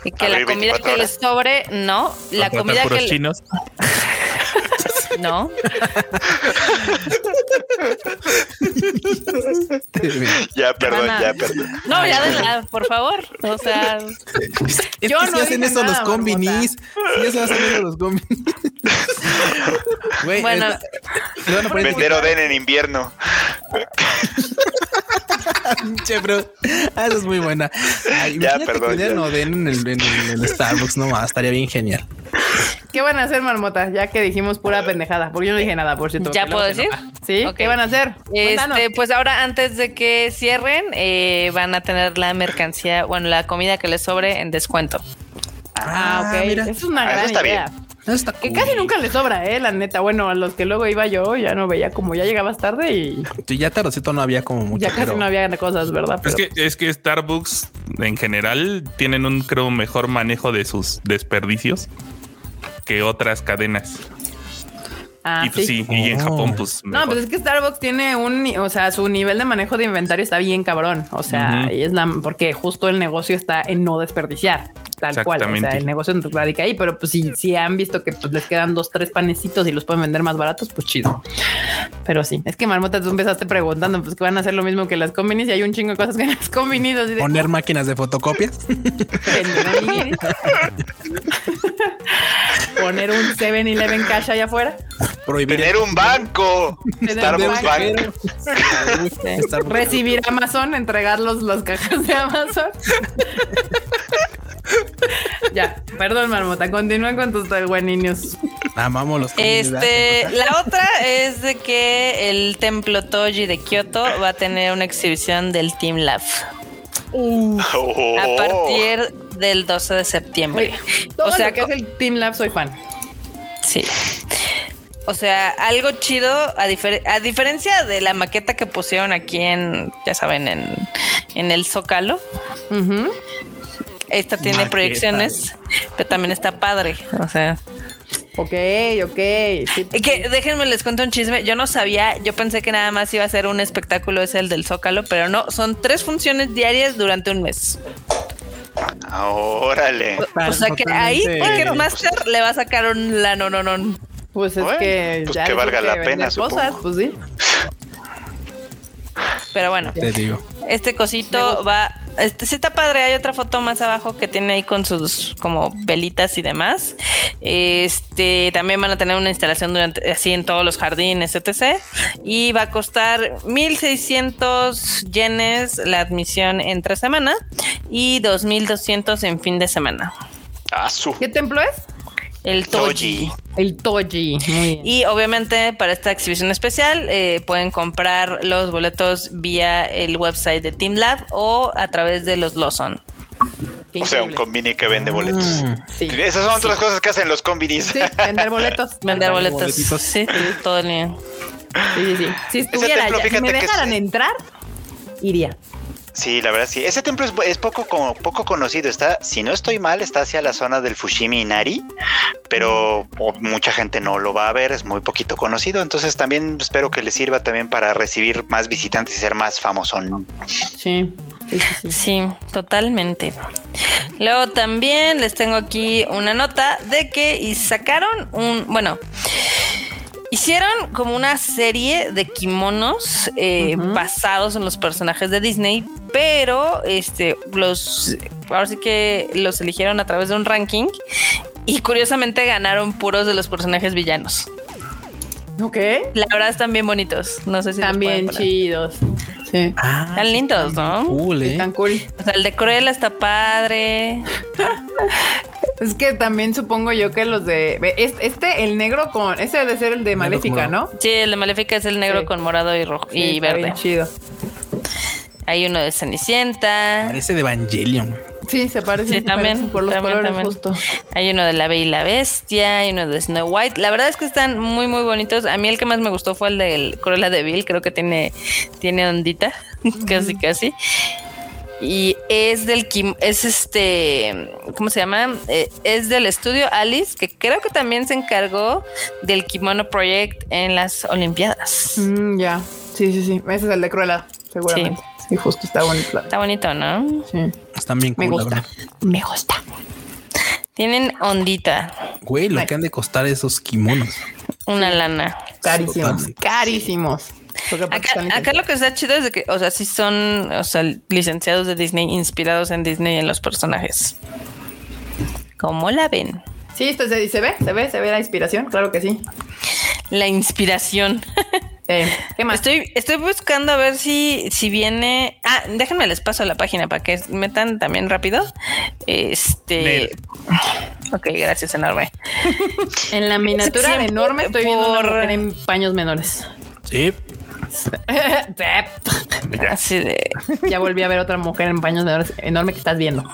Y que la comida 24 que les sobre, no, la comida que le- chinos. no, Ya, perdón, Ana. ya, perdón. no, ya denla, por favor. O sea, Es Yo que no si hacen eso los nada, combinis. Sí, eso hacen eso los combinis. Güey, Bueno. Vender Oden en invierno. Che, bro. Ah, esa es muy buena. Ay, Ya, perdón, ya. Oden en el, en el- en el Starbucks, no más, estaría bien genial. ¿Qué van a hacer, marmota? Ya que dijimos pura pendejada. Porque yo no dije nada, por cierto. ¿Ya puedo decir? enoja. ¿Sí? Ok. ¿Qué van a hacer? Este, pues ahora antes de que cierren, eh, van a tener la mercancía, bueno, la comida que les sobre en descuento. Ah, ok. mira. Es una Ah, eso gran está idea. Está Que casi nunca les sobra, eh, la neta. Bueno, a los que luego iba yo, ya no veía como ya llegabas tarde y Sí, ya tardecito no había como mucho. ya casi pero- no había cosas, ¿verdad? Es que, es que Starbucks en general tienen un, creo, mejor manejo de sus desperdicios que otras cadenas. Ah, y pues sí, y en Oh. Japón, pues. No, pues es que Starbucks tiene un, o sea, su nivel de manejo de inventario está bien cabrón. O sea, y es la, porque justo el negocio está en no desperdiciar, tal cual. O sea, el negocio radica ahí, pero pues si, si han visto que pues, les quedan dos, tres panecitos y los pueden vender más baratos, pues chido. Pero sí, es que Marmota, tú empezaste preguntando, pues que van a hacer lo mismo que las combinis y hay un chingo de cosas que en las combinis. de- Poner máquinas de fotocopias. Poner un 7-Eleven cash allá afuera. Prohibir Tener un banco. Starbucks banco. Bank. Sí. Starbucks. Recibir Amazon, entregar los, las cajas de Amazon. Ya, perdón, Marmota, continúen con tus bueninos. Amamos los. Este, la otra es de que el templo Toji de Kioto va a tener una exhibición del Team Lab Oh. a partir del 12 de septiembre. Todo o sea, lo que es el Team Lab soy fan. Sí. O sea, algo chido, a, difer- a diferencia de la maqueta que pusieron aquí en, ya saben, en, en el Zócalo. Ujú. Esta tiene Maqueta. proyecciones, pero también está padre. O sea, Ok, ok. Sí, que déjenme les cuento un chisme. Yo no sabía, yo pensé que nada más iba a ser un espectáculo, es el del Zócalo, pero no, son tres funciones diarias durante un mes. Órale. O sea que ahí. Ticketmaster le va a sacar un la no no no. Pues es Bueno, que pues ya que valga la pena, cosas, supongo. pues sí. Pero bueno, Te digo. este cosito va. Este sí está padre. Hay otra foto más abajo que tiene ahí con sus como velitas y demás. Este también van a tener una instalación durante así en todos los jardines, etc. Y va a costar 1600 yenes la admisión entre semana y 2200 en fin de semana. Ah, su. ¿Qué templo es? El Toji. El Toji. Y obviamente para esta exhibición especial eh, pueden comprar los boletos vía el website de Team Lab o a través de los Lawson. Qué O sea, un combini que vende boletos. Mm. Sí. Esas son otras cosas que hacen los combinis. Sí, vender boletos. Vender boletos. boletitos. Sí, todo el día. Sí, sí, sí. Si estuviera templo, si me dejaran entrar, iría. Sí, la verdad sí. Ese templo es, es poco, como, poco conocido. Está, si no estoy mal, está hacia la zona del Fushimi Inari, pero mucha gente no lo va a ver, es muy poquito conocido. Entonces también espero que le sirva también para recibir más visitantes y ser más famoso. Sí. Sí, sí, sí. Sí, totalmente. Luego también les tengo aquí una nota de que y sacaron un, bueno, hicieron como una serie de kimonos eh, basados en los personajes de Disney, pero este los ahora sí que los eligieron a través de un ranking y curiosamente ganaron puros de los personajes villanos. Ok. La verdad están bien bonitos. No sé si pueden poner. chidos. Sí. Ah, Están lindos, ¿no? cool, eh. Están cool. O sea, el de Cruella está padre. Es que también supongo yo que los de. Este, el negro con. Ese debe ser el de Maléfica, ¿no? Sí, el de Maléfica es el negro Sí. con morado y rojo Sí, y está verde. bien chido. Hay uno de Cenicienta. Parece de Evangelion. Sí, se parece. Sí, se también, parecen por los también, colores también. justo. Hay uno de la Bella y la Bestia. Hay uno de Snow White. La verdad es que están muy, muy bonitos. A mí el que más me gustó fue el del Cruella de Vil. Creo que tiene, tiene ondita. casi, casi. Y es del kim- es este, ¿cómo se llama? Eh, es del estudio Alice, que creo que también se encargó del Kimono Project en las Olimpiadas. Mm, ya. Sí, sí, sí. Ese es el de Cruella, seguramente. Sí, justo está bonito. Está bonito, ¿no? Sí. Están bien Me cool, la gusta. Me gusta. Tienen ondita, Güey, lo que han de costar esos kimonos. una lana. Carísimos. Totalmente. Carísimos. Acá, lo que está chido es de que, o sea, sí son, o sea, licenciados de Disney, inspirados en Disney en los personajes. ¿Cómo la ven? Sí, esto se, se ve, se ve, se ve la inspiración, claro que sí. La inspiración. Eh, ¿Qué más? Estoy, estoy buscando a ver si, si viene. Ah, déjenme les paso la página para que metan también rápido. Este. Ok, gracias, enorme. En la miniatura Siempre enorme estoy viendo una por- mujer en paños menores. Sí. Así de. ya volví a ver otra mujer en paños menores enorme que estás viendo.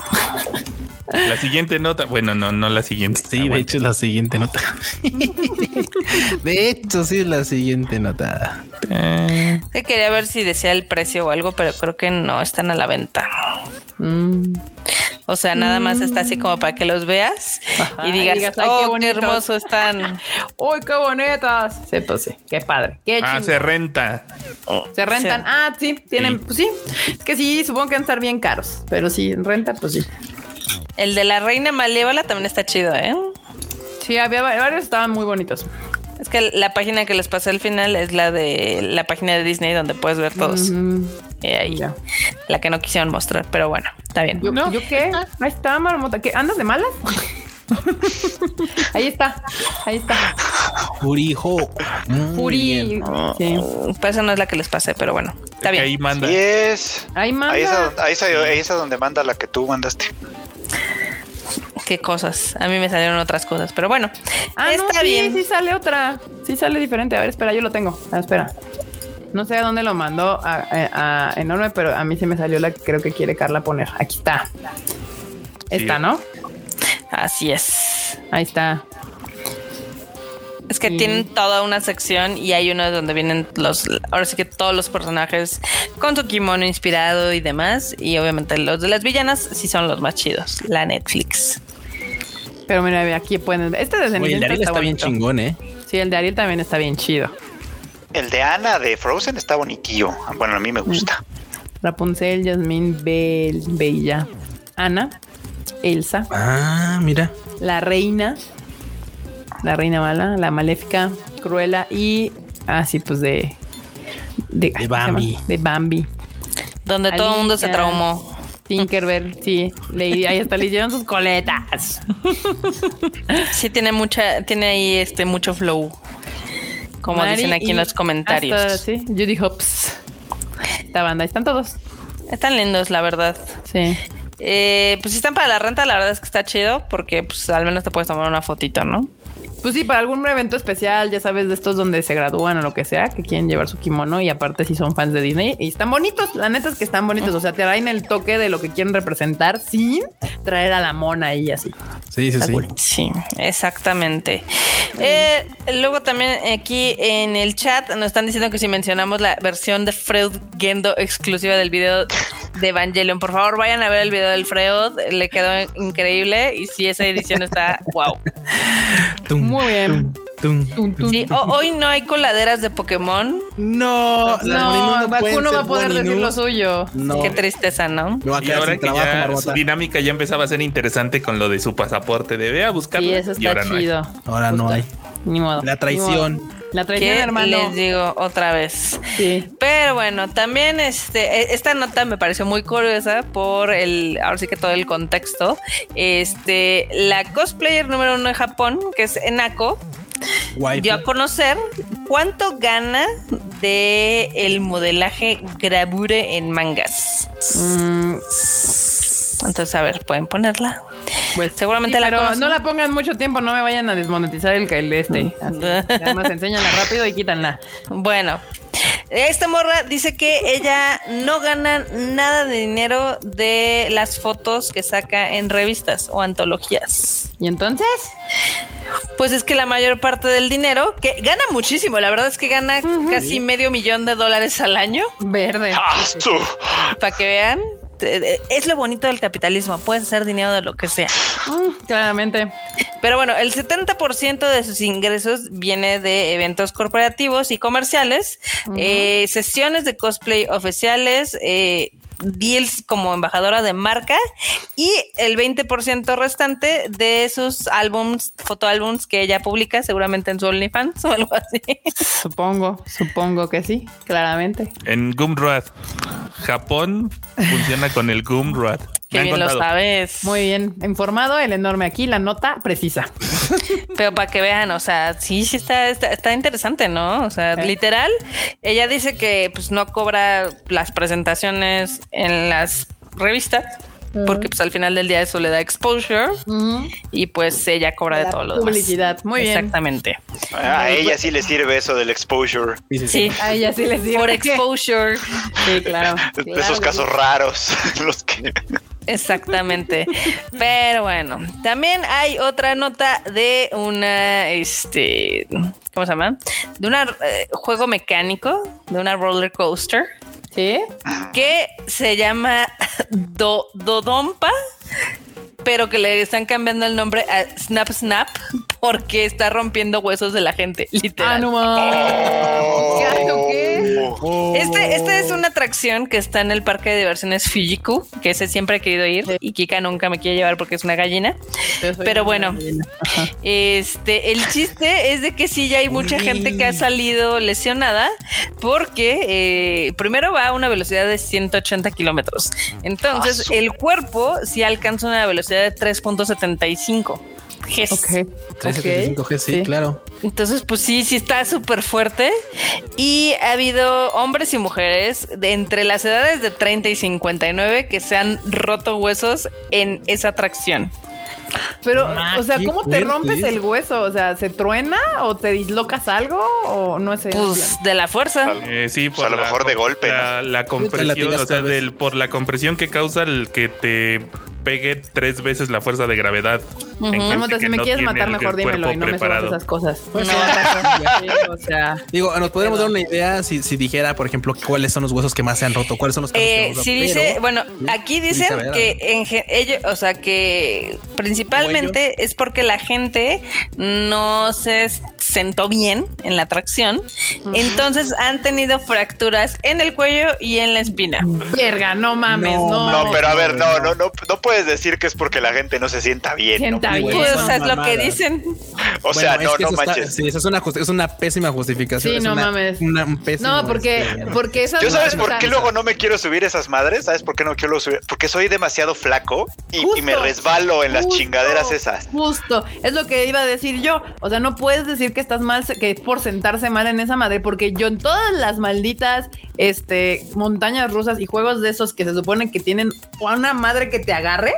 La siguiente nota, bueno, no, no la siguiente. Sí, de hecho es la siguiente nota. de hecho, sí es la siguiente nota. Eh, que quería ver si decía el precio o algo, pero creo que no están a la venta. Mm. O sea, nada más está así como para que los veas Ajá, y digas, y digas, "Ay, qué oh, qué, bonitos". hermoso están. ¡Uy, qué bonitas! Sí, pues sí, qué padre. Qué ah, se renta. Se rentan. Sí. Ah, sí, tienen, Sí. pues sí. Es que sí, supongo que van a estar bien caros. Pero sí, en renta, pues sí. El de la reina malévola también está chido, ¿eh? Sí, había va- varios estaban muy bonitos. Es que la página que les pasé al final es la de la página de Disney donde puedes ver todos. Eh, ahí, Ya. la que no quisieron mostrar, pero bueno, está bien. ¿Yo, ¿yo qué? Ahí está, marmota. ¿Qué? ¿Andas de malas? ahí está. Ahí está. Furijo. Furi. Sí. Pues esa no es la que les pasé, pero bueno, está bien. ahí manda. Y es. Ahí manda. Ahí es, a, ahí, es a- ahí es a donde manda la que tú mandaste. Qué cosas. A mí me salieron otras cosas, pero bueno, Ah, está no, sí, bien. sí sale otra. Sí sale diferente. A ver, espera, yo lo tengo. Ah, espera. No sé a dónde lo mandó a, a- a enorme, pero a mí se me salió la que creo que quiere Carla poner. Aquí está. Esta, Sí. ¿no? Así es. Ahí está. Es que Sí. tienen toda una sección y hay uno donde vienen los, ahora sí que todos los personajes con su kimono inspirado y demás. Y obviamente los de las villanas sí son los más chidos. La Netflix. Pero mira, ve, aquí pueden. Este de Oye, el Cenicienta de Ariel está bien bonito. chingón, ¿eh? Sí, el de Ariel también está bien chido. El de Ana de Frozen está bonitillo. Bueno, a mí me gusta. Rapunzel, Jasmine, Bell, Bella, Ana, Elsa, Ah, mira. la reina, la reina mala, la maléfica, Cruella y así pues de de. Bambi. de Bambi. Donde todo el mundo se traumó. Tinkerbell, sí, ahí hasta le hicieron sus coletas. Sí, tiene mucha, tiene ahí este mucho flow. Como Mari dicen aquí en los comentarios. hasta, sí, Judy Hopps. Esta banda, están todos. Están lindos, la verdad. Sí. Eh, pues si están para la renta, la verdad es que está chido porque pues al menos te puedes tomar una fotito, ¿no? Pues sí, para algún evento especial, ya sabes, de estos donde se gradúan o lo que sea, que quieren llevar su kimono y aparte si son fans de Disney y están bonitos, la neta es que están bonitos, o sea, te traen el toque de lo que quieren representar sin traer a la mona ahí así. Sí, sí, sí. Sí, exactamente. Eh, luego también aquí en el chat nos están diciendo que si mencionamos la versión de Freud Gendo exclusiva del video de Evangelion, por favor vayan a ver el video del Freud, le quedó increíble y si esa edición está wow. Tum, Muy bien. tum, tum. Sí, ho- hoy no hay coladeras de Pokémon, No, No, Bakuno va a poder decir lo suyo. No, qué tristeza, ¿no? Y ahora que trabajo, ya su dinámica ya empezaba a ser interesante con lo de su pasaporte de ve a buscarlo. Sí, eso y ahora está no chido. Ahora no hay. Ni modo. La traición. Ni modo. La traición, ¿Qué hermano. les digo otra vez? Sí. Pero bueno, también este, e- esta nota me pareció muy curiosa por el, ahora sí que todo el contexto. Este, la cosplayer número uno de Japón, que es Enako, Waifu. dio a conocer cuánto gana de el modelaje gravure en mangas. Mm, Entonces, a ver, pueden ponerla. pues Seguramente sí, la pero conocen. no la pongan mucho tiempo, no me vayan a desmonetizar el, el este. Así. Además, enséñala rápido y quítanla. Bueno, esta morra dice que ella no gana nada de dinero de las fotos que saca en revistas o antologías. ¿Y entonces? Pues es que la mayor parte del dinero, que gana muchísimo, la verdad es que gana casi medio millón de dólares al año, Verde. Para que vean. Eh, Es lo bonito del capitalismo, puedes hacer dinero de lo que sea. Mm, claramente. Pero bueno, el 70% de sus ingresos viene de eventos corporativos y comerciales, eh, sesiones de cosplay oficiales, eh, deals como embajadora de marca y el 20% restante de sus álbums, fotoálbums que ella publica seguramente en su OnlyFans o algo así. Supongo, supongo que sí, claramente. En Gumroad. Japón funciona con el Gumroad. Han bien lo sabes. Muy bien, informado, el enorme aquí, la nota precisa. Pero para que vean, o sea, sí, sí está, está, está interesante, ¿no? O sea, ¿Eh? literal, ella dice que pues no cobra las presentaciones en las revistas. Porque pues al final del día eso le da exposure y pues ella cobra de La todo lo demás. publicidad. Muy bien. Exactamente. A ella sí le sirve eso del exposure. Sí, sí, sí. Sí, A ella sí les digo. por exposure. Sí, claro. De Claro esos casos raros. Los que. Exactamente. Pero bueno, también hay otra nota de una, este, ¿cómo se llama? De un juego mecánico, de una roller coaster. ¿Sí? que se llama Do- Dodompa, pero que le están cambiando el nombre a Snap Snap porque está rompiendo huesos de la gente, Ah, literal. no mames. ¿Qué? Oh. Este, esta es una atracción que está en el parque de diversiones Fijiku, que ese siempre he querido ir y Kika nunca me quiere llevar porque es una gallina. Pero bueno. gallina. Este, el chiste es de que sí ya hay mucha gente que ha salido lesionada porque eh, primero va a una velocidad de 180 kilómetros. Entonces, Ah, el cuerpo sí alcanza una velocidad de 3.75 Gs. Ok. 375G, sí, Sí. claro. Entonces, pues sí, sí está súper fuerte. Y ha habido hombres y mujeres de entre las edades de 30 y 59 que se han roto huesos en esa atracción. Pero, Ah, o sea, ¿cómo te rompes el hueso? O sea, ¿se truena o te dislocas algo o no sé? Pues de la fuerza. Eh, sí, Pues a lo la- mejor de golpe, La, la compresión, o sea, del, por la compresión que causa el que te pegue tres veces la fuerza de gravedad. en gente Marmota, si me no quieres matar, mejor dímelo y no me preparado. esas cosas. Pues no, sí, o sea, Digo, nos podemos dar una idea si, si dijera, por ejemplo, cuáles son los huesos que más se han roto, cuáles son los casos que Eh, hemos roto, sí dice, pero- bueno, aquí dicen que en ellos, o sea, que principalmente es porque la gente no se sentó bien en la atracción, entonces han tenido fracturas en el cuello y en la espina. verga, no mames, No, no. No, pero a ver, no, no. no, no, puedes decir que es porque la gente no se sienta bien. Sienta ¿no? bien. Pues, o sea, es lo que dicen. O sea, Bueno, no, es que no está- manches. sí, eso es una, justi- es una pésima justificación. Sí, es no una- mames. una- un pésimo, No, porque, porque esas ¿Yo sabes por qué luego no me quiero subir esas madres? ¿Sabes por qué no quiero subir? Porque soy demasiado flaco y, y me resbalo en las justo, chingaderas esas. Justo, es lo que iba a decir yo. O sea, no puedes decir que estás mal, que es por sentarse mal en esa madre, porque yo en todas las malditas este, montañas rusas y juegos de esos que se supone que tienen una madre que te agarre,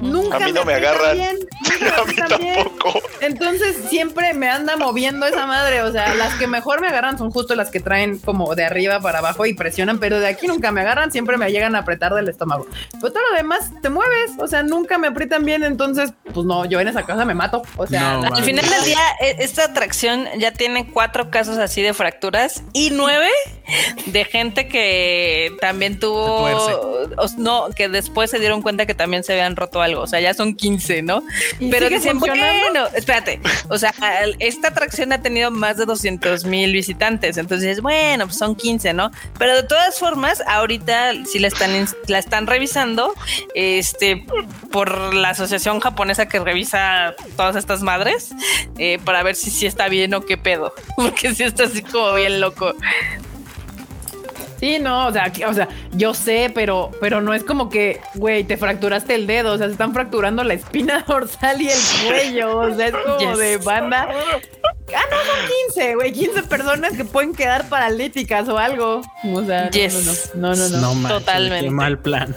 nunca A mí no me aprietan agarran. bien, nunca me A mí bien. tampoco. Entonces siempre me anda moviendo esa madre. O sea, las que mejor me agarran son justo las que traen como de arriba para abajo y presionan, pero de aquí nunca me agarran, siempre me llegan a apretar del estómago. Pero todo lo demás te mueves, o sea, nunca me aprietan bien. Entonces, pues no, yo en esa casa me mato. O sea, No, Al final del día, e- esta atracción ya tiene cuatro casos así de fracturas y nueve de gente que también tuvo, no, que después se dieron cuenta que también se habían roto algo. O sea, ya son 15, ¿no? ¿Y Pero dicen, bueno, espérate. O sea, esta atracción ha tenido más de 200 mil visitantes. Entonces, bueno, pues son 15, ¿no? Pero de todas formas, ahorita sí la están, la están revisando este, por la asociación japonesa que revisa todas estas madres eh, para ver si sí está bien o qué pedo. Porque sí está así como bien loco. Sí, no, o sea, o sea, yo sé, pero, pero no es como que, güey, te fracturaste el dedo, o sea, se están fracturando la espina dorsal y el cuello, o sea, es como Yes. de banda. Ah, no, son 15, güey, 15 personas que pueden quedar paralíticas o algo. O sea, no, Yes. no, no, no, no, no. No manches, Totalmente. Qué mal plan.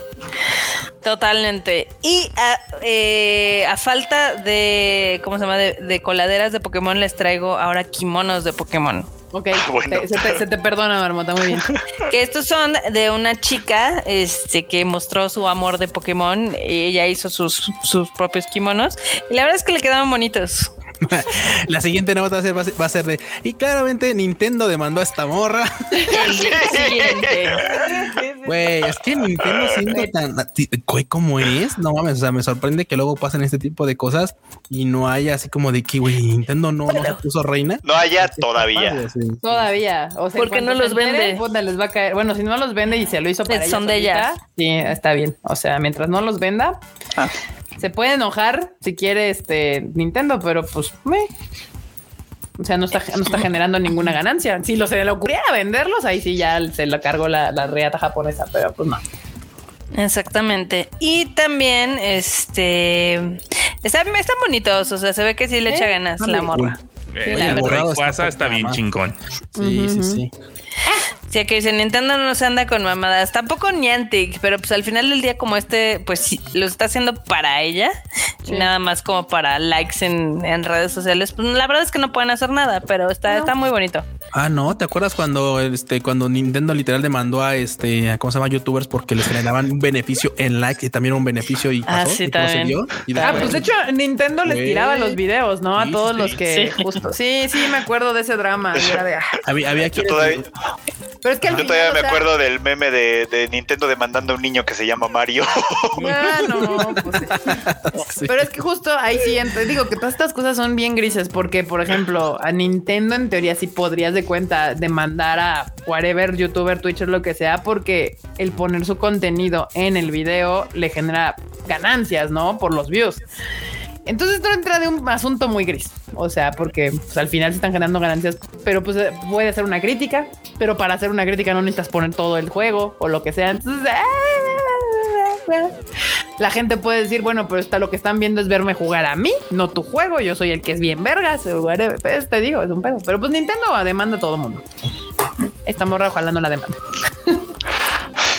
Totalmente. Y a, eh, a falta de, ¿cómo se llama? De, de coladeras de Pokémon, les traigo ahora kimonos de Pokémon. Ok, Bueno. te- se, te, se te perdona, Marmota, muy bien. Que estos son de una chica este, que mostró su amor de Pokémon. y Ella hizo sus, sus propios kimonos. Y la verdad es que le quedaban bonitos. La siguiente nota va a ser, va a ser- de. Y claramente Nintendo demandó a esta morra. El siguiente. Güey, es que Nintendo siendo tan. Güey, ¿cómo es? No mames, o sea, me sorprende que luego pasen este tipo de cosas y no haya así como de que, güey, Nintendo no, no se puso reina. No haya todavía. Padre, sí. Todavía, o sea, Porque no los vende. puta, les va a caer. Bueno, si no los vende y se lo hizo para Son de ellas. Sí, está bien. O sea, mientras no los venda, Ah. Se puede enojar si quiere este Nintendo, pero pues, meh. o sea, no está, no está generando ninguna ganancia. Si lo se le ocurriera venderlos, ahí sí ya se lo cargó la, la reata japonesa, pero pues no. Exactamente. Y también, este. Están, están bonitos. O sea, se ve que sí le echa ganas la morra. Eh, la el verdad. Rayquaza está bien chingón. Sí, sí, sí. Sí, que dice Nintendo no se anda con mamadas, tampoco Niantic, pero pues al final del día como este, pues sí, lo está haciendo para ella, y Sí. nada más como para likes en, en redes sociales, pues la verdad es que no pueden hacer nada, pero está, está muy bonito. Ah, no, ¿te acuerdas cuando este cuando Nintendo literal demandó a este a cómo se llama youtubers porque les generaban un beneficio en likes y también un beneficio y Ah, pasó, sí, y procedió? Y Ah, pues de hecho, Nintendo les tiraba los videos, ¿no? A todos los que Sí. justo. Sí, sí, me acuerdo de ese drama. y era de, ah. había, había quienes- todavía, Pero es que al yo final, todavía o me sea, acuerdo del meme de, de Nintendo demandando a un niño que se llama Mario. Ah, no, pues sí. Pero es que justo ahí sí, te digo que todas estas cosas son bien grises porque, por ejemplo, a Nintendo en teoría sí podrías de cuenta demandar a whatever, youtuber, twitcher, lo que sea, porque el poner su contenido en el video le genera ganancias, ¿no? Por los views. Entonces esto entra de un asunto muy gris. O sea, porque pues, al final se están generando ganancias, pero pues eh, puede ser una crítica, pero para hacer una crítica no necesitas poner todo el juego o lo que sea. Entonces, la gente puede decir, bueno, pero está lo que están viendo es verme jugar a mí, no tu juego. Yo soy el que es bien vergas. Pues, te digo, es un pedo. Pero pues Nintendo demanda a todo mundo. Esta morra ojalá no la demanda.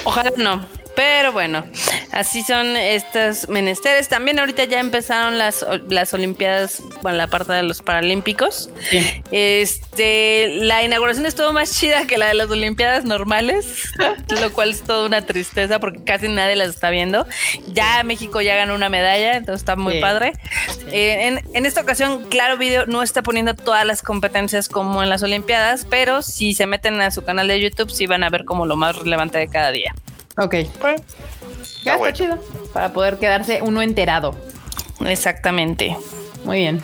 Ojalá no. Pero bueno, Así son estos menesteres. También ahorita ya empezaron las, las Olimpiadas, bueno, la parte de los Paralímpicos. Sí. Este, la inauguración estuvo más chida que la de las Olimpiadas normales, lo cual es toda una tristeza porque casi nadie las está viendo. Ya México ya ganó una medalla, entonces está muy Sí. padre. Eh, en, en esta ocasión, Claro Video no está poniendo todas las competencias como en las Olimpiadas, pero si se meten a su canal de YouTube, sí van a ver como lo más relevante de cada día. Ok. Ya está bueno. chido. Para poder quedarse uno enterado. Exactamente. Muy bien.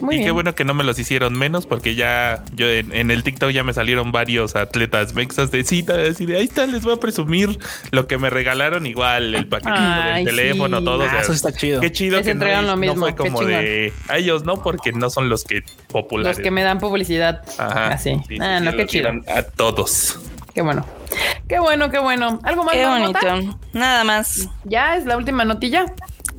Muy y bien. qué bueno que no me los hicieron menos porque ya yo en, en el TikTok ya me salieron varios atletas mexas de cita, así de ahí está, les voy a presumir lo que me regalaron, igual el paquetito del teléfono, sí. todo. o Ah, sea, eso está chido. Qué chido Les que no, entregaron lo no mismo, fue qué como de a ellos, ¿no? Porque no son los que populares. Los que me dan publicidad. Ajá. Así. Sí, sí, ah, sí, no, qué chido. A todos. Qué bueno. Qué bueno, qué bueno. ¿Algo más? Qué bonito. Nada más. Ya es la última notilla.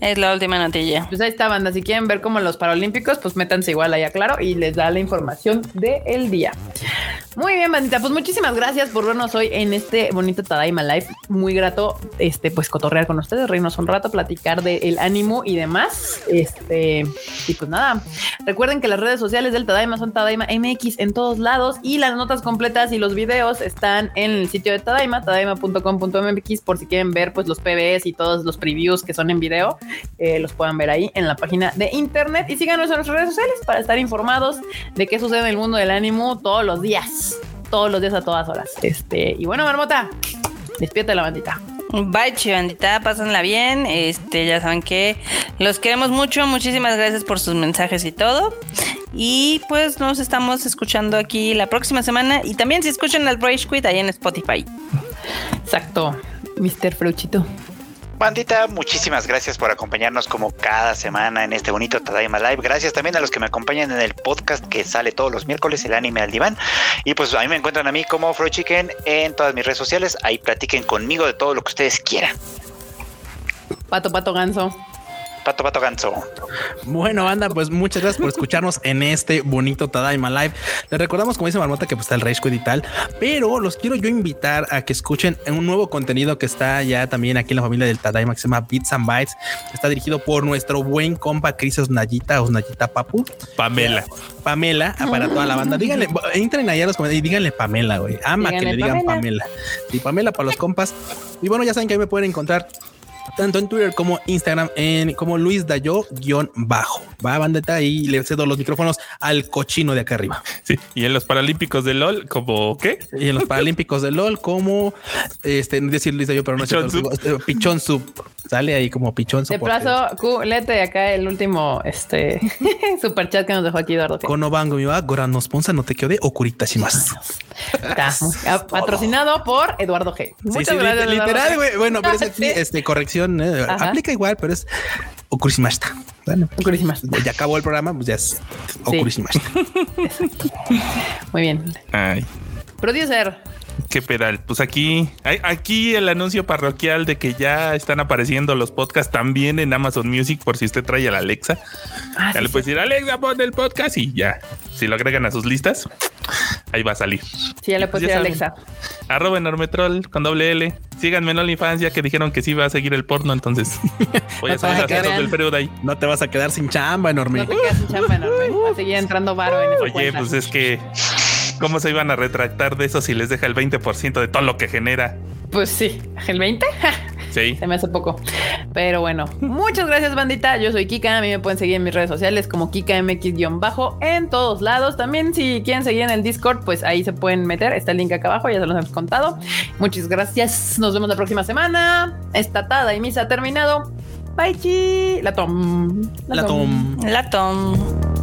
Es la última notilla. Pues ahí está, banda. Si quieren ver como los Paralímpicos, pues métanse igual allá, claro, y les da la información del día. Muy bien, bandita. Pues muchísimas gracias por vernos hoy en este bonito Tadaima Live. Muy grato, este, pues cotorrear con ustedes, reírnos un rato, platicar del ánimo y demás. Este, y pues nada. Recuerden que las redes sociales del Tadaima son Tadaima MX en todos lados y las notas completas y los videos están en el sitio de Tadaima, tadaima.com.mx, por si quieren ver pues los PBs y todos los previews que son en video eh, los puedan ver ahí en la página de internet y síganos en nuestras redes sociales para estar informados de qué sucede en el mundo del ánimo todos los días, todos los días a todas horas. Este, y bueno, Marmota, despierta la bandita. Bye, chivandita, pásenla bien. Este, ya saben que los queremos mucho. Muchísimas gracias por sus mensajes y todo. Y pues nos estamos escuchando aquí la próxima semana. Y también si escuchan el Rage Quit ahí en Spotify. Exacto, Mr. Fruchito. Bandita, muchísimas gracias por acompañarnos como cada semana en este bonito Tadaima Live. Gracias también a los que me acompañan en el podcast que sale todos los miércoles, el anime al diván. Y pues ahí me encuentran a mí como Fro Chicken en todas mis redes sociales. Ahí platiquen conmigo de todo lo que ustedes quieran. Pato, pato, ganso. Pato, pato, ganso. Bueno, banda, pues muchas gracias por escucharnos en este bonito Tadaima Live. Les recordamos, como dice Marmota, que pues está el Rage Quit y tal, pero los quiero yo invitar a que escuchen un nuevo contenido que está ya también aquí en la familia del Tadaima, que se llama Bits and Bytes. Está dirigido por nuestro buen compa Chris Osnayita, Osnayita Papu. Pamela. Pamela, para toda la banda. Díganle, entren allá a los comentarios y díganle Pamela, güey. Ama que le digan Pamela. Pamela. Y Pamela para los compas. Y bueno, ya saben que ahí me pueden encontrar tanto en Twitter como Instagram en como Luis Dayo guion bajo. Va bandeta y le cedo los micrófonos al cochino de acá arriba. Sí. Y en los Paralímpicos de LOL, como qué? Y en los Paralímpicos de LOL como este no decir Luis Dayo, pero no Pichón este, Pichón Sub. Sale ahí como Pichón De Sub. plazo, Q, léete acá el último este super chat que nos dejó aquí Eduardo. Kono bango mi wa goran no sponsor no te quede okurita shimasu. Está muy- patrocinado por Eduardo G. Sí, Muchas sí, gracias, literal, güey. Bueno, pero es aquí, Sí. este, corrección, eh, aplica igual, pero es okurishimashita. Bueno, Purísimas. ya acabó el programa, pues ya es okurishimashita. Muy bien. Ay. Producer. Qué pedal. Pues aquí, hay- aquí el anuncio parroquial de que ya están apareciendo los podcasts también en Amazon Music por si usted trae a la Alexa. Ah, ya sí, le puede decir, Alexa, pon el podcast y ya. Si lo agregan a sus listas, ahí va a salir. Sí, ya le puse ya a. Alexa. Arroba enormetrol con doble L. Síganme en OnlyFans ya que dijeron que sí va a seguir el porno, entonces voy a para las fotos del periodo ahí. No te vas a quedar sin chamba, enorme. No te quedas sin chamba enorme. Va a seguir entrando varo en esa Oye, cuenta. pues es que, ¿cómo se iban a retractar de eso si les deja el 20% de todo lo que genera? Pues sí, el 20 Sí. se me hace poco. Pero bueno, muchas gracias, bandita. Yo soy Kika. A mí me pueden seguir en mis redes sociales como KikaMX-bajo en todos lados. También, si quieren seguir en el Discord, pues ahí se pueden meter. Está el link acá abajo, ya se los hemos contado. Muchas gracias. Nos vemos la próxima semana. Esta tada y misa ha terminado. Bye, chi. La tom. La tom. La Tom.